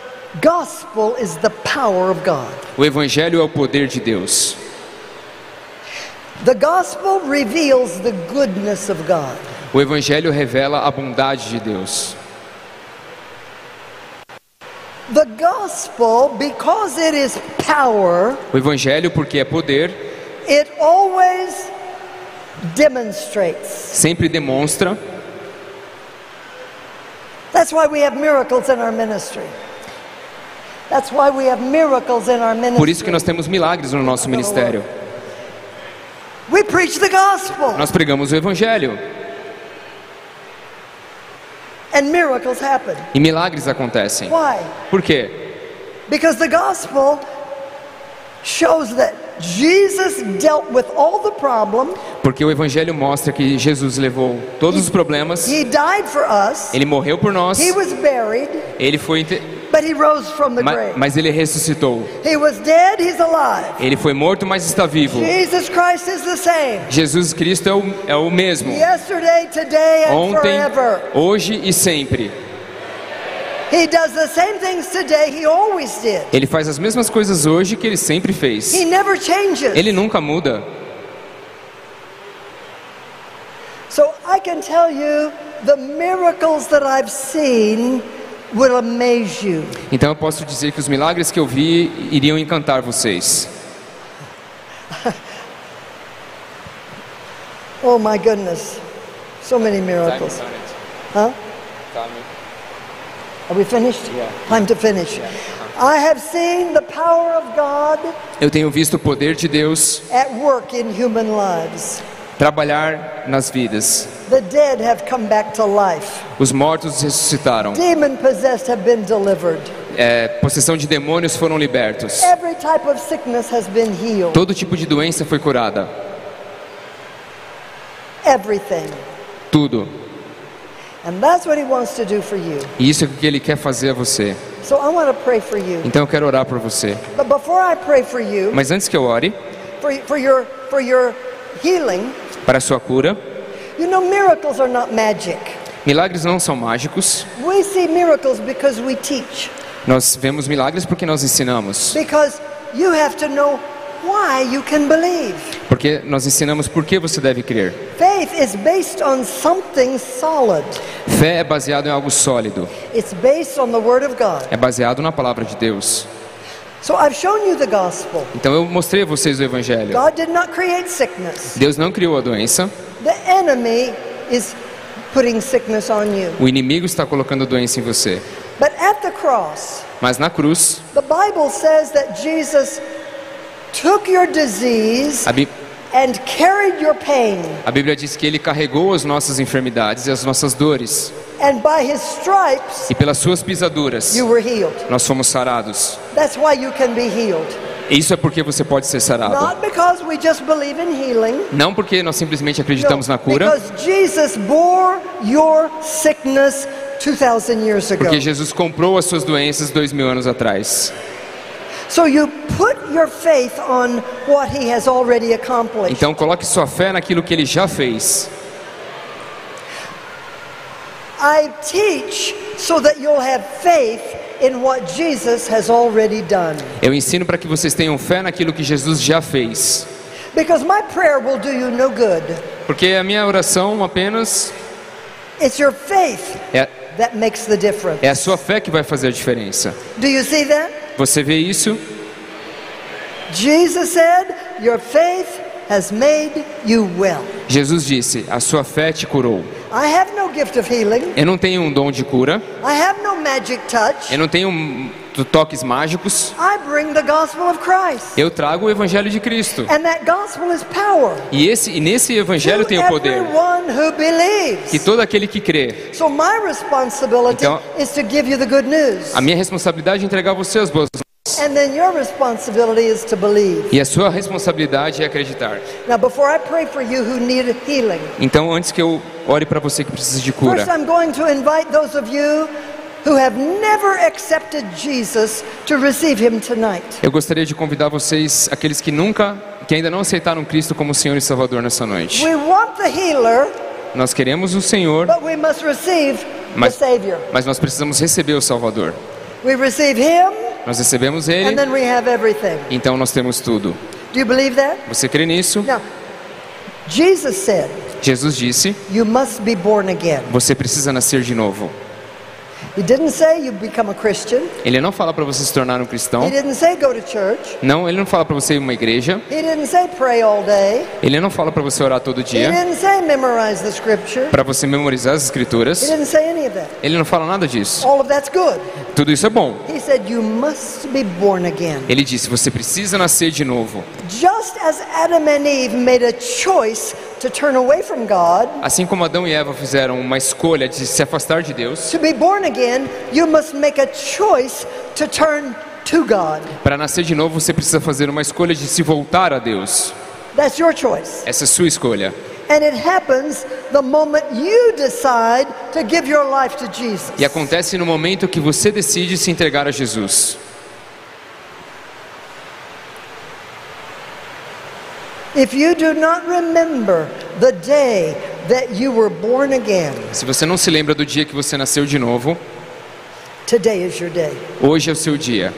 Speaker 1: gospel is the power of God.
Speaker 2: O evangelho é o poder de Deus.
Speaker 1: The gospel reveals the goodness of God.
Speaker 2: O Evangelho revela a bondade de Deus.
Speaker 1: The gospel, because it is power,
Speaker 2: O Evangelho, porque é poder,
Speaker 1: it always demonstrates.
Speaker 2: sempre demonstra.
Speaker 1: That's why we have miracles in our ministry. That's why we have miracles in our
Speaker 2: Por isso que
Speaker 1: ministry.
Speaker 2: nós temos milagres no nosso ministério.
Speaker 1: We preach the gospel
Speaker 2: Nós pregamos o Evangelho
Speaker 1: and miracles happen.
Speaker 2: e milagres acontecem.
Speaker 1: Why?
Speaker 2: Por quê?
Speaker 1: Because the gospel shows that Jesus dealt with all the problem.
Speaker 2: Porque o Evangelho mostra que Jesus levou todos os problemas,
Speaker 1: He died for us.
Speaker 2: ele morreu por nós,
Speaker 1: He was buried,
Speaker 2: ele foi,
Speaker 1: but he rose from the grave.
Speaker 2: mas ele ressuscitou.
Speaker 1: He was dead, he's alive.
Speaker 2: Ele foi morto, mas está vivo.
Speaker 1: Jesus Christ is the same.
Speaker 2: Jesus Cristo é o, é o mesmo.
Speaker 1: Yesterday, today, and
Speaker 2: Ontem,
Speaker 1: forever.
Speaker 2: hoje e sempre. Ele faz as mesmas coisas hoje que ele sempre fez.
Speaker 1: He never changes.
Speaker 2: Ele nunca muda.
Speaker 1: So I can tell you the miracles that I've seen will amaze you.
Speaker 2: Então eu posso dizer que os milagres que eu vi iriam encantar vocês.
Speaker 1: Oh my goodness. So many miracles. Huh? Are we finished?
Speaker 2: Yeah.
Speaker 1: Time to finish. I have seen the power of God
Speaker 2: Eu tenho visto o poder de Deus
Speaker 1: at work in human lives.
Speaker 2: trabalhar nas vidas.
Speaker 1: The dead have come back to life.
Speaker 2: Os mortos ressuscitaram.
Speaker 1: Demon possessed have been delivered.
Speaker 2: É, possessão de demônios foram libertos.
Speaker 1: Every type of sickness has been healed.
Speaker 2: Todo tipo de doença foi curada.
Speaker 1: Everything.
Speaker 2: Tudo. E isso é o que ele quer fazer a você.
Speaker 1: So I want to pray for you.
Speaker 2: Então eu quero orar por você.
Speaker 1: But before I pray for you,
Speaker 2: Mas antes que eu ore para a sua cura,
Speaker 1: you know, miracles are not magic.
Speaker 2: milagres não são mágicos.
Speaker 1: We see miracles because we teach.
Speaker 2: Nós vemos milagres porque nós ensinamos.
Speaker 1: Because you have to know why you can believe.
Speaker 2: Porque nós ensinamos por que você deve crer.
Speaker 1: Faith is based on something solid.
Speaker 2: Fé é baseado em algo sólido.
Speaker 1: It's based on the Word of God.
Speaker 2: É baseado na palavra de Deus.
Speaker 1: So I've shown you the gospel.
Speaker 2: Então eu mostrei a vocês o evangelho.
Speaker 1: God did not create sickness.
Speaker 2: Deus não criou a doença.
Speaker 1: The enemy is putting sickness on you.
Speaker 2: O inimigo está colocando doença em você.
Speaker 1: But at the cross,
Speaker 2: Mas na cruz,
Speaker 1: the Bible says that Jesus took your disease and carried your pain.
Speaker 2: a Bíblia diz que ele carregou as nossas enfermidades e as nossas dores.
Speaker 1: And by his stripes,
Speaker 2: E pelas suas pisaduras,
Speaker 1: you were healed.
Speaker 2: nós fomos sarados.
Speaker 1: That's why you can be healed.
Speaker 2: Isso é porque você pode ser sarado.
Speaker 1: Not because we just believe in healing.
Speaker 2: Não porque nós simplesmente acreditamos na cura,
Speaker 1: because Jesus bore your sickness 2,000 years ago.
Speaker 2: porque Jesus comprou as suas doenças dois mil anos atrás.
Speaker 1: So you put your faith on what he has already accomplished.
Speaker 2: Então coloque sua fé naquilo que ele já fez.
Speaker 1: I teach so that you'll have faith in what Jesus has already done.
Speaker 2: Eu ensino para que vocês tenham fé naquilo que Jesus já fez.
Speaker 1: Because my prayer will do you no good.
Speaker 2: Porque a minha oração apenas
Speaker 1: It's your faith
Speaker 2: é,
Speaker 1: that makes the difference.
Speaker 2: é a sua fé que vai fazer a diferença.
Speaker 1: Do you see that?
Speaker 2: Você vê isso?
Speaker 1: Jesus said, Your faith has made you well.
Speaker 2: Jesus disse: A sua fé te curou.
Speaker 1: I have no gift of healing,
Speaker 2: Eu não tenho um dom de cura,
Speaker 1: I have no magic touch.
Speaker 2: eu não tenho toques mágicos.
Speaker 1: I bring the gospel of Christ.
Speaker 2: Eu trago o evangelho de Cristo.
Speaker 1: And that gospel is power.
Speaker 2: E esse e nesse evangelho tem o poder
Speaker 1: everyone who believes.
Speaker 2: que todo aquele que crê.
Speaker 1: So my responsibility
Speaker 2: Então-
Speaker 1: is to give you the good news.
Speaker 2: A minha responsabilidade é entregar a você as boas novas.
Speaker 1: And then your responsibility is to believe.
Speaker 2: E a sua responsabilidade é acreditar.
Speaker 1: Now, before I pray for you who need healing,
Speaker 2: Então, antes que eu ore para você que precisa de cura,
Speaker 1: first I'm going to invite those of you who have never accepted Jesus to receive him tonight.
Speaker 2: eu gostaria de convidar vocês, aqueles que nunca, que ainda não aceitaram Cristo como Senhor e Salvador nessa noite.
Speaker 1: We want the healer,
Speaker 2: Nós queremos o Senhor,
Speaker 1: but we must receive
Speaker 2: Mas-
Speaker 1: the Savior.
Speaker 2: mas nós precisamos receber o Salvador.
Speaker 1: We receive him,
Speaker 2: Nós recebemos
Speaker 1: and
Speaker 2: Ele,
Speaker 1: then we have everything.
Speaker 2: então nós temos tudo.
Speaker 1: Do you believe that?
Speaker 2: Você crê nisso?
Speaker 1: Now, Jesus said,
Speaker 2: Jesus disse:
Speaker 1: You must be born again.
Speaker 2: Você precisa nascer de novo. Ele não fala para você se tornar um cristão. Não, ele não fala para você ir a uma igreja.
Speaker 1: He didn't say pray all day.
Speaker 2: Ele não fala para você orar todo dia, para você memorizar as escrituras. Ele não fala nada disso. Tudo isso é bom. Ele disse: você precisa nascer de novo.
Speaker 1: Just as Adam and Eve made a choice to turn away from God,
Speaker 2: Assim como Adão e Eva fizeram uma escolha de se afastar de Deus,
Speaker 1: to be born again, you must make a choice to turn to God.
Speaker 2: para nascer de novo você precisa fazer uma escolha de se voltar a Deus.
Speaker 1: That's your choice.
Speaker 2: Essa é sua escolha.
Speaker 1: And it happens the moment you decide to give your life to Jesus.
Speaker 2: E acontece no momento que você decide se entregar a Jesus.
Speaker 1: If you do not remember the day that you were born again,
Speaker 2: Se você não se lembra do dia que você nasceu de novo,
Speaker 1: today is your day.
Speaker 2: hoje é o seu dia.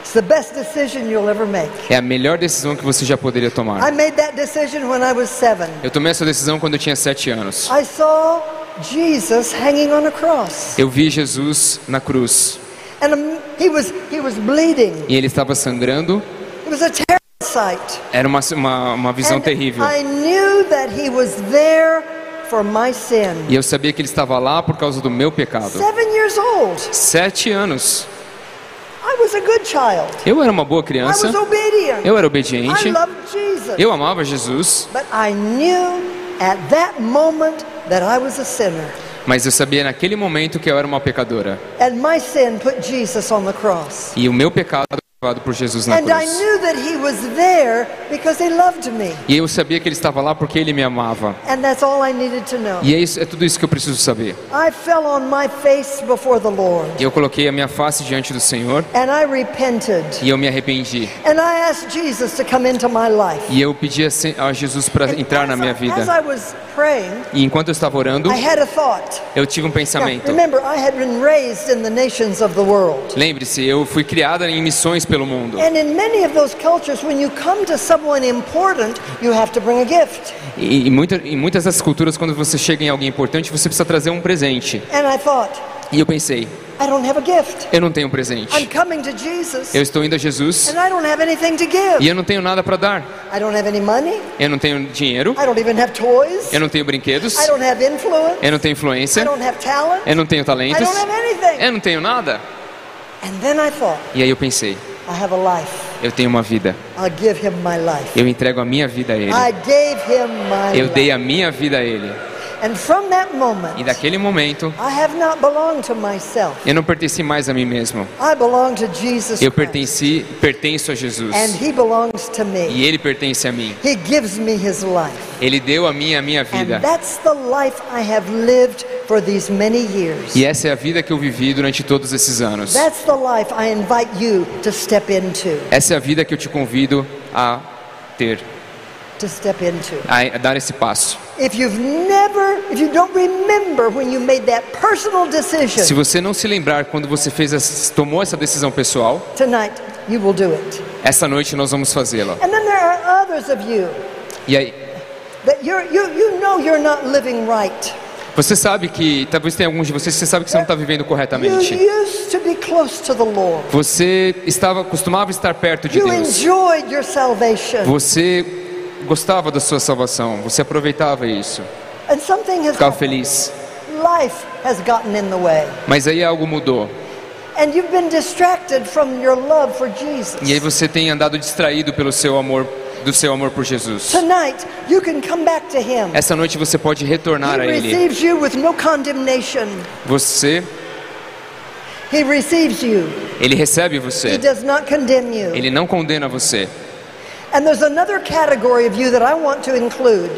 Speaker 1: It's the best decision you'll ever make.
Speaker 2: É a melhor decisão que você já poderia tomar.
Speaker 1: I made that decision when I was seven.
Speaker 2: Eu tomei essa decisão quando eu tinha sete anos.
Speaker 1: I saw Jesus hanging on a cross,
Speaker 2: Eu vi Jesus na cruz
Speaker 1: and he was he was bleeding.
Speaker 2: e ele estava sangrando. Era uma, uma, uma visão
Speaker 1: And
Speaker 2: terrível.
Speaker 1: I knew that he was there for my sin.
Speaker 2: E eu sabia que ele estava lá por causa do meu pecado. Sete anos.
Speaker 1: I was a good child.
Speaker 2: Eu era uma boa criança. Eu era obediente. Eu amava Jesus. Mas eu sabia naquele momento que eu era uma pecadora. E o meu pecado levado por Jesus na
Speaker 1: And I
Speaker 2: cruz.
Speaker 1: knew that he was there because he loved me.
Speaker 2: E eu sabia que ele estava lá porque ele me amava.
Speaker 1: And that's all I needed to know.
Speaker 2: E é, isso, é tudo isso que eu preciso saber.
Speaker 1: I fell on my face before the Lord.
Speaker 2: E eu coloquei a minha face diante do Senhor
Speaker 1: And I repented.
Speaker 2: e eu me arrependi.
Speaker 1: And I asked Jesus to come into my life.
Speaker 2: E eu pedi a Jesus para entrar na minha
Speaker 1: I-
Speaker 2: vida. E enquanto eu estava orando,
Speaker 1: I had a thought.
Speaker 2: eu tive um pensamento. Lembre-se, eu fui criada em missões pelo mundo.
Speaker 1: And in many of those cultures, when you come to someone important, you have to bring a gift.
Speaker 2: E em, muita, em muitas das culturas, quando você chega em alguém importante, você precisa trazer um presente.
Speaker 1: And I thought,
Speaker 2: E eu pensei,
Speaker 1: I don't have a gift.
Speaker 2: eu não tenho um presente. Eu estou indo a Jesus
Speaker 1: and I don't have anything to
Speaker 2: e eu não tenho nada para dar.
Speaker 1: I don't have any money.
Speaker 2: Eu não tenho dinheiro,
Speaker 1: I don't even have toys.
Speaker 2: eu não tenho brinquedos,
Speaker 1: I don't have influence.
Speaker 2: eu não tenho
Speaker 1: I
Speaker 2: influência,
Speaker 1: don't have talent.
Speaker 2: eu não tenho
Speaker 1: I
Speaker 2: talentos,
Speaker 1: don't have anything.
Speaker 2: eu não tenho nada.
Speaker 1: And then I thought,
Speaker 2: E aí eu pensei,
Speaker 1: I have a life.
Speaker 2: eu tenho uma vida.
Speaker 1: I'll give him my life.
Speaker 2: Eu entrego a minha vida a Ele.
Speaker 1: I gave him my
Speaker 2: Eu dei
Speaker 1: life.
Speaker 2: a minha vida a Ele.
Speaker 1: And from that moment,
Speaker 2: E daquele momento,
Speaker 1: I have not belonged to myself.
Speaker 2: eu não pertenci mais a mim mesmo.
Speaker 1: I belong to Jesus
Speaker 2: Eu pertenci, pertenço a Jesus.
Speaker 1: And he belongs to me.
Speaker 2: E Ele pertence a mim.
Speaker 1: He gives me his life.
Speaker 2: Ele deu a mim a minha vida.
Speaker 1: that's the life I have lived for these many years.
Speaker 2: E essa é a vida que eu vivi durante todos esses anos.
Speaker 1: That's the life I invite you to step into.
Speaker 2: Essa é a vida que eu te convido a ter,
Speaker 1: To step into.
Speaker 2: a dar esse passo.
Speaker 1: If you've never, if you don't remember when you made that personal
Speaker 2: Se
Speaker 1: decision,
Speaker 2: você não se lembrar quando você fez essa, tomou essa decisão pessoal,
Speaker 1: tonight you will do it.
Speaker 2: essa noite nós vamos fazê-la.
Speaker 1: And then there are others of you
Speaker 2: E aí,
Speaker 1: that you're, you, you know you're not living right.
Speaker 2: você sabe que, talvez tenha alguns de vocês você sabe que você não está vivendo
Speaker 1: You
Speaker 2: corretamente. Você estava costumava estar perto de
Speaker 1: You
Speaker 2: Deus. Você gostava da sua salvação. Você aproveitava isso. Ficava feliz.
Speaker 1: Life has gotten in the way.
Speaker 2: Mas aí algo mudou.
Speaker 1: And you've been distracted from your love for Jesus.
Speaker 2: E aí você tem andado distraído pelo seu amor, do seu amor por Jesus.
Speaker 1: Tonight, you can come back to Him.
Speaker 2: Essa noite você pode retornar
Speaker 1: He
Speaker 2: a Ele.
Speaker 1: receives you with no condemnation.
Speaker 2: Você. Ele recebe você.
Speaker 1: does not condemn you.
Speaker 2: Ele não condena você.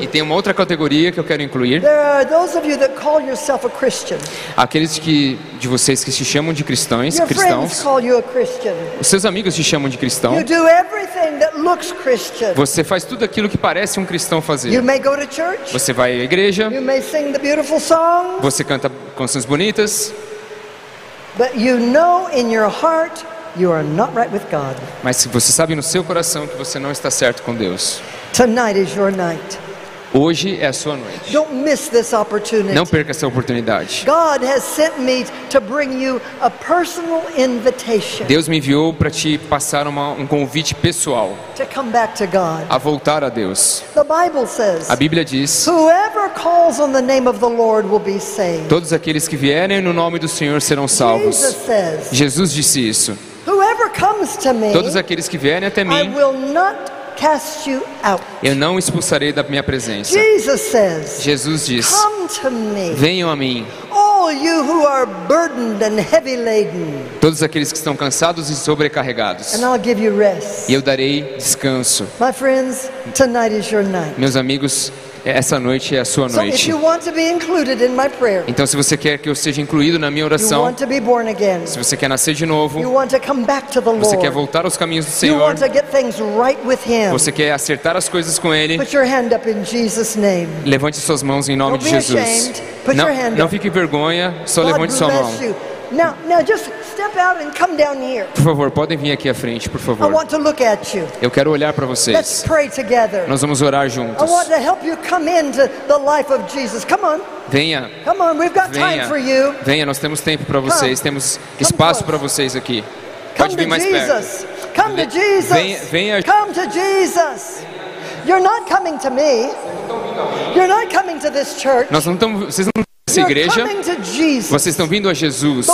Speaker 2: E tem uma outra categoria que eu quero incluir.
Speaker 1: There are those of you that call yourself a Christian.
Speaker 2: Aqueles que de vocês que se chamam de cristãos,
Speaker 1: Your friends
Speaker 2: cristãos.
Speaker 1: call you a Christian.
Speaker 2: Os seus amigos te chamam de cristão.
Speaker 1: You do everything that looks Christian.
Speaker 2: Você faz tudo aquilo que parece um cristão
Speaker 1: You
Speaker 2: fazer.
Speaker 1: may go to church.
Speaker 2: Você vai à igreja,
Speaker 1: You may sing the beautiful songs.
Speaker 2: você canta canções bonitas,
Speaker 1: But you know in your heart you are not right with God.
Speaker 2: mas você sabe no seu coração que você não está certo com Deus.
Speaker 1: Tonight is your night.
Speaker 2: Hoje é a sua noite.
Speaker 1: Don't miss this opportunity.
Speaker 2: Não perca essa oportunidade.
Speaker 1: God has sent me to bring you a personal invitation
Speaker 2: Deus me enviou para te passar uma- um convite pessoal
Speaker 1: to come back to God.
Speaker 2: a voltar a Deus.
Speaker 1: The Bible says,
Speaker 2: A Bíblia diz:
Speaker 1: Whoever calls on the name of the Lord will be saved.
Speaker 2: Todos aqueles que vierem no nome do Senhor serão salvos.
Speaker 1: Jesus says,
Speaker 2: Jesus disse isso. Todos aqueles que vierem até
Speaker 1: I
Speaker 2: mim,
Speaker 1: will not cast you out.
Speaker 2: eu não expulsarei da minha presença.
Speaker 1: Jesus
Speaker 2: diz:
Speaker 1: Come to me,
Speaker 2: Venham a mim,
Speaker 1: all you who are burdened and heavy laden,
Speaker 2: todos aqueles que estão cansados e sobrecarregados, e eu darei descanso. Meus amigos, essa noite é a sua noite. Então, se você quer que eu seja incluído na minha oração, se você quer nascer de novo, você quer voltar aos caminhos do Senhor, você quer acertar as coisas com Ele, levante suas mãos em nome de Jesus. Não, não fique em vergonha, só levante sua mão.
Speaker 1: Now, now just step out and come down here.
Speaker 2: Por favor, podem vir aqui à frente, por
Speaker 1: I
Speaker 2: favor.
Speaker 1: want to look at you.
Speaker 2: Eu quero olhar para
Speaker 1: Let's
Speaker 2: vocês.
Speaker 1: pray together.
Speaker 2: Nós vamos orar
Speaker 1: I
Speaker 2: juntos.
Speaker 1: want to help you come into the life of Jesus. Come on,
Speaker 2: Venha,
Speaker 1: come on. We've got time
Speaker 2: venha,
Speaker 1: for you.
Speaker 2: venha. Nós temos tempo para vocês, temos espaço para vocês aqui.
Speaker 1: Come
Speaker 2: Pode vir
Speaker 1: to
Speaker 2: mais perto.
Speaker 1: Jesus. Come to Jesus.
Speaker 2: venha- venha-
Speaker 1: Come to Jesus. You're not coming to me. You're not coming to this church.
Speaker 2: Nós não estamos, vocês não
Speaker 1: You're
Speaker 2: igreja. Vocês estão vindo a Jesus,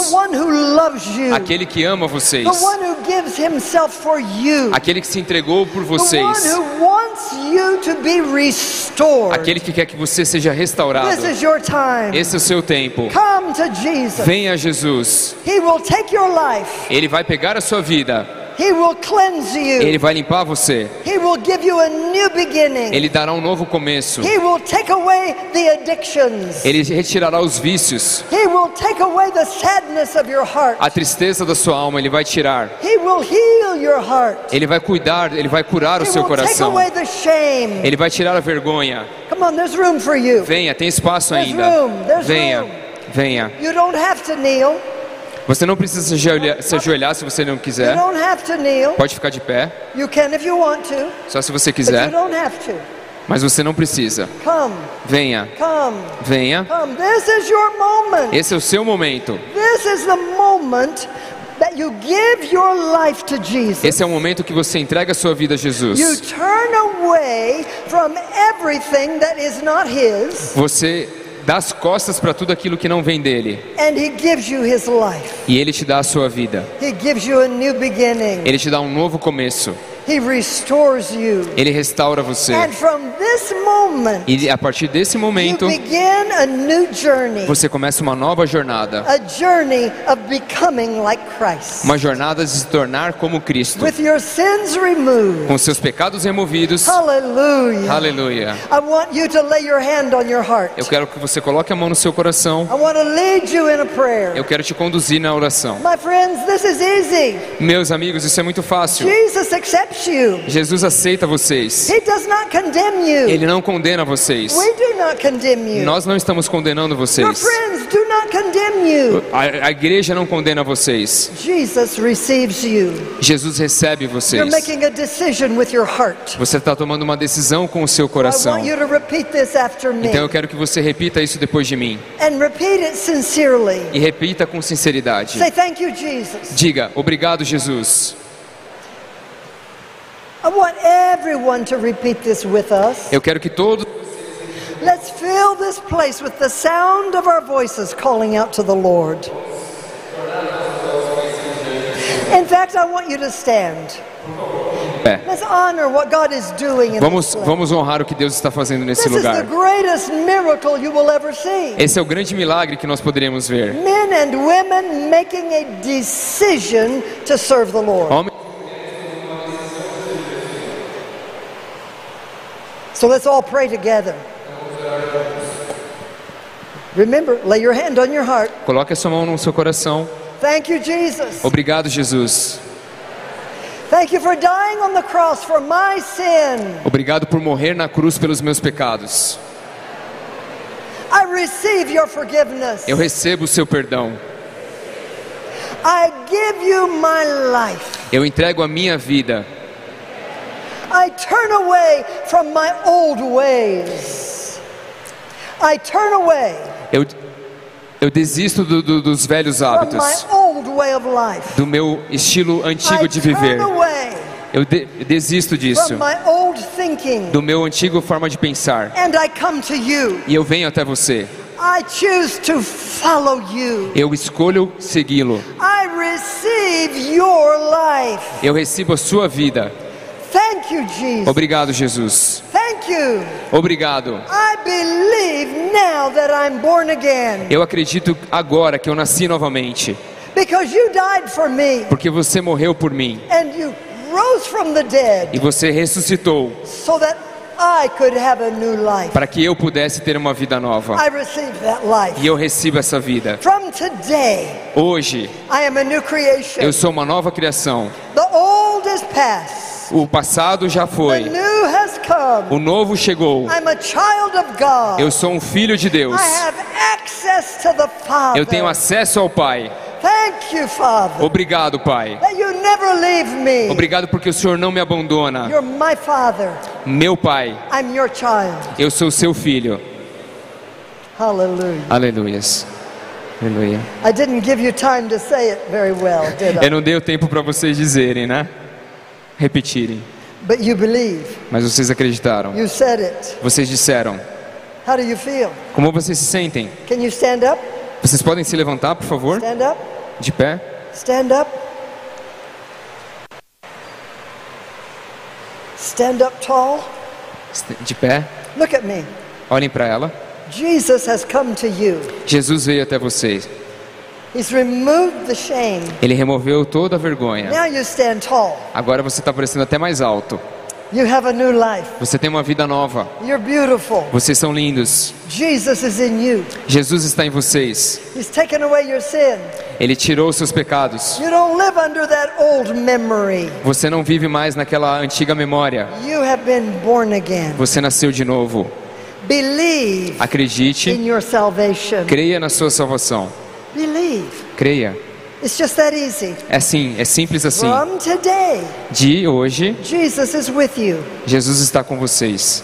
Speaker 2: aquele que ama vocês, aquele que se entregou por vocês, aquele que quer que você seja restaurado. Esse é o seu tempo. Venha a Jesus. Ele vai pegar a sua vida.
Speaker 1: He will cleanse you.
Speaker 2: Ele vai limpar você.
Speaker 1: He will give you a new beginning.
Speaker 2: Ele dará um novo começo.
Speaker 1: He will take away the addictions.
Speaker 2: Ele retirará os vícios,
Speaker 1: He will take away the sadness of your heart.
Speaker 2: a tristeza da sua alma. Ele vai tirar.
Speaker 1: He will heal your heart.
Speaker 2: Ele vai cuidar. Ele vai curar o seu
Speaker 1: will take
Speaker 2: coração.
Speaker 1: away the shame.
Speaker 2: Ele vai tirar a vergonha.
Speaker 1: Come on, there's room for you.
Speaker 2: Venha, tem espaço ainda. Venha, venha. Você não precisa se ajoelhar, se ajoelhar se você não quiser. Pode ficar de pé, só se você quiser. Mas você não precisa. Venha, venha. Esse é o seu momento. Esse é o momento que você entrega a sua vida a Jesus. Você dá as costas para tudo aquilo que não vem dele.
Speaker 1: and He gives you His life.
Speaker 2: E ele te dá a sua vida.
Speaker 1: He gives you a new beginning.
Speaker 2: Ele te dá um novo começo. Ele restaura você.
Speaker 1: And from this moment,
Speaker 2: E a partir desse momento, você começa uma nova jornada.
Speaker 1: A journey of becoming like Christ.
Speaker 2: Uma jornada de se tornar como Cristo.
Speaker 1: With your sins removed.
Speaker 2: Com seus pecados removidos. Aleluia.
Speaker 1: I want you to lay your hand on your heart.
Speaker 2: Eu quero que você coloque a mão no seu coração.
Speaker 1: I want to lead you in a prayer.
Speaker 2: Eu quero te conduzir na oração.
Speaker 1: My friends, this is easy.
Speaker 2: Meus amigos, isso é muito fácil.
Speaker 1: Jesus accepts you.
Speaker 2: Jesus aceita vocês.
Speaker 1: He does not condemn you.
Speaker 2: Ele não condena vocês.
Speaker 1: We do not condemn you.
Speaker 2: Nós não estamos condenando vocês.
Speaker 1: friends do not condemn you.
Speaker 2: A, a igreja não condena vocês.
Speaker 1: Jesus receives you.
Speaker 2: Jesus recebe
Speaker 1: You're
Speaker 2: vocês.
Speaker 1: making a decision with your heart.
Speaker 2: Você está tomando uma decisão com o seu
Speaker 1: I
Speaker 2: coração.
Speaker 1: want you to repeat this after me.
Speaker 2: Então eu quero que você repita isso depois de mim.
Speaker 1: And repeat it sincerely.
Speaker 2: E repita com sinceridade.
Speaker 1: Say, Thank you, Jesus.
Speaker 2: Diga, obrigado, Jesus.
Speaker 1: I want everyone to repeat this with us.
Speaker 2: Eu quero que todos
Speaker 1: Let's fill this place with the sound of our voices calling out to the Lord. In fact, I want you to stand.
Speaker 2: É.
Speaker 1: Let's honor what God is doing in
Speaker 2: Vamos, vamos honrar o que Deus está fazendo nesse
Speaker 1: This is the
Speaker 2: lugar.
Speaker 1: greatest miracle you will ever see.
Speaker 2: Esse é o grande milagre que nós poderíamos ver.
Speaker 1: Men So let's all pray together. Remember, lay your hand on your heart.
Speaker 2: Coloque a sua mão no seu coração.
Speaker 1: Thank you, Jesus.
Speaker 2: Obrigado, Jesus.
Speaker 1: Thank you for dying on the cross for my sin.
Speaker 2: Obrigado por morrer na cruz pelos meus pecados.
Speaker 1: I receive your forgiveness.
Speaker 2: Eu recebo o seu perdão.
Speaker 1: I give you my life.
Speaker 2: Eu entrego a minha vida.
Speaker 1: I turn away from my old ways. I turn away
Speaker 2: Eu, eu desisto do- do- dos velhos hábitos, do meu estilo antigo de viver. Eu de- desisto disso, do meu antigo forma de pensar.
Speaker 1: and I come to you.
Speaker 2: E eu venho até você.
Speaker 1: I choose to follow you.
Speaker 2: Eu escolho segui-lo.
Speaker 1: I receive your life.
Speaker 2: Eu recebo a sua vida.
Speaker 1: Thank you, Jesus.
Speaker 2: Obrigado, Jesus.
Speaker 1: Thank you.
Speaker 2: Obrigado.
Speaker 1: I believe now that I'm born again
Speaker 2: Eu acredito agora que eu nasci novamente,
Speaker 1: because you died for me
Speaker 2: porque você morreu por mim
Speaker 1: and you rose from the dead
Speaker 2: e você ressuscitou
Speaker 1: so that I could have a new life.
Speaker 2: para que eu pudesse ter uma vida nova.
Speaker 1: I receive that life.
Speaker 2: E eu recebo essa vida.
Speaker 1: From today,
Speaker 2: Hoje,
Speaker 1: I am a new creation.
Speaker 2: eu sou uma nova criação. O passado já foi. O novo chegou.
Speaker 1: I'm a child of God.
Speaker 2: Eu sou um filho de Deus. Eu tenho acesso ao Pai. Obrigado, Pai. Obrigado porque o Senhor não me abandona.
Speaker 1: You're my Father.
Speaker 2: Meu Pai,
Speaker 1: I'm your child.
Speaker 2: eu sou seu filho.
Speaker 1: Hallelujah.
Speaker 2: Aleluias. Aleluia.
Speaker 1: I didn't give you time to say it very well, did
Speaker 2: Eu
Speaker 1: I?
Speaker 2: não dei o tempo para vocês dizerem, né? Repetirem.
Speaker 1: But you believe.
Speaker 2: Mas vocês acreditaram.
Speaker 1: You said it.
Speaker 2: Vocês disseram.
Speaker 1: How do you feel?
Speaker 2: Como vocês se sentem?
Speaker 1: Can you stand up?
Speaker 2: Vocês podem se levantar, por favor?
Speaker 1: Stand up.
Speaker 2: De pé.
Speaker 1: Stand up. Stand up tall.
Speaker 2: De pé.
Speaker 1: Look at me.
Speaker 2: Olhem para ela.
Speaker 1: Jesus has come to you.
Speaker 2: Jesus veio até vocês.
Speaker 1: He's removed the shame.
Speaker 2: Ele removeu toda a vergonha.
Speaker 1: Now you stand tall.
Speaker 2: Agora você está parecendo até mais alto.
Speaker 1: You have a new life.
Speaker 2: Você tem uma vida nova.
Speaker 1: You're beautiful.
Speaker 2: Vocês são lindos.
Speaker 1: Jesus
Speaker 2: está em vocês.
Speaker 1: He's taken away your sin.
Speaker 2: Ele tirou os seus pecados.
Speaker 1: You don't live under that old memory.
Speaker 2: Você não vive mais naquela antiga memória.
Speaker 1: You have been born again.
Speaker 2: Você nasceu de novo.
Speaker 1: Believe
Speaker 2: Acredite.
Speaker 1: in your salvation.
Speaker 2: Creia na sua salvação.
Speaker 1: Believe.
Speaker 2: Creia.
Speaker 1: It's just that easy.
Speaker 2: É assim, é simples assim.
Speaker 1: From today,
Speaker 2: De hoje,
Speaker 1: Jesus is with you.
Speaker 2: Jesus está com vocês.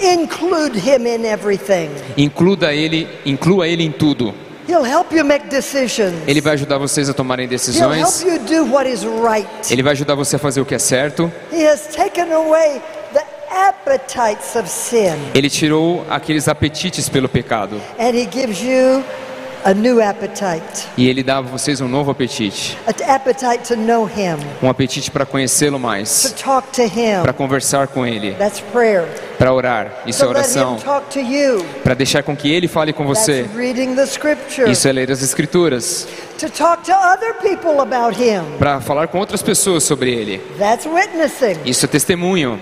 Speaker 1: Include him in everything.
Speaker 2: Inclua ele, inclua ele em tudo.
Speaker 1: He'll help you make decisions.
Speaker 2: Ele vai ajudar vocês a tomarem
Speaker 1: He'll help
Speaker 2: decisões.
Speaker 1: you do what is right.
Speaker 2: Ele vai ajudar você a fazer o que é certo.
Speaker 1: He has taken away the appetites of sin.
Speaker 2: Ele tirou aqueles apetites pelo pecado.
Speaker 1: And he gives you a new appetite.
Speaker 2: E ele dá a vocês um novo apetite.
Speaker 1: An appetite to know him,
Speaker 2: Um apetite para conhecê-lo
Speaker 1: to
Speaker 2: mais.
Speaker 1: talk to him.
Speaker 2: Para conversar com ele.
Speaker 1: That's prayer.
Speaker 2: Para orar. Isso é oração.
Speaker 1: him talk to you.
Speaker 2: Para deixar com que ele fale com você. Isso é ler as escrituras.
Speaker 1: To talk to other people about him.
Speaker 2: Para falar com outras pessoas sobre ele.
Speaker 1: That's witnessing.
Speaker 2: Isso é testemunho.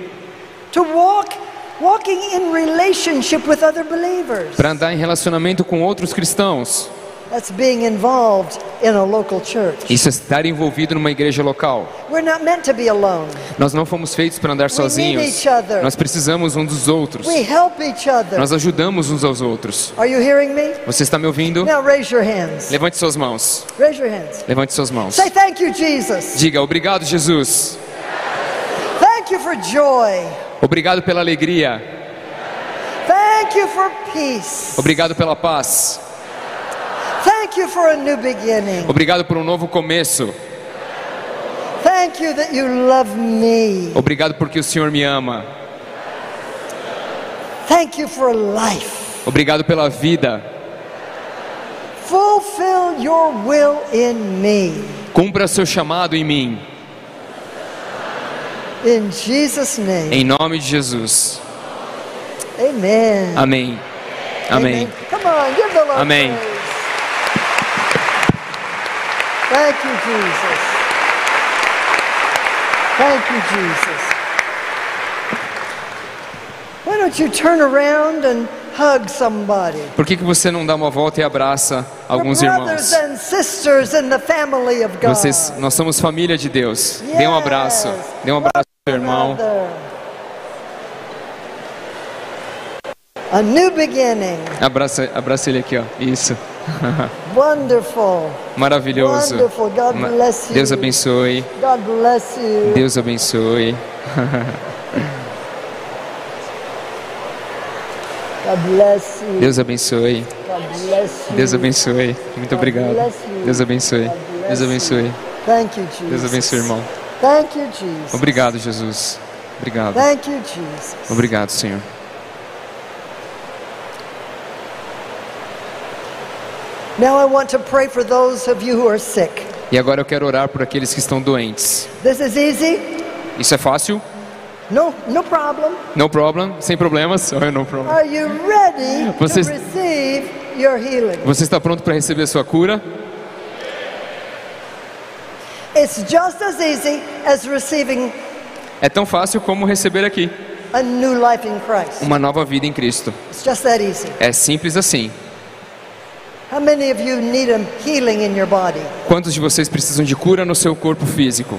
Speaker 1: To walk walking in relationship with other believers.
Speaker 2: Para andar em relacionamento com outros cristãos.
Speaker 1: That's being involved in a local church.
Speaker 2: Isso é estar envolvido numa igreja local.
Speaker 1: We're not meant to be alone.
Speaker 2: Nós não fomos feitos para andar sozinhos.
Speaker 1: each other.
Speaker 2: Nós precisamos uns dos outros.
Speaker 1: We help each other.
Speaker 2: Nós ajudamos uns aos outros.
Speaker 1: Are you hearing me?
Speaker 2: Você está me ouvindo?
Speaker 1: Now raise your hands.
Speaker 2: Levante suas mãos.
Speaker 1: Raise your hands.
Speaker 2: Levante suas mãos.
Speaker 1: Say thank you, Jesus.
Speaker 2: Diga obrigado, Jesus.
Speaker 1: Thank you for joy.
Speaker 2: Obrigado pela alegria.
Speaker 1: Thank you for peace.
Speaker 2: Obrigado pela paz.
Speaker 1: Thank you for a new beginning.
Speaker 2: Obrigado por um novo começo.
Speaker 1: Thank you that you love me.
Speaker 2: Obrigado porque o Senhor me ama.
Speaker 1: Thank you for life.
Speaker 2: Obrigado pela vida.
Speaker 1: Fulfill your will in me.
Speaker 2: Cumpra seu chamado em mim.
Speaker 1: In Jesus' name.
Speaker 2: Em nome de Jesus.
Speaker 1: Amen.
Speaker 2: Amém. Amém.
Speaker 1: Come on, give the Lord
Speaker 2: Amém.
Speaker 1: praise. Thank you, Jesus. Thank you, Jesus. Why don't you turn around and hug somebody?
Speaker 2: Por que, que você não dá uma volta e abraça alguns irmãos?
Speaker 1: and sisters in the family of God.
Speaker 2: Vocês, nós somos família de Deus. Dê um abraço. Dê um abraço seu irmão.
Speaker 1: A new beginning.
Speaker 2: Abraça, abraça ele aqui, ó. Isso.
Speaker 1: Wonderful.
Speaker 2: Maravilhoso.
Speaker 1: Wonderful. God bless you.
Speaker 2: Deus abençoe.
Speaker 1: God bless you.
Speaker 2: Deus abençoe.
Speaker 1: God bless you.
Speaker 2: Deus abençoe.
Speaker 1: God bless you.
Speaker 2: Deus abençoe. Muito obrigado. Deus abençoe. Deus abençoe.
Speaker 1: Thank you, Jesus.
Speaker 2: Deus abençoe, irmão.
Speaker 1: Thank you, Jesus.
Speaker 2: Obrigado, Jesus. Obrigado.
Speaker 1: Thank you, Jesus.
Speaker 2: Obrigado, Senhor.
Speaker 1: Now I want to pray for those of you who are sick.
Speaker 2: E agora eu quero orar por aqueles que estão doentes.
Speaker 1: This is easy.
Speaker 2: Isso é fácil?
Speaker 1: No, no problem.
Speaker 2: No problem? Sem problemas? Oh, no problem.
Speaker 1: Are you ready
Speaker 2: Vocês-
Speaker 1: to receive your healing?
Speaker 2: Você está pronto para receber a sua cura?
Speaker 1: It's just as easy as receiving
Speaker 2: É tão fácil como receber aqui
Speaker 1: a new life in Christ.
Speaker 2: uma nova vida em Cristo.
Speaker 1: It's just that easy.
Speaker 2: É simples assim.
Speaker 1: How many of you need a healing in your body?
Speaker 2: Quantos de vocês precisam de cura no seu corpo físico?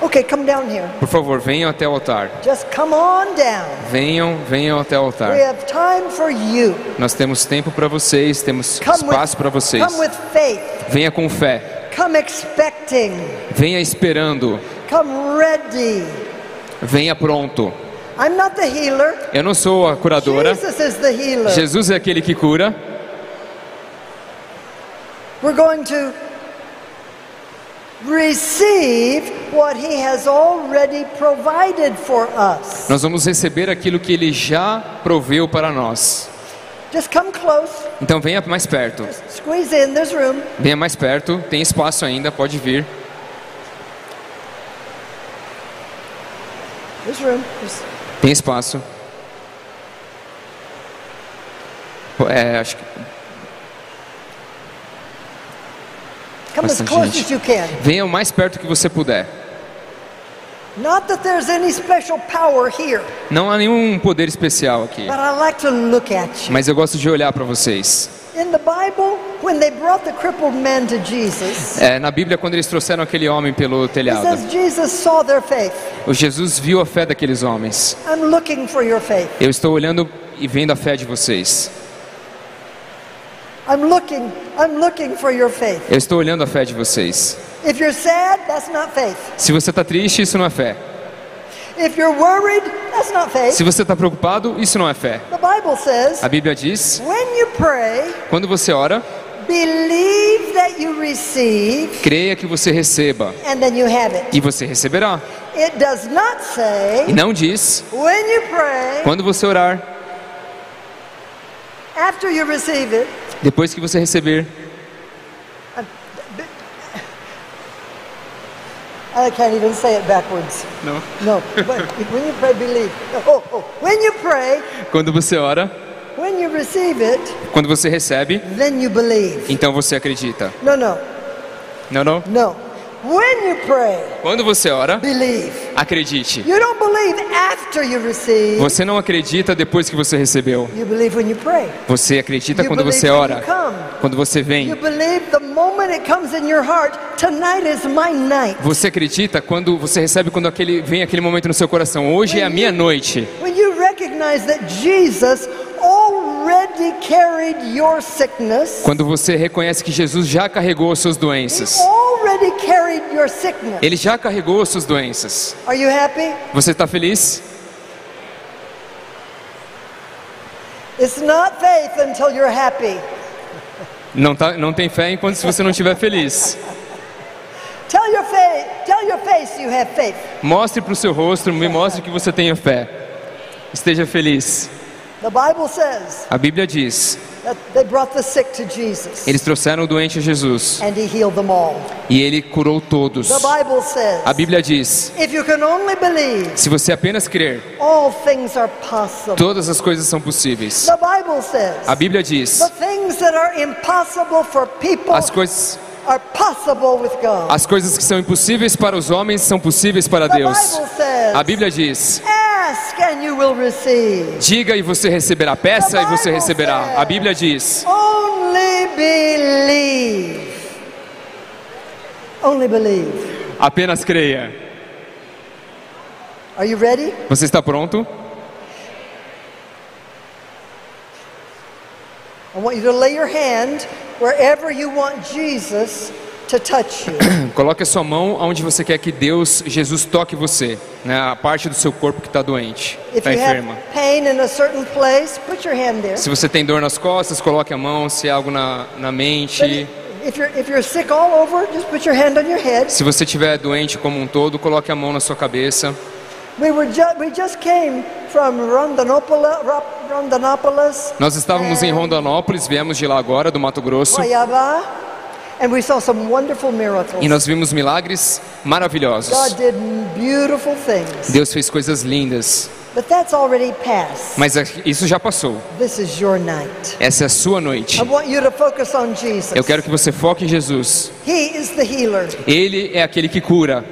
Speaker 1: Okay, come down here.
Speaker 2: Por favor, venham até o altar.
Speaker 1: Just come on down.
Speaker 2: Venham, venham até o
Speaker 1: We
Speaker 2: altar.
Speaker 1: have time for you.
Speaker 2: Nós temos tempo para vocês, temos
Speaker 1: Come
Speaker 2: espaço para vocês.
Speaker 1: come with faith.
Speaker 2: Venha com fé,
Speaker 1: Come expecting.
Speaker 2: venha esperando,
Speaker 1: Come ready.
Speaker 2: venha pronto.
Speaker 1: I'm not the healer.
Speaker 2: Eu não sou a curadora.
Speaker 1: Jesus is the healer.
Speaker 2: Jesus é aquele que cura.
Speaker 1: We're going to receive what he has already provided for us.
Speaker 2: Nós vamos receber aquilo que ele já proveu para nós.
Speaker 1: Just come close.
Speaker 2: Então venha mais perto.
Speaker 1: Just squeeze in. There's room.
Speaker 2: Venha mais perto, tem espaço ainda, pode vir.
Speaker 1: There's room. Just-
Speaker 2: Tem espaço. É, acho que
Speaker 1: come as close
Speaker 2: gente.
Speaker 1: as you can.
Speaker 2: venha o mais perto que você puder.
Speaker 1: Not that there's any special power here,
Speaker 2: Não há nenhum poder especial aqui,
Speaker 1: but I like to look at you.
Speaker 2: mas eu gosto de olhar para vocês.
Speaker 1: In the Bible, when they brought the crippled man to Jesus,
Speaker 2: É, na Bíblia, quando eles trouxeram aquele homem pelo
Speaker 1: it
Speaker 2: telhado,
Speaker 1: says Jesus saw their faith.
Speaker 2: o Jesus viu a fé daqueles homens.
Speaker 1: I'm looking for your faith.
Speaker 2: Eu estou olhando e vendo a fé de vocês.
Speaker 1: I'm looking, I'm looking for your faith.
Speaker 2: Eu estou olhando a fé de vocês.
Speaker 1: If you're sad, that's not faith.
Speaker 2: Se você está triste, isso não é fé.
Speaker 1: If you're worried, that's not faith.
Speaker 2: Se você está preocupado, isso não é fé.
Speaker 1: The Bible says,
Speaker 2: A Bíblia diz:
Speaker 1: when you pray,
Speaker 2: quando você ora,
Speaker 1: believe that you receive,
Speaker 2: creia que você receba
Speaker 1: and then you have it.
Speaker 2: e você receberá.
Speaker 1: It does not
Speaker 2: E
Speaker 1: say,
Speaker 2: não diz:
Speaker 1: when you pray,
Speaker 2: quando você orar,
Speaker 1: after you receive it,
Speaker 2: depois que você receber.
Speaker 1: I can't even say it backwards.
Speaker 2: Não.
Speaker 1: No, but when you pray, believe. Oh, oh, when you pray,
Speaker 2: Quando você ora,
Speaker 1: when you receive it,
Speaker 2: quando você recebe,
Speaker 1: then you believe.
Speaker 2: então você acredita.
Speaker 1: No, no,
Speaker 2: Não, não.
Speaker 1: no. When you pray,
Speaker 2: Quando você ora,
Speaker 1: believe.
Speaker 2: acredite.
Speaker 1: You don't believe after you receive.
Speaker 2: Você não acredita depois que você recebeu.
Speaker 1: You believe when you pray.
Speaker 2: Você acredita
Speaker 1: You
Speaker 2: quando
Speaker 1: believe
Speaker 2: você ora. Quando você
Speaker 1: You
Speaker 2: vem.
Speaker 1: believe the moment it comes in your heart, tonight is my night.
Speaker 2: Você acredita quando você recebe quando aquele vem aquele momento no seu coração. Hoje é a minha noite.
Speaker 1: When you recognize that Jesus
Speaker 2: Quando você reconhece que Jesus já carregou as suas doenças.
Speaker 1: already carried your sickness.
Speaker 2: Ele já carregou as suas doenças.
Speaker 1: Are you happy?
Speaker 2: Você está feliz?
Speaker 1: It's not faith until you're happy.
Speaker 2: Não, tá, não tem fé enquanto se você não estiver feliz.
Speaker 1: Tell your face, tell your face you have faith.
Speaker 2: Mostre para o seu rosto, me mostre que você tenha fé. Esteja feliz.
Speaker 1: The Bible says
Speaker 2: A Bíblia diz:
Speaker 1: that they brought the sick to Jesus
Speaker 2: eles trouxeram o doente a Jesus
Speaker 1: and he healed them all.
Speaker 2: e ele curou todos.
Speaker 1: The Bible says
Speaker 2: A Bíblia diz:
Speaker 1: if you can only believe,
Speaker 2: se você apenas crer,
Speaker 1: all things are possible.
Speaker 2: todas as coisas são possíveis.
Speaker 1: The Bible says
Speaker 2: A Bíblia diz:
Speaker 1: the things that are impossible for people
Speaker 2: as coisas,
Speaker 1: are possible with God.
Speaker 2: as coisas que são impossíveis para os homens são possíveis para
Speaker 1: The
Speaker 2: Deus.
Speaker 1: Bible says
Speaker 2: A Bíblia diz:
Speaker 1: ask and you will receive.
Speaker 2: diga e você receberá, peça e você receberá. A Bíblia diz:
Speaker 1: Only believe. Only believe.
Speaker 2: apenas creia.
Speaker 1: Are you ready?
Speaker 2: Você está pronto?
Speaker 1: I want you to lay your hand wherever you want Jesus to touch you.
Speaker 2: Coloque a sua mão onde você quer que Deus, Jesus, toque você, né? A parte do seu corpo que está doente, está enferma. Se você tem dor nas costas, coloque a mão. Se é algo na, na mente, se você estiver doente como um todo, coloque a mão na sua cabeça. Nós estávamos em Rondonópolis, viemos de lá agora, do Mato Grosso,
Speaker 1: Guayaba,
Speaker 2: e nós vimos milagres maravilhosos. Deus fez coisas lindas,
Speaker 1: But that's already passed.
Speaker 2: mas isso já passou. Essa é a sua noite. Eu quero que você foque em Jesus. Ele é aquele que cura.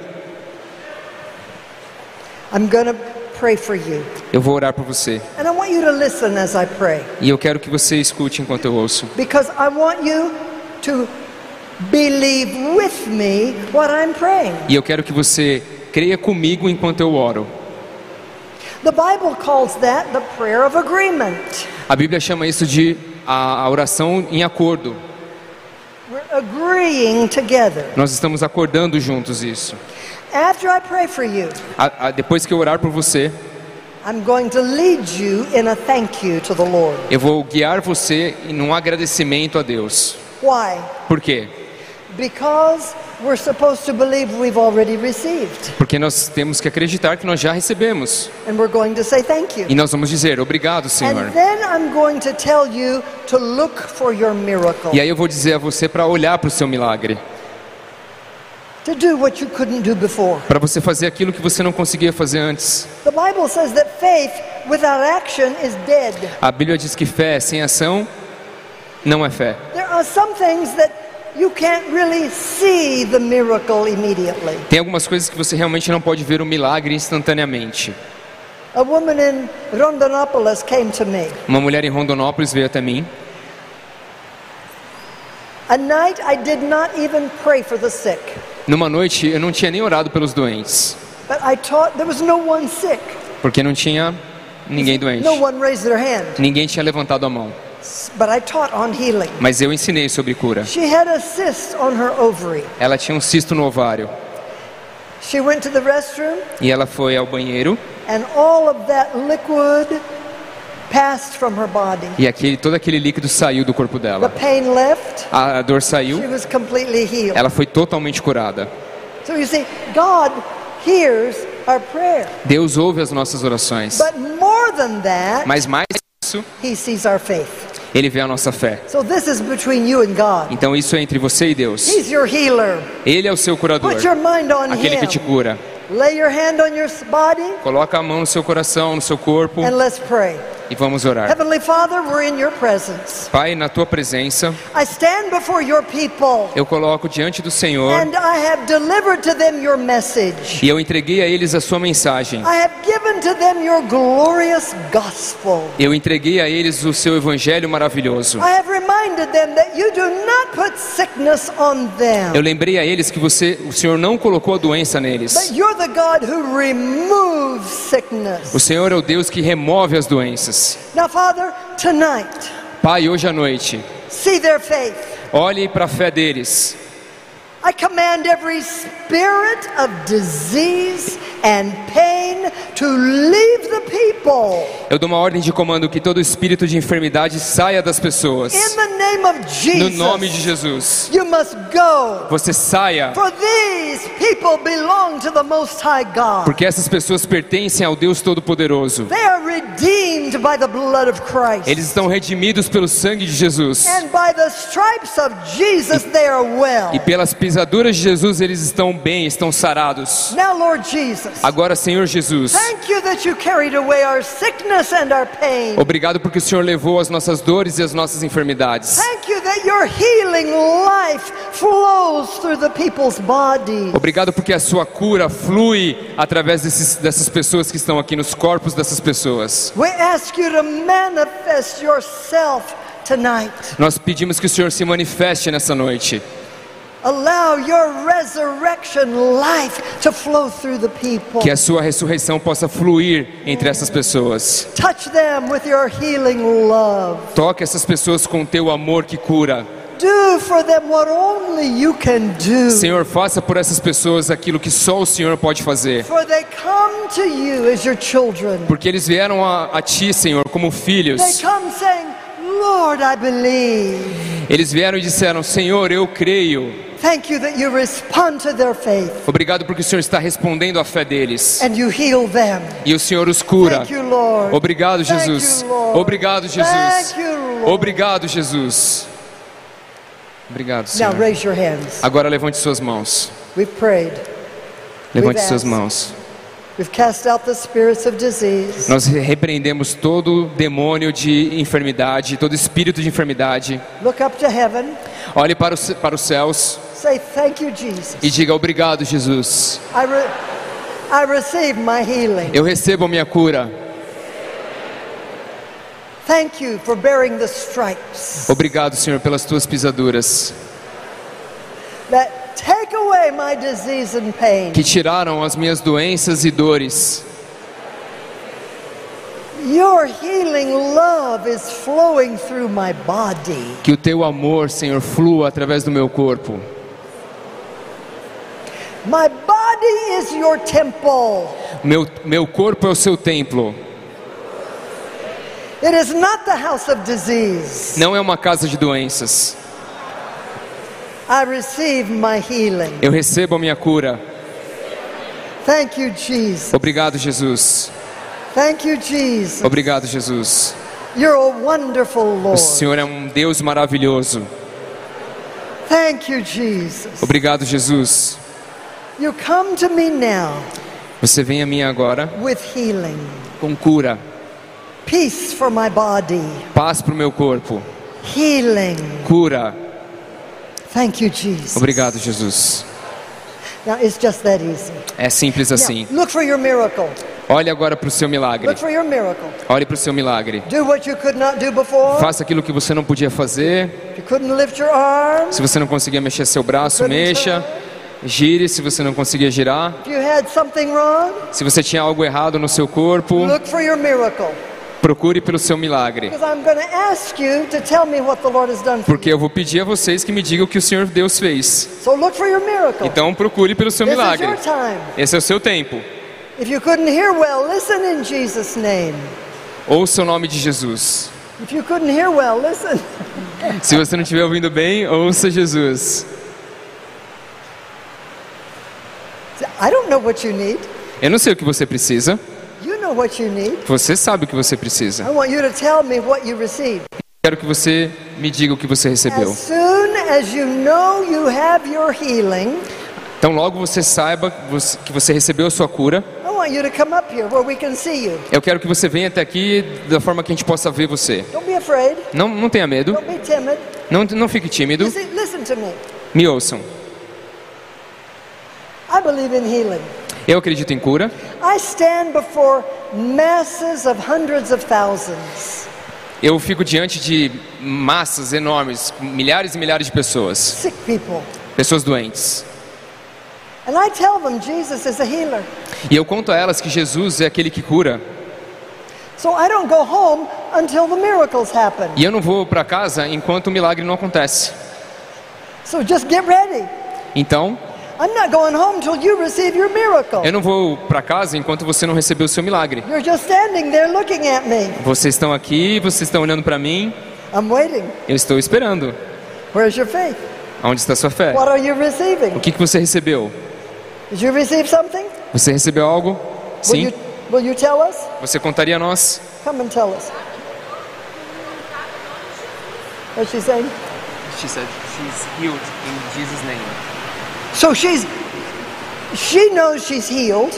Speaker 1: I'm going to pray for you.
Speaker 2: Eu vou orar por você.
Speaker 1: And I want you to listen as I pray.
Speaker 2: E eu quero que você escute enquanto eu ouço.
Speaker 1: Because I want you to believe with me what I'm praying.
Speaker 2: E eu quero que você creia comigo enquanto eu oro.
Speaker 1: The Bible calls that the prayer of agreement.
Speaker 2: A Bíblia chama isso de a, oração em acordo.
Speaker 1: We're agreeing together.
Speaker 2: Nós estamos acordando juntos isso.
Speaker 1: After I pray for you,
Speaker 2: A- a- depois que eu orar por você,
Speaker 1: I'm going to lead you in a thank you to the Lord.
Speaker 2: eu vou guiar você em um agradecimento a Deus.
Speaker 1: Why?
Speaker 2: Por quê? Porque nós temos que acreditar que nós já recebemos.
Speaker 1: And we're going to say thank you.
Speaker 2: E nós vamos dizer obrigado, Senhor.
Speaker 1: And then I'm going to tell you to look for your miracle.
Speaker 2: E aí eu vou dizer a você para olhar para o seu milagre,
Speaker 1: To do what you couldn't do before.
Speaker 2: para você fazer aquilo que você não conseguia fazer antes.
Speaker 1: The Bible says that faith without action is dead.
Speaker 2: A Bíblia diz que fé sem ação não é fé.
Speaker 1: There are some things that you can't really see the miracle immediately.
Speaker 2: Tem algumas coisas que você realmente não pode ver o milagre instantaneamente.
Speaker 1: A woman in Rondonópolis came to me.
Speaker 2: Uma mulher em Rondonópolis veio até mim.
Speaker 1: A night I did not even pray for the sick,
Speaker 2: Numa noite eu não tinha nem orado pelos doentes,
Speaker 1: but I taught there was no one sick.
Speaker 2: porque não tinha ninguém doente.
Speaker 1: No one raised their hand,
Speaker 2: Ninguém tinha levantado a mão,
Speaker 1: but I taught on healing.
Speaker 2: mas eu ensinei sobre cura.
Speaker 1: She had a cyst on her ovary.
Speaker 2: Ela tinha um cisto no ovário
Speaker 1: She went to the restroom,
Speaker 2: e ela foi ao banheiro
Speaker 1: and all of that liquid passed from her body.
Speaker 2: e aquele, todo aquele líquido saiu do corpo
Speaker 1: The
Speaker 2: dela.
Speaker 1: pain left.
Speaker 2: A dor saiu, ela foi totalmente curada.
Speaker 1: So you see, God hears our prayer.
Speaker 2: Deus ouve as nossas orações,
Speaker 1: But more than that,
Speaker 2: mas mais que isso,
Speaker 1: He sees our faith.
Speaker 2: Ele vê a nossa fé.
Speaker 1: So this is between you and God.
Speaker 2: Então isso é entre você e Deus.
Speaker 1: He's your healer.
Speaker 2: Ele é o seu curador,
Speaker 1: Put your mind on
Speaker 2: aquele que te cura.
Speaker 1: Lay your hand on your body
Speaker 2: Coloca a mão no seu coração, no seu corpo
Speaker 1: and let's pray.
Speaker 2: E vamos orar.
Speaker 1: Heavenly Father, we're in your presence.
Speaker 2: Pai, na tua presença,
Speaker 1: I stand before your people
Speaker 2: eu coloco diante do Senhor
Speaker 1: and I have delivered to them your message.
Speaker 2: e eu entreguei a eles a sua mensagem.
Speaker 1: I have given to them your glorious gospel.
Speaker 2: Eu entreguei a eles o seu evangelho maravilhoso.
Speaker 1: I have reminded them that you do not put sickness on them.
Speaker 2: Eu lembrei a eles que você, o Senhor não colocou a doença
Speaker 1: But
Speaker 2: neles.
Speaker 1: you're the God who removes sickness.
Speaker 2: O Senhor é o Deus que remove as doenças.
Speaker 1: Now, Father, tonight,
Speaker 2: Pai, hoje à noite,
Speaker 1: see their faith.
Speaker 2: olhe para a fé deles.
Speaker 1: I command every spirit of disease and pain to leave the people.
Speaker 2: Eu dou uma ordem de comando que todo espírito de enfermidade saia das pessoas.
Speaker 1: In the name of
Speaker 2: No nome de
Speaker 1: Jesus,
Speaker 2: Jesus.
Speaker 1: you must go.
Speaker 2: Você saia,
Speaker 1: For these people belong to the Most High God.
Speaker 2: porque essas pessoas pertencem ao Deus Todo-Poderoso.
Speaker 1: They are redeemed by the blood of Christ.
Speaker 2: Eles estão redimidos pelo sangue de Jesus.
Speaker 1: And by the stripes of Jesus, they are well.
Speaker 2: E pelas pisaduras de Jesus eles estão bem, estão sarados.
Speaker 1: Now, Lord Jesus,
Speaker 2: Agora, Senhor Jesus,
Speaker 1: thank you that you carried away our sickness and our pain.
Speaker 2: obrigado porque o Senhor levou as nossas dores e as nossas enfermidades.
Speaker 1: Thank you that your healing life flows through the people's bodies.
Speaker 2: Obrigado porque a sua cura flui através desses, dessas pessoas que estão aqui nos corpos dessas pessoas.
Speaker 1: We ask you to manifest yourself tonight.
Speaker 2: Nós pedimos que o Senhor se manifeste nessa noite.
Speaker 1: Allow your resurrection life to flow through the people.
Speaker 2: Que a sua ressurreição possa fluir entre essas pessoas.
Speaker 1: Touch them with your healing love.
Speaker 2: Toque essas pessoas com teu amor que cura.
Speaker 1: Do for them what only you can do.
Speaker 2: Senhor, faça por essas pessoas aquilo que só o Senhor pode fazer.
Speaker 1: For they come to you as your children.
Speaker 2: Porque eles vieram a, a Ti, Senhor, como
Speaker 1: They
Speaker 2: filhos.
Speaker 1: come saying, Lord, I believe.
Speaker 2: Eles vieram e disseram: Senhor, eu creio.
Speaker 1: Thank you that you respond to their faith
Speaker 2: Obrigado porque o Senhor está respondendo à fé deles.
Speaker 1: and you heal them.
Speaker 2: E o Senhor os cura.
Speaker 1: Thank you, Lord.
Speaker 2: Obrigado,
Speaker 1: Thank
Speaker 2: Jesus.
Speaker 1: you, Lord.
Speaker 2: Obrigado, Jesus.
Speaker 1: Thank you, Lord.
Speaker 2: Obrigado, Jesus. Obrigado,
Speaker 1: Now
Speaker 2: Senhor.
Speaker 1: raise your hands.
Speaker 2: Agora levante suas mãos.
Speaker 1: We've prayed.
Speaker 2: Levante
Speaker 1: We've
Speaker 2: suas
Speaker 1: asked.
Speaker 2: mãos. Nós repreendemos todo demônio de enfermidade, todo espírito de enfermidade.
Speaker 1: Look up to heaven.
Speaker 2: Olhe para os, para os céus
Speaker 1: Say, Thank you, Jesus.
Speaker 2: e diga obrigado, Jesus.
Speaker 1: I, re- I receive my healing.
Speaker 2: Eu recebo a minha cura.
Speaker 1: Thank you for bearing the stripes
Speaker 2: Obrigado, Senhor, pelas tuas pisaduras
Speaker 1: that take away my disease and pain.
Speaker 2: que tiraram as minhas doenças e dores.
Speaker 1: Your healing love is flowing through my body.
Speaker 2: Que o teu amor, Senhor, flua através do meu corpo.
Speaker 1: My body is your temple.
Speaker 2: Meu, meu corpo é o seu templo.
Speaker 1: It is not the house of disease.
Speaker 2: Não é uma casa de doenças.
Speaker 1: I receive my healing.
Speaker 2: Eu recebo a minha cura.
Speaker 1: Thank you, Jesus.
Speaker 2: Obrigado, Jesus.
Speaker 1: Thank you, Jesus.
Speaker 2: Obrigado, Jesus.
Speaker 1: You're a wonderful
Speaker 2: O
Speaker 1: Lord.
Speaker 2: Senhor é um Deus maravilhoso.
Speaker 1: Thank you, Jesus.
Speaker 2: Obrigado, Jesus.
Speaker 1: You come to me now
Speaker 2: Você vem a mim agora
Speaker 1: with healing,
Speaker 2: com cura,
Speaker 1: peace for my body,
Speaker 2: paz para o meu corpo,
Speaker 1: healing.
Speaker 2: cura.
Speaker 1: Thank you, Jesus.
Speaker 2: Obrigado, Jesus.
Speaker 1: Now it's just that easy.
Speaker 2: É simples assim.
Speaker 1: Now, look for your miracle.
Speaker 2: Olhe agora para o seu milagre.
Speaker 1: Look for your miracle.
Speaker 2: Olhe para o seu milagre.
Speaker 1: Do what you could not do before.
Speaker 2: Faça aquilo que você não podia fazer.
Speaker 1: If you couldn't lift your arms,
Speaker 2: Se você não conseguia mexer seu braço, mexa. Gire se você não conseguia girar.
Speaker 1: if you had something wrong,
Speaker 2: Se você tinha algo errado no seu corpo, procure pelo seu milagre. Porque eu vou pedir a vocês que me digam o que o Senhor Deus fez. Então procure pelo seu milagre. Esse é o seu tempo.
Speaker 1: If you couldn't hear well, listen in Jesus' name.
Speaker 2: Ouça o nome de Jesus.
Speaker 1: If you couldn't hear well, listen.
Speaker 2: Se você não estiver ouvindo bem, ouça Jesus.
Speaker 1: I don't know what you need.
Speaker 2: Eu não sei o que você precisa.
Speaker 1: Know what you need.
Speaker 2: Você sabe o que você precisa.
Speaker 1: I want you to tell me what you received.
Speaker 2: Quero que você me diga o que você recebeu.
Speaker 1: As soon as you know you have your healing,
Speaker 2: Então logo você saiba que você recebeu a sua cura. Eu quero que você venha até aqui da forma que a gente possa ver você.
Speaker 1: Don't be afraid.
Speaker 2: Não, não tenha medo.
Speaker 1: Don't be timid.
Speaker 2: Não, não fique tímido.
Speaker 1: Listen, listen to me.
Speaker 2: Me ouçam.
Speaker 1: I believe in healing.
Speaker 2: Eu acredito em cura.
Speaker 1: I stand before masses of hundreds of thousands,
Speaker 2: Eu fico diante de massas enormes, milhares e milhares de pessoas,
Speaker 1: sick people,
Speaker 2: pessoas doentes.
Speaker 1: and I tell them Jesus is a healer.
Speaker 2: E eu conto a elas que Jesus é aquele que cura.
Speaker 1: So I don't go home until the miracles happen.
Speaker 2: E eu não vou para casa enquanto o milagre não acontece.
Speaker 1: So just get ready.
Speaker 2: Então,
Speaker 1: I'm not going home till you receive your miracle.
Speaker 2: eu não vou para casa enquanto você não recebeu o seu milagre.
Speaker 1: You're just standing there looking at me.
Speaker 2: Vocês estão aqui, vocês estão olhando para mim.
Speaker 1: I'm waiting.
Speaker 2: Eu estou esperando.
Speaker 1: Where's your faith?
Speaker 2: Onde está a sua fé?
Speaker 1: What are you
Speaker 2: O que, que você recebeu?
Speaker 1: Did you receive something?
Speaker 2: Você recebeu algo?
Speaker 1: Will
Speaker 2: Sim?
Speaker 1: you, will you tell us?
Speaker 2: Você contaria a nós?
Speaker 1: Come and tell us. What's she saying?
Speaker 2: She said she's healed in Jesus name.
Speaker 1: So she's, she knows she's healed.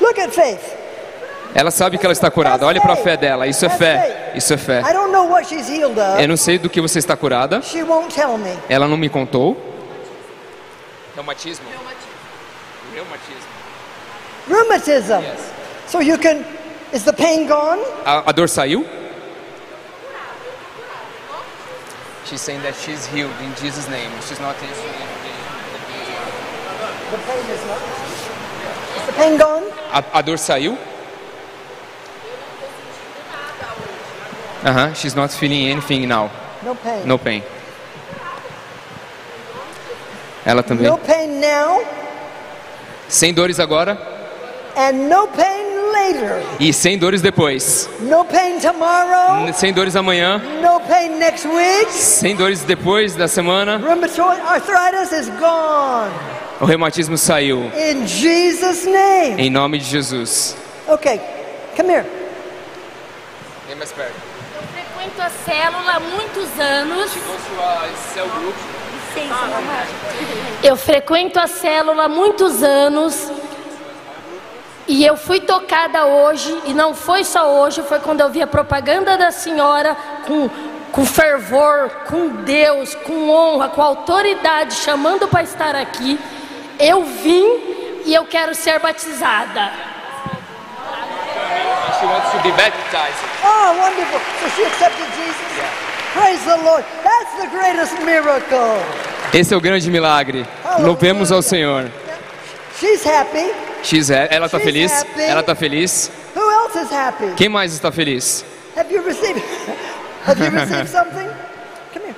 Speaker 1: Look at faith.
Speaker 2: Ela sabe que ela está curada. Olhe para a fé dela. Isso é fé. Isso é fé.
Speaker 1: I don't know what she's healed
Speaker 2: Eu
Speaker 1: of.
Speaker 2: não sei do que você está curada.
Speaker 1: She won't tell me.
Speaker 2: Ela não me contou. Reumatismo. Reumatismo.
Speaker 1: Rheumatism. So you can, is the pain gone?
Speaker 2: A, a dor saiu? She's saying that she's healed in Jesus name. She's not answering.
Speaker 1: The pain is not. Is the pain gone?
Speaker 2: A, a dor saiu? Aham, she's not feeling anything now.
Speaker 1: No pain.
Speaker 2: No pain. Ela também.
Speaker 1: No pain now
Speaker 2: Sem dores agora
Speaker 1: and no pain later.
Speaker 2: e sem dores depois.
Speaker 1: No pain tomorrow,
Speaker 2: Sem dores amanhã,
Speaker 1: no pain next week.
Speaker 2: sem dores depois da semana.
Speaker 1: Rheumatoid arthritis is gone.
Speaker 2: O reumatismo saiu.
Speaker 1: In Jesus' name.
Speaker 2: Em nome de Jesus.
Speaker 1: Okay, come here.
Speaker 2: Vem mais perto.
Speaker 3: Eu frequento a célula há muitos anos. Eu frequento a célula há muitos anos. E eu fui tocada hoje, e não foi só hoje, foi quando eu vi a propaganda da senhora com, com fervor, com Deus, com honra, com autoridade, chamando para estar aqui. Eu vim e eu quero ser batizada.
Speaker 2: She wants to be baptized.
Speaker 1: Oh, wonderful. So she accepted Jesus? Praise the Lord. That's the greatest miracle.
Speaker 2: Esse é o grande milagre. Louvemos ao Senhor.
Speaker 1: She's happy.
Speaker 2: X é, ela está
Speaker 1: She's
Speaker 2: feliz?
Speaker 1: happy.
Speaker 2: Ela está feliz?
Speaker 1: Who else is happy?
Speaker 2: Quem mais está feliz?
Speaker 1: Have you received Have you received something? Come here.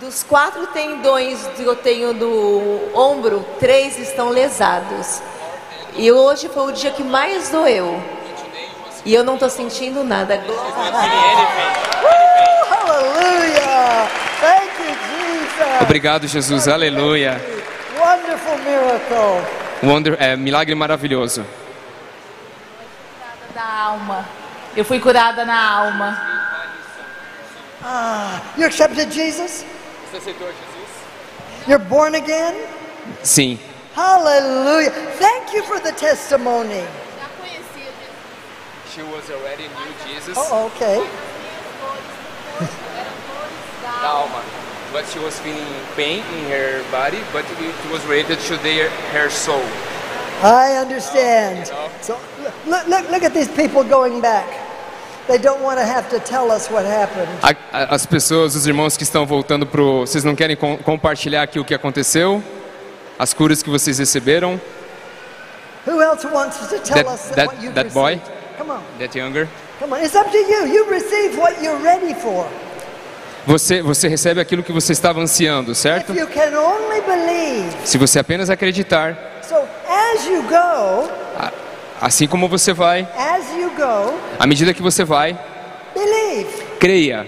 Speaker 4: Dos quatro tendões que eu tenho do ombro, três estão lesados. E hoje foi o dia que mais doeu. E eu não estou sentindo nada.
Speaker 1: Woo, hallelujah. Thank you, Jesus.
Speaker 2: Obrigado, Jesus. Aleluia.
Speaker 1: Wonderful miracle.
Speaker 2: Wonder, é, milagre maravilhoso.
Speaker 5: da alma. Eu fui curada na alma.
Speaker 1: Ah, you accepted Jesus? You're born again?
Speaker 2: Sim.
Speaker 1: Hallelujah. Thank you for the testimony.
Speaker 2: She was already knew Jesus.
Speaker 1: Oh, okay.
Speaker 2: alma. But she was feeling pain in her body, but it was related to their, her soul.
Speaker 1: I understand. So look, look, look at these people going back.
Speaker 2: As pessoas, os irmãos que estão voltando pro, vocês não querem com- compartilhar aqui o que aconteceu? As curas que vocês receberam?
Speaker 1: Who else wants to tell
Speaker 2: That-
Speaker 1: us
Speaker 2: that-
Speaker 1: what you've
Speaker 2: that boy?
Speaker 1: Come on,
Speaker 2: That younger?
Speaker 1: come on. It's up to you. You receive what you're ready for.
Speaker 2: Você, você recebe aquilo que você estava ansiando, certo?
Speaker 1: If you can only believe.
Speaker 2: Se você apenas acreditar,
Speaker 1: So as you go,
Speaker 2: a- assim como você vai, à medida que você vai, creia.